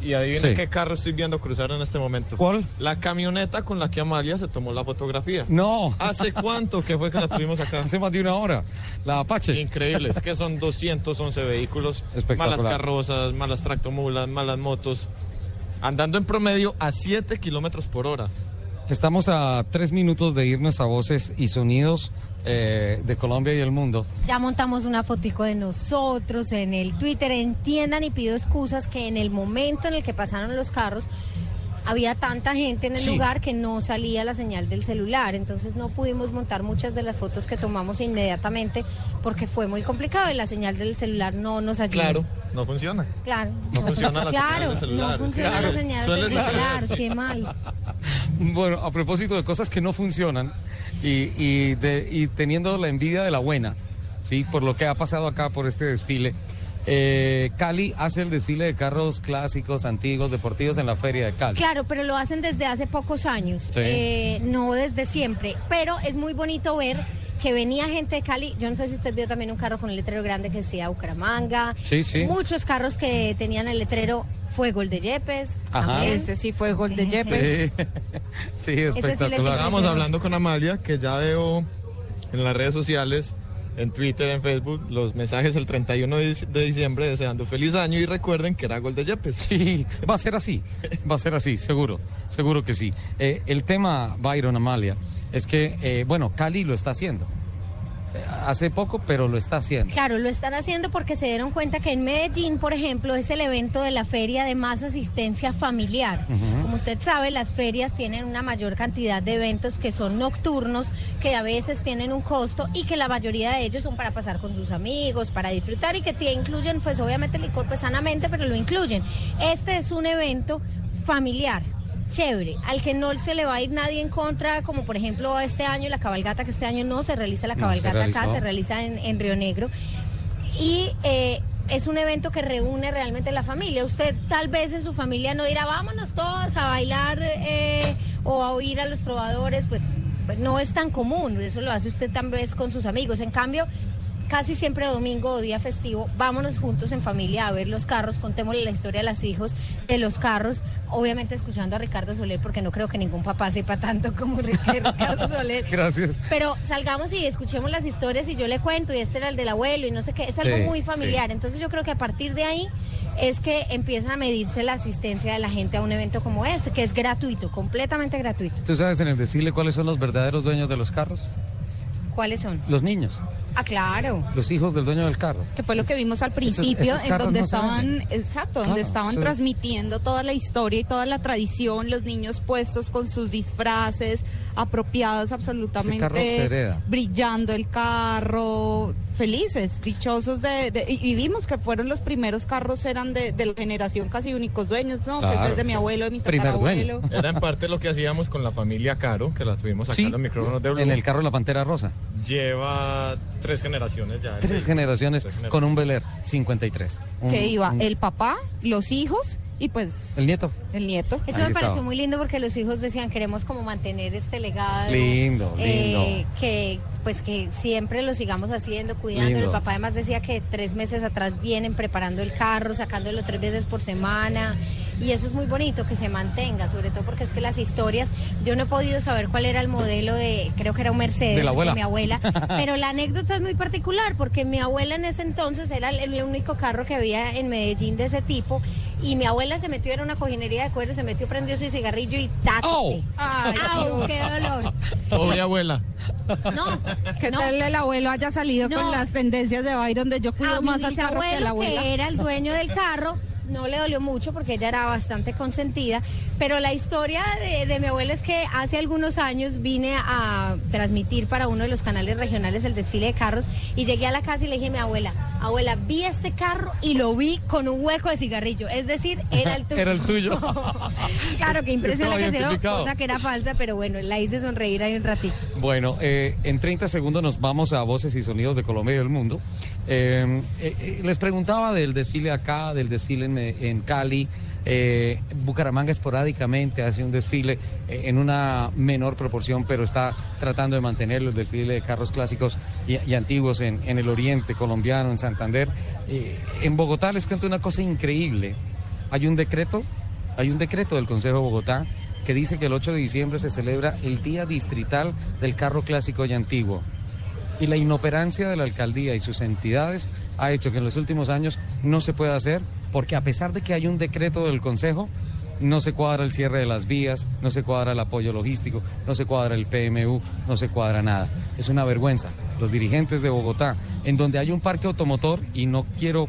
Y adivinen Sí. qué carro estoy viendo cruzar en este momento. ¿Cuál? La camioneta con la que Amalia se tomó la fotografía. No. ¿Hace <laughs> cuánto que fue que la tuvimos acá? Hace más de una hora. La Apache. Increíble, es que son 211 vehículos, malas carrozas, malas tractomulas, malas motos, andando en promedio a 7 kilómetros por hora. Estamos a tres minutos de irnos a voces y sonidos eh, de Colombia y el mundo. Ya montamos una fotico de nosotros en el Twitter. Entiendan y pido excusas que en el momento en el que pasaron los carros, había tanta gente en el Sí. lugar que no salía la señal del celular, entonces no pudimos montar muchas de las fotos que tomamos inmediatamente porque fue muy complicado y la señal del celular no nos ayudó. Claro, no funciona. Claro. No funciona la claro, señal del celular. No funciona Claro. la señal Suele del celular, qué mal. <laughs> Bueno, a propósito de cosas que no funcionan y, y de- y teniendo la envidia de la buena, ¿sí? por lo que ha pasado acá por este desfile, eh, Cali hace el desfile de carros clásicos, antiguos, deportivos en la feria de Cali. Claro, pero lo hacen desde hace pocos años, Sí. eh, no desde siempre. Pero es muy bonito ver que venía gente de Cali. Yo no sé si usted vio también un carro con el letrero grande que decía Bucaramanga. Sí, sí. Muchos carros que tenían el letrero fue Gol de Yepes. Ajá. también. Ese sí fue gol de Yepes. Sí, <laughs> sí, espectacular. Estábamos hablando con Amalia, que ya veo en las redes sociales, en Twitter, en Facebook, los mensajes el 31 de dic- de diciembre deseando feliz año y recuerden que era gol de Yepes. Sí, va a ser así, va a ser así, seguro, seguro que sí. Eh, el tema, Byron Amalia, es que, eh, bueno, Cali lo está haciendo. Eh, Hace poco, pero lo está haciendo. Claro, lo están haciendo porque se dieron cuenta que en Medellín, por ejemplo, es el evento de la feria de más asistencia familiar. Como usted sabe, las ferias tienen una mayor cantidad de eventos que son nocturnos, que a veces tienen un costo y que la mayoría de ellos son para pasar con sus amigos, para disfrutar y que te incluyen, pues obviamente el licor pues sanamente, pero lo incluyen. Este es un evento familiar. Chévere, al que no se le va a ir nadie en contra, como por ejemplo este año la cabalgata, que este año no se realiza la No, se cabalgata acá, se realiza en, en Río Negro. Y eh, es un evento que reúne realmente la familia. Usted tal vez en su familia no dirá, vámonos todos a bailar eh, o a oír a los trovadores, pues, pues no es tan común. Eso lo hace usted tal vez con sus amigos. En cambio, casi siempre domingo o día festivo, vámonos juntos en familia a ver los carros, contémosle la historia a los hijos de los carros, obviamente escuchando a Ricardo Soler, porque no creo que ningún papá sepa tanto como Ricardo Soler. <laughs> Gracias. Pero salgamos y escuchemos las historias y yo le cuento, y este era el del abuelo, y no sé qué, es algo Sí, muy familiar. sí. Entonces yo creo que a partir de ahí es que empiezan a medirse la asistencia de la gente a un evento como este, que es gratuito, completamente gratuito. ¿Tú sabes en el desfile cuáles son los verdaderos dueños de los carros? ¿Cuáles son? Los niños, Ah, claro. los hijos del dueño del carro. que fue lo que vimos al principio, esos en donde no estaban, exacto, Claro, donde estaban sí. transmitiendo toda la historia y toda la tradición, los niños puestos con sus disfraces, apropiados Ese carro se absolutamente, hereda. brillando el carro, felices, dichosos de, de- y, y vimos que fueron los primeros carros, eran de, de la generación casi únicos dueños, ¿no? Que Claro. es desde mi abuelo, de mi Primer tatarabuelo. <laughs> Era en parte lo que hacíamos con la familia Caro, que la tuvimos acá Sí, en los micrófonos de Blue. En el carro de la Pantera Rosa. Lleva tres generaciones ya. Tres Sí. generaciones Tres con un Bel Air 53. Un- Que iba un- el papá, los hijos y pues El nieto. el nieto. Eso Ahí me pareció muy lindo porque los hijos decían queremos como mantener este legado. Lindo, eh, lindo. que pues que siempre lo sigamos haciendo, cuidando. El papá además decía que tres meses atrás vienen preparando el carro, sacándolo tres veces por semana. Y eso es muy bonito, que se mantenga, sobre todo porque es que las historias, yo no he podido saber cuál era el modelo de, creo que era un Mercedes, De la abuela. mi abuela, <laughs> pero la anécdota es muy particular porque mi abuela en ese entonces era el, el único carro que había en Medellín de ese tipo y mi abuela se metió, era una cojinería de cuero, se metió, prendió su cigarrillo y ¡tácate! Ay, ¡Au, Dios. qué dolor! Pobre abuela. Que tal el abuelo haya salido No. con las tendencias de Byron de yo cuido A más al carro que a la abuela? que era el dueño del carro, no le dolió mucho porque ella era bastante consentida, pero la historia de, de mi abuela es que hace algunos años vine a transmitir para uno de los canales regionales el desfile de carros y llegué a la casa y le dije a mi abuela, abuela, vi este carro y lo vi con un hueco de cigarrillo, es decir, era el <laughs> tuyo. Era el tuyo. <laughs> claro, que impresión la que se dio, cosa que era falsa, pero bueno, la hice sonreír ahí un ratito. Bueno, eh, en 30 segundos nos vamos a Voces y Sonidos de Colombia y del Mundo. Eh, eh, eh, les preguntaba del desfile acá, del desfile en, Cali. Eh, Bucaramanga esporádicamente hace un desfile en una menor proporción, pero está tratando de mantener el desfile de carros clásicos y, antiguos en, en el oriente colombiano, en Santander. En Bogotá les cuento una cosa increíble. Hay un decreto, hay un decreto del Consejo de Bogotá que dice que el 8 de diciembre se celebra el Día Distrital del Carro Clásico y Antiguo. Y la inoperancia de la alcaldía y sus entidades ha hecho que en los últimos años no se pueda hacer porque a pesar de que hay un decreto del Consejo, no se cuadra el cierre de las vías, no se cuadra el apoyo logístico, no se cuadra el PMU, no se cuadra nada. Es una vergüenza. Los dirigentes de Bogotá, en donde hay un parque automotor, y no quiero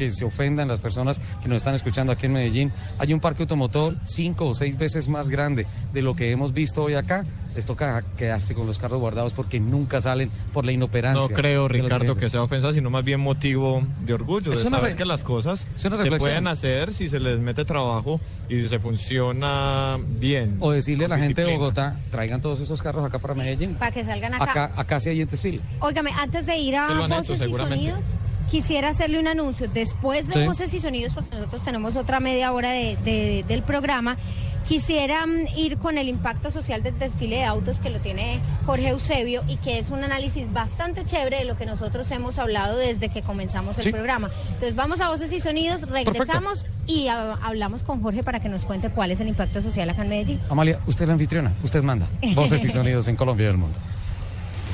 que se ofendan las personas que nos están escuchando aquí en Medellín. Hay un parque automotor cinco o seis veces más grande de lo que hemos visto hoy acá. Les toca quedarse con los carros guardados porque nunca salen por la inoperancia. No creo, Ricardo, que sea ofensa, sino más bien motivo de orgullo, Es de una saber re- que las cosas se pueden hacer si se les mete trabajo y si se funciona bien. O decirle a la con gente de disciplina. Bogotá, traigan todos esos carros acá para Medellín. Para que salgan acá. Acá, acá sí hay en desfile. Óigame, antes de ir a han hecho, Voces y. Sonidos, quisiera hacerle un anuncio. Después de Sí. Voces y Sonidos, porque nosotros tenemos otra media hora de- de- del programa, quisiera mm, ir con el impacto social del desfile de autos que lo tiene Jorge Eusebio y que es un análisis bastante chévere de lo que nosotros hemos hablado desde que comenzamos el Sí. programa. Entonces vamos a Voces y Sonidos, regresamos y hablamos con Jorge para que nos cuente cuál es el impacto social acá en Medellín. Amalia, usted es la anfitriona, usted manda. Voces y <laughs> sonidos en Colombia y el mundo.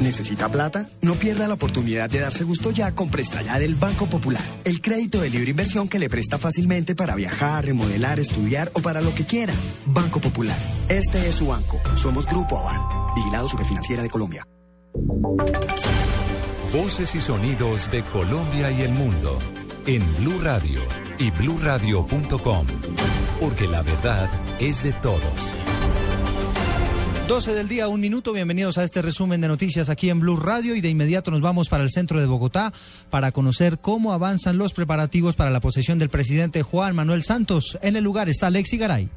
¿Necesita plata? No pierda la oportunidad de darse gusto ya con Presta Ya del Banco Popular. El crédito de libre inversión que le presta fácilmente para viajar, remodelar, estudiar o para lo que quiera. Banco Popular. Este es su banco. Somos Grupo Aval. Vigilado Superfinanciera de Colombia. Voces y sonidos de Colombia y el mundo en Blue Radio y bluradio.com, porque la verdad es de todos. 12 del día, un minuto. Bienvenidos a este resumen de noticias aquí en Blue Radio y de inmediato nos vamos para el centro de Bogotá para conocer cómo avanzan los preparativos para la posesión del presidente Juan Manuel Santos. En el lugar está Alexi Garay.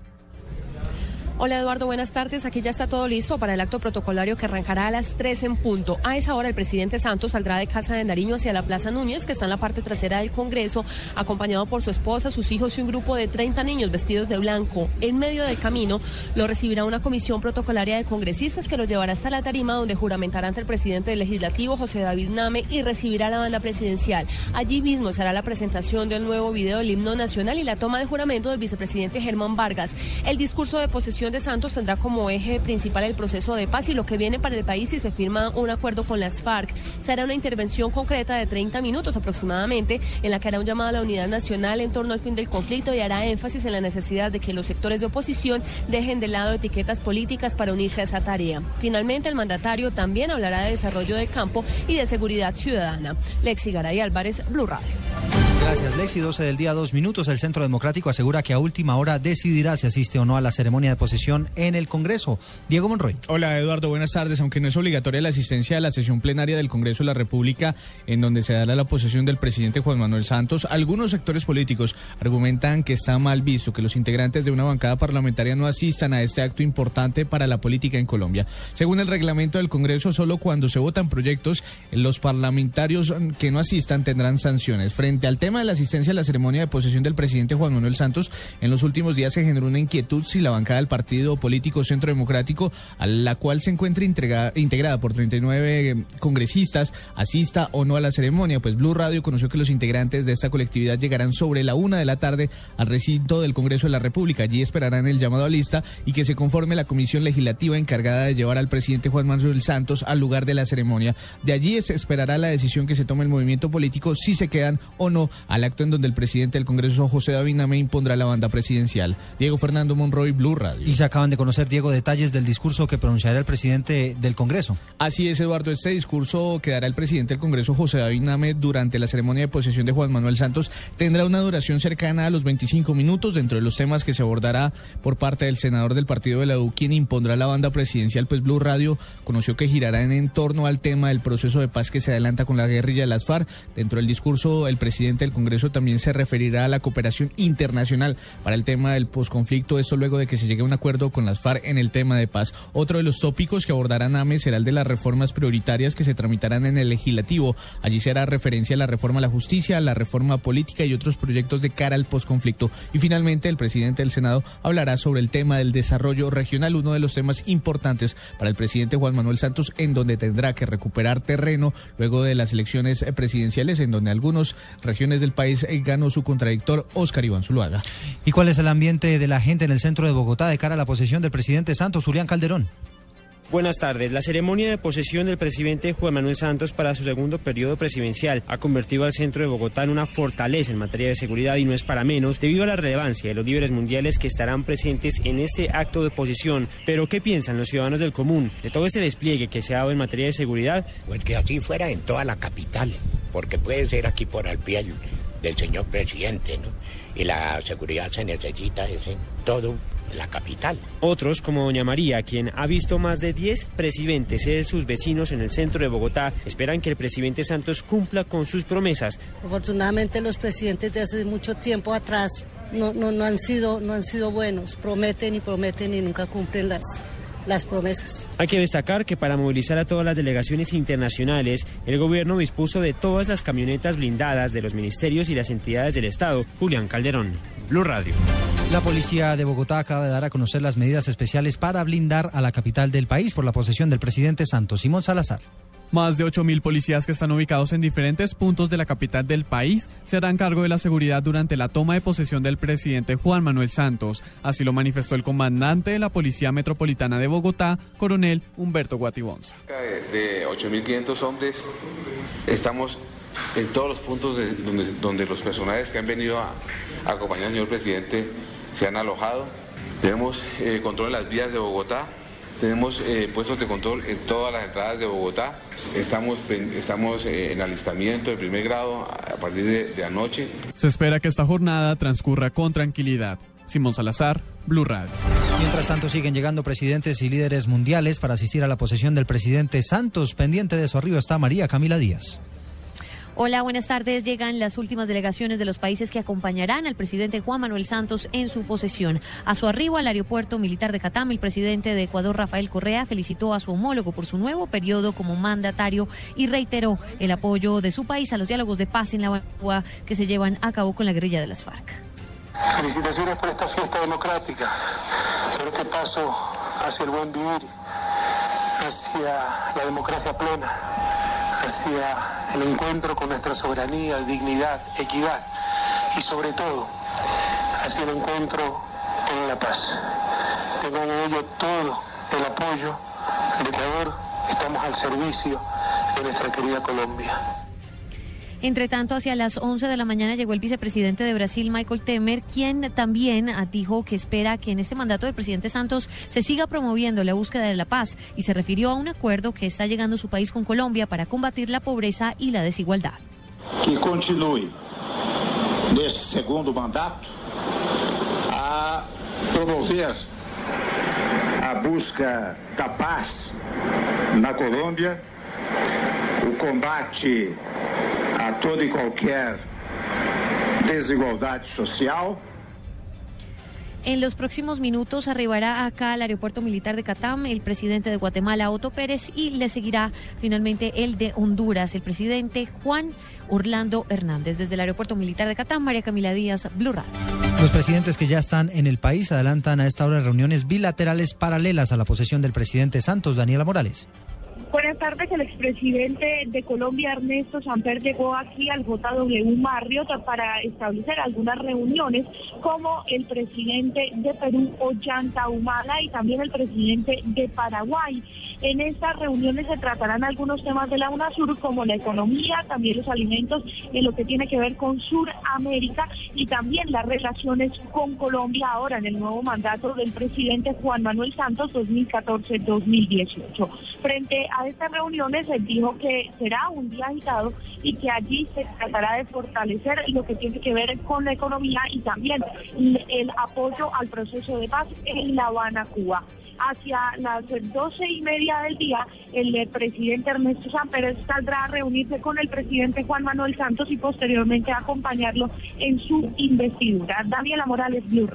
Hola Eduardo, buenas tardes. Aquí ya está todo listo para el acto protocolario que arrancará a las 3 en punto. A esa hora el presidente Santos saldrá de Casa de Nariño hacia la Plaza Núñez, que está en la parte trasera del Congreso, acompañado por su esposa, sus hijos y un grupo de 30 niños vestidos de blanco. En medio del camino lo recibirá una comisión protocolaria de congresistas que lo llevará hasta la tarima donde juramentará ante el presidente del legislativo, José David Name, y recibirá la banda presidencial. Allí mismo será la presentación del nuevo video del himno nacional y la toma de juramento del vicepresidente Germán Vargas. El discurso de posesión de Santos tendrá como eje principal el proceso de paz y lo que viene para el país si se firma un acuerdo con las FARC. Será una intervención concreta de 30 minutos aproximadamente en la que hará un llamado a la unidad nacional en torno al fin del conflicto y hará énfasis en la necesidad de que los sectores de oposición dejen de lado etiquetas políticas para unirse a esa tarea. Finalmente, el mandatario también hablará de desarrollo de campo y de seguridad ciudadana. Lexi Garay Álvarez, Blue Radio. Gracias, Lexi. 12 del día, dos minutos. El Centro Democrático asegura que a última hora decidirá si asiste o no a la ceremonia de posesión en el Congreso. Diego Monroy. Hola Eduardo, buenas tardes. Aunque no es obligatoria la asistencia a la sesión plenaria del Congreso de la República, en donde se dará la posesión del presidente Juan Manuel Santos, algunos sectores políticos argumentan que está mal visto que los integrantes de una bancada parlamentaria no asistan a este acto importante para la política en Colombia. Según el reglamento del Congreso, solo cuando se votan proyectos, los parlamentarios que no asistan tendrán sanciones. Frente al tema de la asistencia a la ceremonia de posesión del presidente Juan Manuel Santos, en los últimos días se generó una inquietud si la bancada del partido político Centro Democrático, a la cual se encuentra integrada, integrada por 39 congresistas, asista o no a la ceremonia. Pues Blue Radio conoció que los integrantes de esta colectividad llegarán sobre la una de la tarde al recinto del Congreso de la República. Allí esperarán el llamado a lista y que se conforme la comisión legislativa encargada de llevar al presidente Juan Manuel Santos al lugar de la ceremonia. De allí se esperará la decisión que se tome el movimiento político si se quedan o no al acto en donde el presidente del Congreso, José David Name, impondrá la banda presidencial. Diego Fernando Monroy, Blue Radio. Y se acaban de conocer, Diego, detalles del discurso que pronunciará el presidente del Congreso. Así es, Eduardo. Este discurso que dará el presidente del Congreso, José David Name, durante la ceremonia de posesión de Juan Manuel Santos, tendrá una duración cercana a los 25 minutos. Dentro de los temas que se abordará por parte del senador del partido de la U, quien impondrá la banda presidencial, pues Blue Radio conoció que girará en, en torno al tema del proceso de paz que se adelanta con la guerrilla de las FARC. Dentro del discurso, el presidente del Congreso también se referirá a la cooperación internacional para el tema del posconflicto. Esto luego de que se llegue a un acuerdo con las FARC en el tema de paz. Otro de los tópicos que abordarán AME será el de las reformas prioritarias que se tramitarán en el legislativo. Allí será referencia a la reforma a la justicia, a la reforma política y otros proyectos de cara al posconflicto. Y finalmente, el presidente del Senado hablará sobre el tema del desarrollo regional, uno de los temas importantes para el presidente Juan Manuel Santos, en donde tendrá que recuperar terreno luego de las elecciones presidenciales, en donde algunas del país eh, ganó su contradictor Oscar Iván Zuluaga. ¿Y cuál es el ambiente de la gente en el centro de Bogotá de cara a la posesión del presidente Santos, Julián Calderón? Buenas tardes. La ceremonia de posesión del presidente Juan Manuel Santos para su segundo periodo presidencial ha convertido al centro de Bogotá en una fortaleza en materia de seguridad y no es para menos debido a la relevancia de los líderes mundiales que estarán presentes en este acto de posesión. Pero ¿qué piensan los ciudadanos del común de todo este despliegue que se ha dado en materia de seguridad? Pues que así fuera en toda la capital, porque puede ser aquí por al pie del señor presidente, ¿no? Y la seguridad se necesita es en todo la capital. Otros, como Doña María, quien ha visto más de 10 presidentes de sus vecinos en el centro de Bogotá, esperan que el presidente Santos cumpla con sus promesas. Afortunadamente los presidentes de hace mucho tiempo atrás no, no, no, han, sido, no han sido buenos, prometen y prometen y nunca cumplen las, las promesas. Hay que destacar que para movilizar a todas las delegaciones internacionales, el gobierno dispuso de todas las camionetas blindadas de los ministerios y las entidades del Estado. Julián Calderón, Blue Radio. La policía de Bogotá acaba de dar a conocer las medidas especiales para blindar a la capital del país por la posesión del presidente Santos Simón Salazar. Más de 8.000 policías que están ubicados en diferentes puntos de la capital del país se harán cargo de la seguridad durante la toma de posesión del presidente Juan Manuel Santos. Así lo manifestó el comandante de la Policía Metropolitana de Bogotá, coronel Humberto Guatibonza. De 8.500 hombres estamos en todos los puntos donde, donde, los personajes que han venido a, a acompañar al señor presidente se han alojado. Tenemos eh, control en las vías de Bogotá, tenemos eh, puestos de control en todas las entradas de Bogotá. Estamos, estamos eh, en alistamiento de primer grado a partir de, de anoche. Se espera que esta jornada transcurra con tranquilidad. Simón Salazar, Blue Radio. Mientras tanto, siguen llegando presidentes y líderes mundiales para asistir a la posesión del presidente Santos. Pendiente de su arribo está María Camila Díaz. Hola, buenas tardes. Llegan las últimas delegaciones de los países que acompañarán al presidente Juan Manuel Santos en su posesión. A su arribo al aeropuerto militar de Catam, el presidente de Ecuador, Rafael Correa, felicitó a su homólogo por su nuevo periodo como mandatario y reiteró el apoyo de su país a los diálogos de paz en la Bagua que se llevan a cabo con la guerrilla de las FARC. Felicitaciones por esta fiesta democrática, por este paso hacia el buen vivir, hacia la democracia plena, hacia el encuentro con nuestra soberanía, dignidad, equidad y sobre todo hacia el encuentro con la paz. Tengo en ello todo el apoyo de Ecuador, estamos al servicio de nuestra querida Colombia. Entre tanto, hacia las 11 de la mañana llegó el vicepresidente de Brasil, Michael Temer, quien también dijo que espera que en este mandato del presidente Santos se siga promoviendo la búsqueda de la paz y se refirió a un acuerdo que está llegando su país con Colombia para combatir la pobreza y la desigualdad. Que continúe neste segundo mandato a promover a busca da paz na Colômbia, o combate a toda y cualquier desigualdad social. En los próximos minutos arribará acá al aeropuerto militar de Catam el presidente de Guatemala, Otto Pérez, y le seguirá finalmente el de Honduras, el presidente Juan Orlando Hernández. Desde el aeropuerto militar de Catam, María Camila Díaz, Blue Radio. Los presidentes que ya están en el país adelantan a esta hora reuniones bilaterales paralelas a la posesión del presidente Santos, Daniela Morales. Buenas tardes. El expresidente de Colombia, Ernesto Samper, llegó aquí al JW Marriott para establecer algunas reuniones como el presidente de Perú, Ollanta Humala, y también el presidente de Paraguay. En estas reuniones se tratarán algunos temas de la UNASUR como la economía, también los alimentos en lo que tiene que ver con Suramérica y también las relaciones con Colombia ahora en el nuevo mandato del presidente Juan Manuel Santos 2014-2018. Frente a estas reuniones se dijo que será un día agitado y que allí se tratará de fortalecer lo que tiene que ver con la economía y también el apoyo al proceso de paz en La Habana, Cuba. Hacia las doce y media del día, el presidente Ernesto Samper saldrá a reunirse con el presidente Juan Manuel Santos y posteriormente a acompañarlo en su investidura. Daniela Morales, Blue.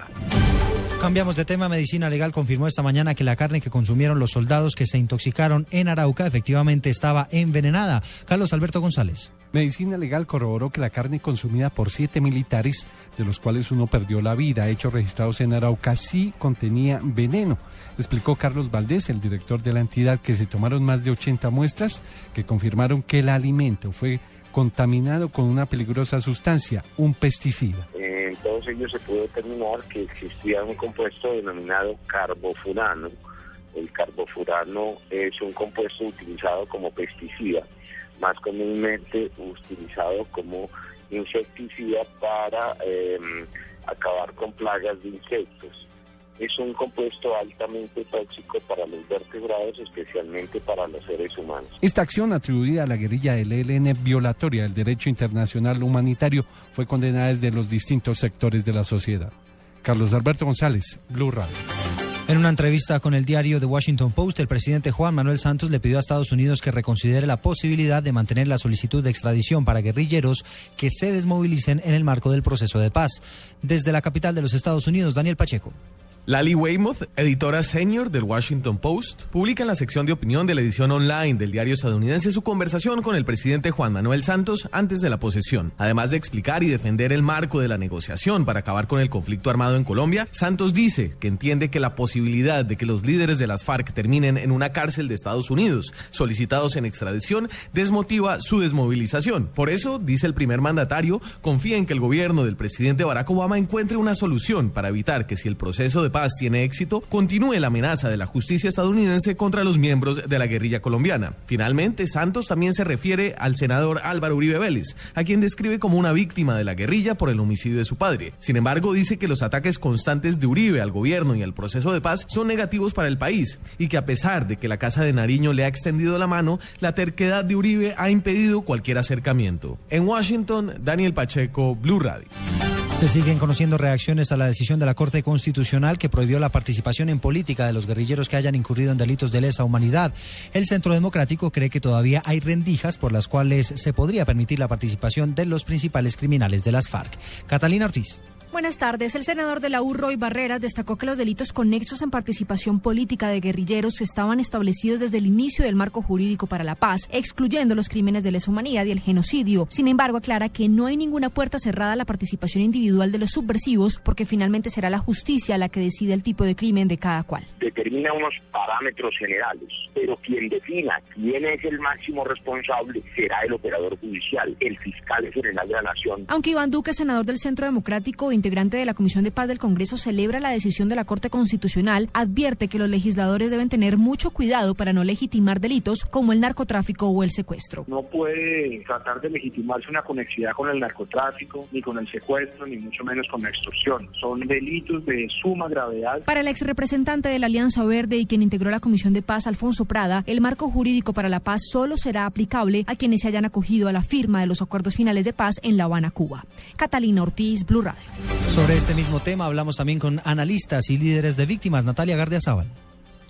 Cambiamos de tema. Medicina Legal confirmó esta mañana que la carne que consumieron los soldados que se intoxicaron en Arauca efectivamente estaba envenenada. Carlos Alberto González. Medicina Legal corroboró que la carne consumida por siete militares, de los cuales uno perdió la vida, hechos registrados en Arauca, sí contenía veneno. Explicó Carlos Valdés, el director de la entidad, que se tomaron más de 80 muestras que confirmaron que el alimento fue contaminado con una peligrosa sustancia, un pesticida. En todos ellos se pudo determinar que existía un compuesto denominado carbofurano. El carbofurano es un compuesto utilizado como pesticida, más comúnmente utilizado como insecticida para eh, acabar con plagas de insectos es un compuesto altamente tóxico para los vertebrados, especialmente para los seres humanos. Esta acción atribuida a la guerrilla del ELN violatoria del derecho internacional humanitario fue condenada desde los distintos sectores de la sociedad. Carlos Alberto González, Blue Radio. En una entrevista con el diario The Washington Post, el presidente Juan Manuel Santos le pidió a Estados Unidos que reconsidere la posibilidad de mantener la solicitud de extradición para guerrilleros que se desmovilicen en el marco del proceso de paz. Desde la capital de los Estados Unidos, Daniel Pacheco. Lali Weymouth, editora senior del Washington Post, publica en la sección de opinión de la edición online del diario estadounidense su conversación con el presidente Juan Manuel Santos antes de la posesión. Además de explicar y defender el marco de la negociación para acabar con el conflicto armado en Colombia, Santos dice que entiende que la posibilidad de que los líderes de las FARC terminen en una cárcel de Estados Unidos, solicitados en extradición, desmotiva su desmovilización. Por eso, dice el primer mandatario, confía en que el gobierno del presidente Barack Obama encuentre una solución para evitar que si el proceso de paz tiene éxito, continúe la amenaza de la justicia estadounidense contra los miembros de la guerrilla colombiana. Finalmente, Santos también se refiere al senador Álvaro Uribe Vélez, a quien describe como una víctima de la guerrilla por el homicidio de su padre. Sin embargo, dice que los ataques constantes de Uribe al gobierno y al proceso de paz son negativos para el país y que a pesar de que la Casa de Nariño le ha extendido la mano, la terquedad de Uribe ha impedido cualquier acercamiento. En Washington, Daniel Pacheco, Blue Radio. Se siguen conociendo reacciones a la decisión de la Corte Constitucional que prohibió la participación en política de los guerrilleros que hayan incurrido en delitos de lesa humanidad. El Centro Democrático cree que todavía hay rendijas por las cuales se podría permitir la participación de los principales criminales de las FARC. Catalina Ortiz. Buenas tardes. El senador de la U, Roy Barreras, destacó que los delitos conexos en participación política de guerrilleros estaban establecidos desde el inicio del marco jurídico para la paz, excluyendo los crímenes de lesa humanidad y el genocidio. Sin embargo, aclara que no hay ninguna puerta cerrada a la participación individual de los subversivos, porque finalmente será la justicia la que decide el tipo de crimen de cada cual. Determina unos parámetros generales, pero quien defina quién es el máximo responsable será el operador judicial, el fiscal general de la nación. Aunque Iván Duque, senador del Centro Democrático, integrante de la Comisión de Paz del Congreso, celebra la decisión de la Corte Constitucional, advierte que los legisladores deben tener mucho cuidado para no legitimar delitos como el narcotráfico o el secuestro. No puede tratar de legitimarse una conexidad con el narcotráfico, ni con el secuestro, ni mucho menos con la extorsión. Son delitos de suma gravedad. Para el ex representante de la Alianza Verde y quien integró la Comisión de Paz, Alfonso Prada, el marco jurídico para la paz solo será aplicable a quienes se hayan acogido a la firma de los acuerdos finales de paz en La Habana, Cuba. Catalina Ortiz, Blue Radio. Sobre este mismo tema hablamos también con analistas y líderes de víctimas. Natalia Gardiazabal.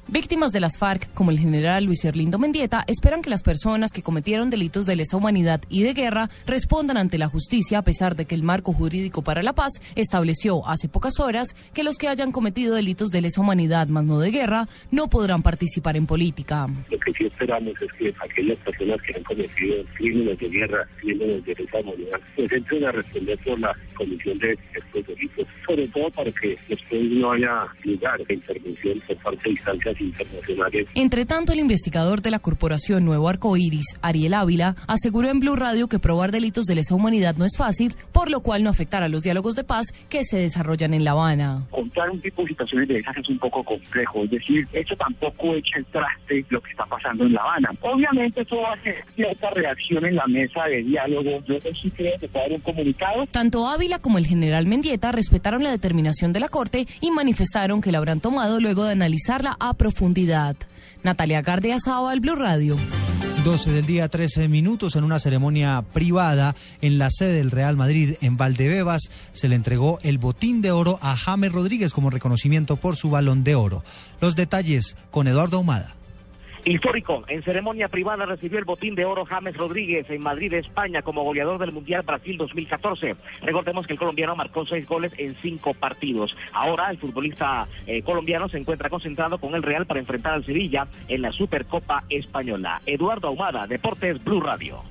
Víctimas de las FARC, como el general Luis Erlindo Mendieta, esperan que las personas que cometieron delitos de lesa humanidad y de guerra respondan ante la justicia a pesar de que el marco jurídico para la paz estableció hace pocas horas que los que hayan cometido delitos de lesa humanidad más no de guerra no podrán participar en política. Lo que sí esperamos es que aquellas personas que han cometido crímenes de guerra, crímenes de lesa humanidad, pues entren a responder por la comisión de estos delitos, sobre todo para que después no haya lugar de intervención por parte de instancias internacionales. Entre tanto, el investigador de la Corporación Nuevo Arcoíris, Ariel Ávila, aseguró en Blue Radio que probar delitos de lesa humanidad no es fácil, por lo cual no afectará los diálogos de paz que se desarrollan en La Habana. Contar un tipo de situaciones de esas es un poco complejo, es decir, eso tampoco echa el traste lo que está pasando en La Habana. Obviamente eso va a ser cierta reacción en la mesa de diálogo. Yo sí creo que puede haber un comunicado. Tanto Ávila como el general Mendieta respetaron la determinación de la Corte y manifestaron que la habrán tomado luego de analizarla a profundidad. Natalia Gardia al Blue Radio. 12 del día, 13 minutos, en una ceremonia privada en la sede del Real Madrid en Valdebebas, se le entregó el botín de oro a James Rodríguez como reconocimiento por su balón de oro. Los detalles con Eduardo Ahumada. Histórico, en ceremonia privada recibió el botín de oro James Rodríguez en Madrid, España, como goleador del Mundial Brasil 2014. Recordemos que el colombiano marcó seis goles en cinco partidos. Ahora el futbolista eh, colombiano se encuentra concentrado con el Real para enfrentar al Sevilla en la Supercopa Española. Eduardo Ahumada, Deportes Blue Radio.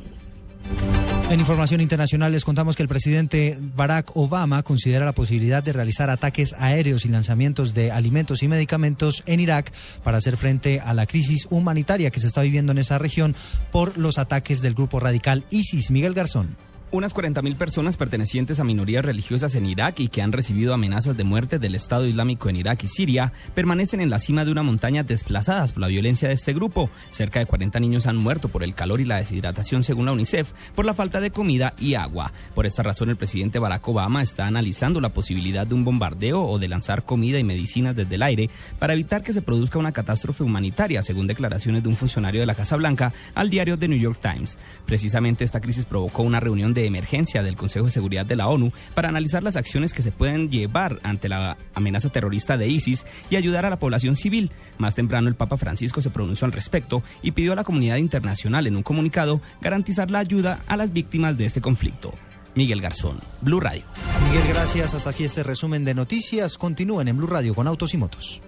En información internacional les contamos que el presidente Barack Obama considera la posibilidad de realizar ataques aéreos y lanzamientos de alimentos y medicamentos en Irak para hacer frente a la crisis humanitaria que se está viviendo en esa región por los ataques del grupo radical ISIS. Miguel Garzón. Unas 40.000 personas pertenecientes a minorías religiosas en Irak y que han recibido amenazas de muerte del Estado Islámico en Irak y Siria permanecen en la cima de una montaña desplazadas por la violencia de este grupo. Cerca de 40 niños han muerto por el calor y la deshidratación según la UNICEF, por la falta de comida y agua. Por esta razón el presidente Barack Obama está analizando la posibilidad de un bombardeo o de lanzar comida y medicinas desde el aire para evitar que se produzca una catástrofe humanitaria, según declaraciones de un funcionario de la Casa Blanca al diario The New York Times. Precisamente esta crisis provocó una reunión de emergencia del Consejo de Seguridad de la ONU para analizar las acciones que se pueden llevar ante la amenaza terrorista de ISIS y ayudar a la población civil. Más temprano el Papa Francisco se pronunció al respecto y pidió a la comunidad internacional en un comunicado garantizar la ayuda a las víctimas de este conflicto. Miguel Garzón, Blue Radio. Miguel, gracias. Hasta aquí este resumen de noticias. Continúen en Blue Radio con Autos y Motos.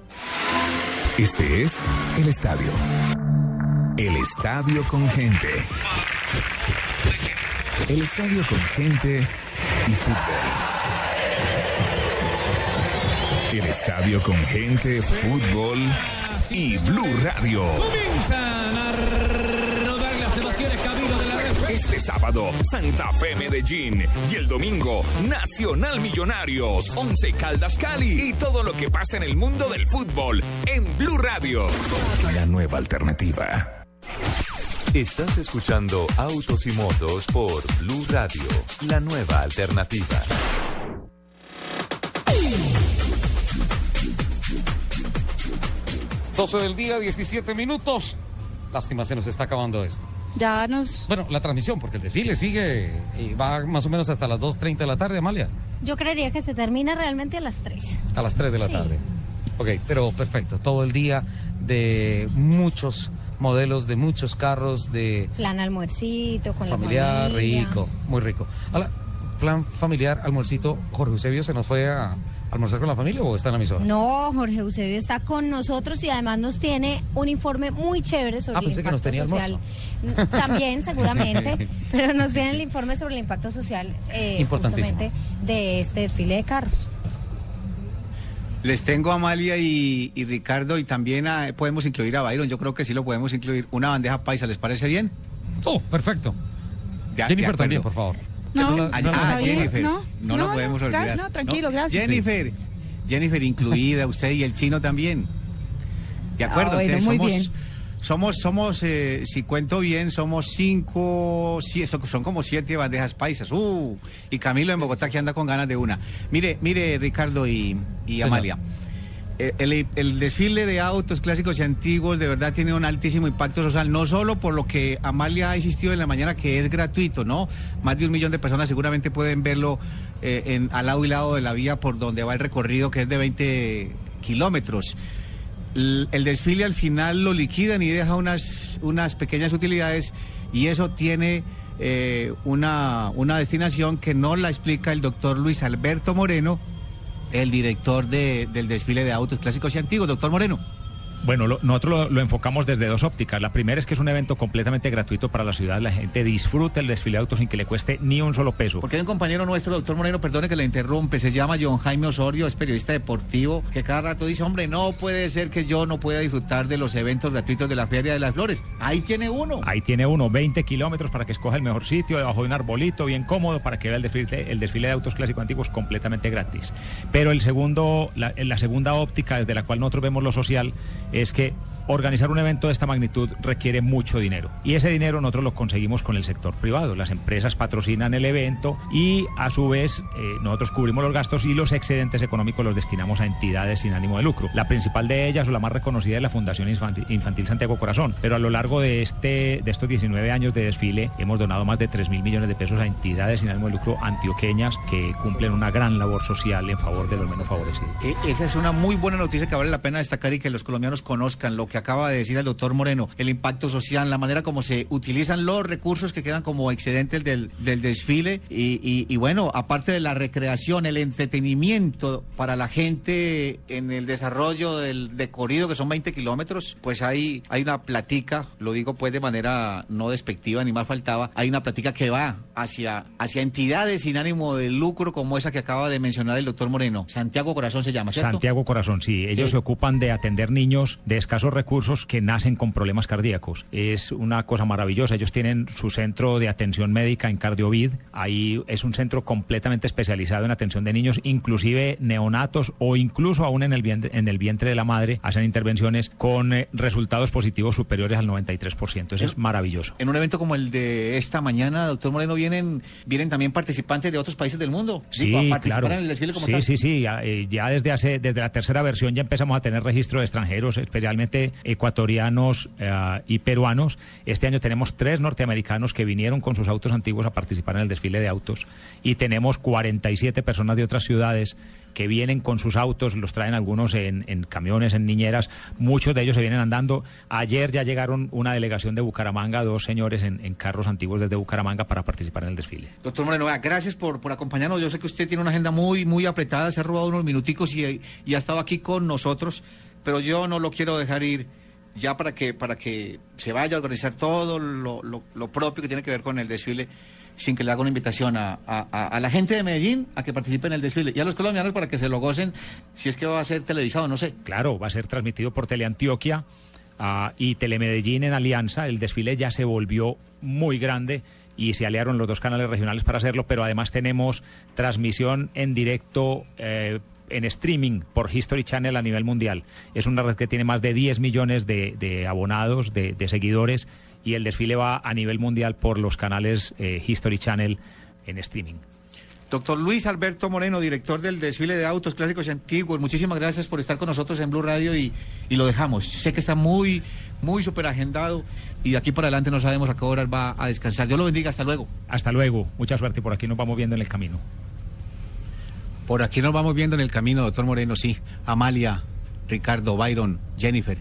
Este es el estadio. El estadio con gente. El estadio con gente y fútbol. El estadio con gente, fútbol y Blue Radio. Comienzan a rodar las emociones camino de la red. Este sábado, Santa Fe Medellín. Y el domingo, Nacional Millonarios, Once Caldas Cali. Y todo lo que pasa en el mundo del fútbol en Blue Radio. La nueva alternativa. Estás escuchando Autos y Motos por Blue Radio, la nueva alternativa. ...12 del día, 17 minutos. Lástima, se nos está acabando esto. Ya nos... Bueno, la transmisión, porque el desfile sigue y va más o menos hasta las 2.30 de la tarde, Amalia. Yo creería que se termina realmente a las 3. A las 3 de la Sí. tarde. Ok, pero perfecto. Todo el día de muchos modelos, de muchos carros, de Plan almuercito con familiar, la familia. rico, muy rico. Hola, plan familiar, almuercito. Jorge Eusebio se nos fue a almorzar con la familia o está en la emisora? No, Jorge Eusebio está con nosotros y además nos tiene un informe muy chévere sobre Ah, el pensé que nos impacto tenía social. También, seguramente, <laughs> pero nos tiene el informe sobre el impacto social eh, Importantísimo. de este desfile de carros. Les tengo a Amalia y, y Ricardo y también a- podemos incluir a Byron. Yo creo que sí lo podemos incluir. Una bandeja paisa, ¿les parece bien? Oh, perfecto. Ya, Jennifer también, por favor. No, no ah, no ah, Jennifer. No, no, lo no, podemos olvidar. no, tranquilo, gracias. Jennifer, Jennifer incluida, <laughs> usted y el chino también. De acuerdo, Ah, bueno, muy somos, bien. Somos, somos, eh, si cuento bien, somos cinco, sí, son, como siete bandejas paisas. Uh, y Camilo en Bogotá que anda con ganas de una. Mire, mire, Ricardo y. Amalia. Eh, El, el desfile de autos clásicos y antiguos de verdad tiene un altísimo impacto social, no solo por lo que Amalia ha insistido en la mañana que es gratuito, ¿no? Más de un millón de personas seguramente pueden verlo eh, en, al lado y lado de la vía por donde va el recorrido, que es de 20 kilómetros. El desfile al final lo liquidan y deja unas, unas pequeñas utilidades y eso tiene eh, una, una destinación que no la explica el doctor Luis Alberto Moreno, el director de- del desfile de autos clásicos y antiguos. Doctor Moreno. Bueno, lo- nosotros lo, lo enfocamos desde dos ópticas. La primera es que es un evento completamente gratuito para la ciudad. La gente disfruta el desfile de autos sin que le cueste ni un solo peso. Porque hay un compañero nuestro, doctor Moreno, perdone que le interrumpe, se llama John Jaime Osorio, es periodista deportivo, que cada rato dice, hombre, no puede ser que yo no pueda disfrutar de los eventos gratuitos de la Feria de las Flores. Ahí tiene uno. Ahí tiene uno, 20 kilómetros para que escoja el mejor sitio, debajo de un arbolito, bien cómodo, para que vea el desfile, el desfile de autos clásicos antiguos completamente gratis. Pero el segundo, la, la segunda óptica desde la cual nosotros vemos lo social es que organizar un evento de esta magnitud requiere mucho dinero. Y ese dinero nosotros lo conseguimos con el sector privado. Las empresas patrocinan el evento y a su vez eh, nosotros cubrimos los gastos y los excedentes económicos los destinamos a entidades sin ánimo de lucro. La principal de ellas o la más reconocida es la Fundación Infantil, Santiago Corazón. Pero a lo largo de, este, de estos 19 años de desfile hemos donado más de 3 mil millones de pesos a entidades sin ánimo de lucro antioqueñas que cumplen una gran labor social en favor de los menos favorecidos. E- esa es una muy buena noticia que vale la pena destacar y que los colombianos conozcan lo que que acaba de decir el doctor Moreno, el impacto social, la manera como se utilizan los recursos que quedan como excedentes del, del desfile y, y- y bueno, aparte de la recreación, el entretenimiento para la gente en el desarrollo del decorrido, que son 20 kilómetros, pues hay, hay una platica, lo digo pues de manera no despectiva ni más faltaba, hay una platica que va hacia, hacia entidades sin ánimo de lucro como esa que acaba de mencionar el doctor Moreno. Santiago Corazón se llama, ¿cierto? Santiago Corazón, sí. Ellos Sí. se ocupan de atender niños de escasos recursos que nacen con problemas cardíacos. Es una cosa maravillosa. Ellos tienen su centro de atención médica en Cardiovid. Ahí es un centro completamente especializado en atención de niños, inclusive neonatos o incluso aún en el vientre, en el vientre de la madre. Hacen intervenciones con eh, resultados positivos superiores al 93%. Eso es maravilloso. En un evento como el de esta mañana, doctor Moreno, vienen, vienen también participantes de otros países del mundo. Sí, Digo, a claro. en el desfile como sí, tal. sí, sí. Ya, eh, ya desde hace, desde la tercera versión ya empezamos a tener registro de extranjeros, especialmente ecuatorianos eh, y peruanos. Este año tenemos tres norteamericanos que vinieron con sus autos antiguos a participar en el desfile de autos y tenemos 47 personas de otras ciudades que vienen con sus autos, los traen algunos en, en camiones, en niñeras, muchos de ellos se vienen andando. Ayer ya llegaron una delegación de Bucaramanga, dos señores en, en carros antiguos desde Bucaramanga para participar en el desfile. Doctor Moreno, gracias por, por acompañarnos. Yo sé que usted tiene una agenda muy, muy apretada, se ha robado unos minuticos y, y ha estado aquí con nosotros, pero yo no lo quiero dejar ir ya para que, para que se vaya a organizar todo lo, lo- propio que tiene que ver con el desfile sin que le haga una invitación a, a- la gente de Medellín a que participe en el desfile y a los colombianos para que se lo gocen si es que va a ser televisado, no sé. Claro, va a ser transmitido por Teleantioquia ah, y Telemedellín en alianza. El desfile ya se volvió muy grande y se aliaron los dos canales regionales para hacerlo, pero además tenemos transmisión en directo. eh, en streaming por History Channel a nivel mundial. Es una red que tiene más de 10 millones de, de abonados, de, de seguidores, y el desfile va a nivel mundial por los canales eh, History Channel en streaming. Doctor Luis Alberto Moreno, director del desfile de autos clásicos y antiguos, muchísimas gracias por estar con nosotros en Blue Radio y, y lo dejamos. Sé que está muy, muy súper agendado y de aquí para adelante no sabemos a qué horas va a descansar. Dios lo bendiga, hasta luego. Hasta luego, mucha suerte, por aquí nos vamos viendo en el camino. Por aquí nos vamos viendo en el camino, doctor Moreno, sí. Amalia, Ricardo, Byron, Jennifer.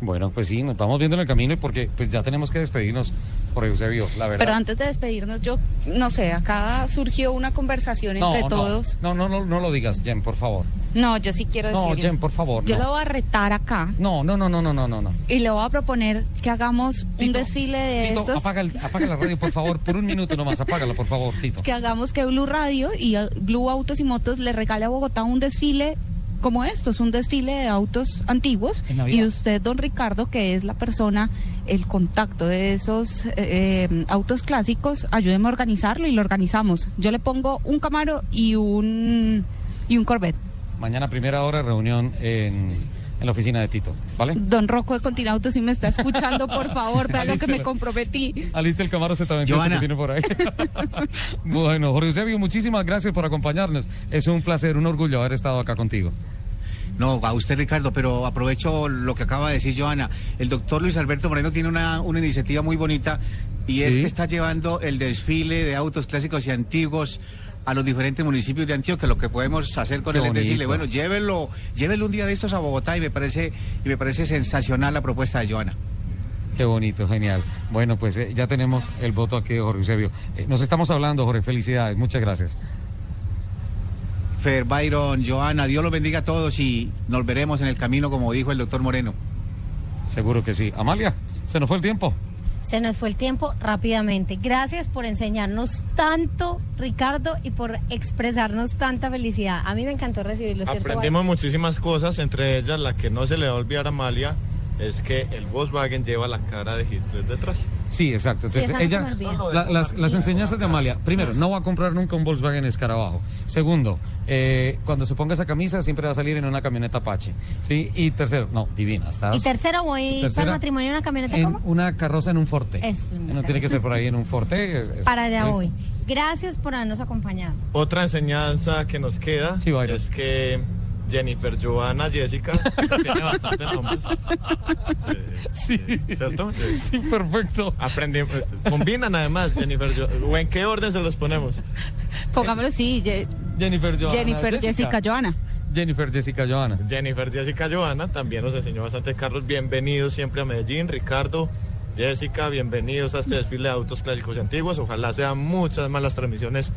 Bueno, pues sí, nos vamos viendo en el camino porque pues ya tenemos que despedirnos por Eusebio, la verdad. Pero antes de despedirnos, yo no sé, acá surgió una conversación no, entre no, todos. No, no, no, no lo digas, Jen, por favor. No, yo sí quiero No, decirlo. Jen, por favor. Yo no. lo voy a retar acá No, no, no, no, no, no, no, no. y le voy a proponer que hagamos un desfile de Tito, estos. apaga, el- apaga la radio, por favor, por un minuto nomás, apágala, por favor, Tito. <laughs> Que hagamos que Blue Radio y Blue Autos y Motos le regale a Bogotá un desfile como estos, un desfile de autos antiguos. Y usted, don Ricardo, que es la persona, el contacto de esos eh, eh, autos clásicos, ayúdeme a organizarlo y lo organizamos. Yo le pongo un Camaro y un, y un Corvette. Mañana primera hora reunión en, en la oficina de Tito, ¿vale? Don Rocco de Continauto, si me está escuchando, por favor, vea lo que me comprometí. Aliste el Camaro Z28 Joana. que tiene por ahí. <laughs> bueno, Jorge Eusebio, muchísimas gracias por acompañarnos. Es un placer, un orgullo haber estado acá contigo. No, a usted Ricardo, pero aprovecho lo que acaba de decir Joana. El doctor Luis Alberto Moreno tiene una, una iniciativa muy bonita y es Sí. que está llevando el desfile de autos clásicos y antiguos a los diferentes municipios de Antioquia, lo que podemos hacer con Qué él es decirle, bueno, llévelo, llévelo un día de estos a Bogotá y me parece, y me parece sensacional la propuesta de Joana. Qué bonito, genial. Bueno, pues eh, ya tenemos el voto aquí de Jorge Eusebio. Eh, nos estamos hablando, Jorge. Felicidades. Muchas gracias. Fer, Byron, Joana, Dios los bendiga a todos y nos veremos en el camino, como dijo el doctor Moreno. Seguro que sí. Amalia, se nos fue el tiempo. Se nos fue el tiempo rápidamente. Gracias por enseñarnos tanto, Ricardo, y por expresarnos tanta felicidad. A mí me encantó recibirlo. Aprendimos muchísimas cosas, entre ellas la que no se le va a olvidar a Amalia es que el Volkswagen lleva la cara de Hitler detrás. Sí, exacto. Sí, Entonces, esa no ella, la- las, las enseñanzas de Amalia. Primero, no va a comprar nunca un Volkswagen Escarabajo. Segundo, eh, cuando se ponga esa camisa siempre va a salir en una camioneta Apache. ¿sí? Y tercero, no, divina. Estás Y tercero, voy Tercera, para el matrimonio en una camioneta, en ¿cómo? una carroza en un Forte. Es No tiene que ser por ahí en un Forte. es- Para allá voy. Gracias por habernos acompañado. Otra enseñanza que nos queda es que Jennifer, Joana, Jessica <laughs> tiene bastantes nombres. Sí. ¿Cierto? Sí, perfecto. Aprendimos. Combinan además, Jennifer, Jo- ¿O en qué orden se los ponemos? Pongámoslo sí, Jennifer, Joana, Jennifer, Jessica, Joana. Jennifer Jessica Joana. Jennifer Jessica Joana también nos enseñó bastante Carlos. Bienvenidos siempre a Medellín. Ricardo, Jessica, bienvenidos a este desfile de autos clásicos y antiguos. Ojalá sean muchas más las transmisiones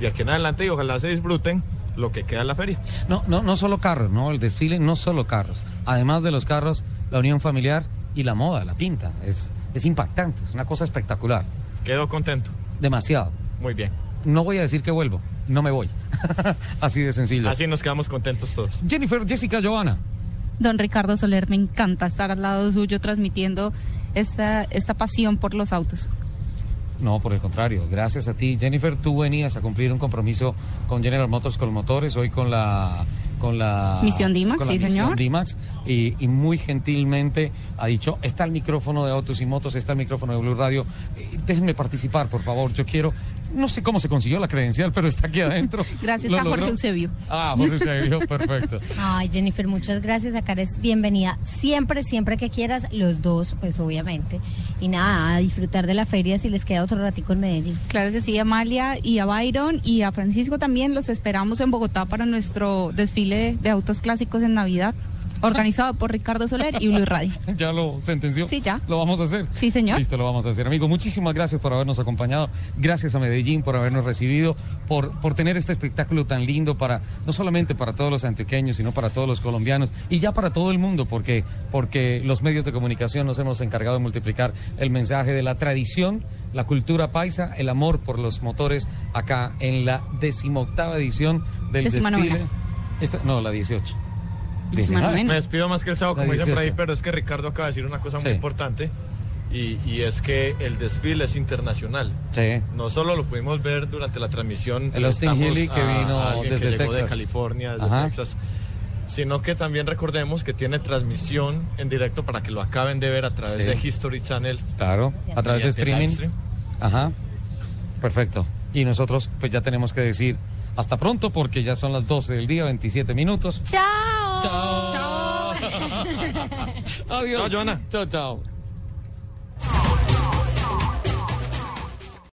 de aquí en adelante y ojalá se disfruten lo que queda en la feria. No, no, no solo carros, no, el desfile no solo carros. Además de los carros, la unión familiar y la moda, la pinta. Es, es impactante, es una cosa espectacular. Quedo contento. Demasiado. Muy bien. No voy a decir que vuelvo, no me voy. <laughs> Así de sencillo. Así nos quedamos contentos todos. Jennifer, Jessica, Joana. Don Ricardo Soler, me encanta estar al lado suyo transmitiendo esta, esta pasión por los autos. No, por el contrario. Gracias a ti, Jennifer. Tú venías a cumplir un compromiso con General Motors con motores, hoy con la con la Misión la sí, señor. D-Max, y, y muy gentilmente ha dicho, está el micrófono de Autos y Motos, está el micrófono de Blue Radio, eh, déjenme participar, por favor, yo quiero, no sé cómo se consiguió la credencial, pero está aquí adentro. <laughs> Gracias Lo a Jorge logró. Eusebio. Ah, Jorge Eusebio, perfecto. Ay, Jennifer, muchas gracias. Acá eres bienvenida siempre, siempre que quieras, los dos, pues obviamente. Y nada, a disfrutar de la feria si les queda otro ratico en Medellín. Claro que sí, Amalia y a Byron y a Francisco también los esperamos en Bogotá para nuestro desfile de autos clásicos en Navidad, organizado por Ricardo Soler y Blue Radio. <laughs> ¿Ya lo sentenció? Sí, ya. ¿Lo vamos a hacer? Sí, señor. Listo, lo vamos a hacer. Amigo, muchísimas gracias por habernos acompañado. Gracias a Medellín por habernos recibido, por, por tener este espectáculo tan lindo para, no solamente para todos los antioqueños, sino para todos los colombianos y ya para todo el mundo, porque, porque los medios de comunicación nos hemos encargado de multiplicar el mensaje de la tradición, la cultura paisa, el amor por los motores acá en la decimoctava edición del desfile. Esta- no, la 18. Decimanovena. Me despido más que el sábado, como dicen por ahí, 18. pero es que Ricardo acaba de decir una cosa Sí. muy importante. Y, y es que el desfile es internacional. Sí. No solo lo pudimos ver durante la transmisión. El Austin Healy que a vino alguien que desde llegó de Texas. California, desde Ajá. Texas. Sino que también recordemos que tiene transmisión en directo para que lo acaben de ver a través Sí. de History Channel. Claro, a través de streaming. stream. Ajá. Perfecto. Y nosotros pues ya tenemos que decir hasta pronto porque ya son las 12 del día, 27 minutos. ¡Chao! Chao. <laughs> Adiós. Chao, Joana. Chao, chao.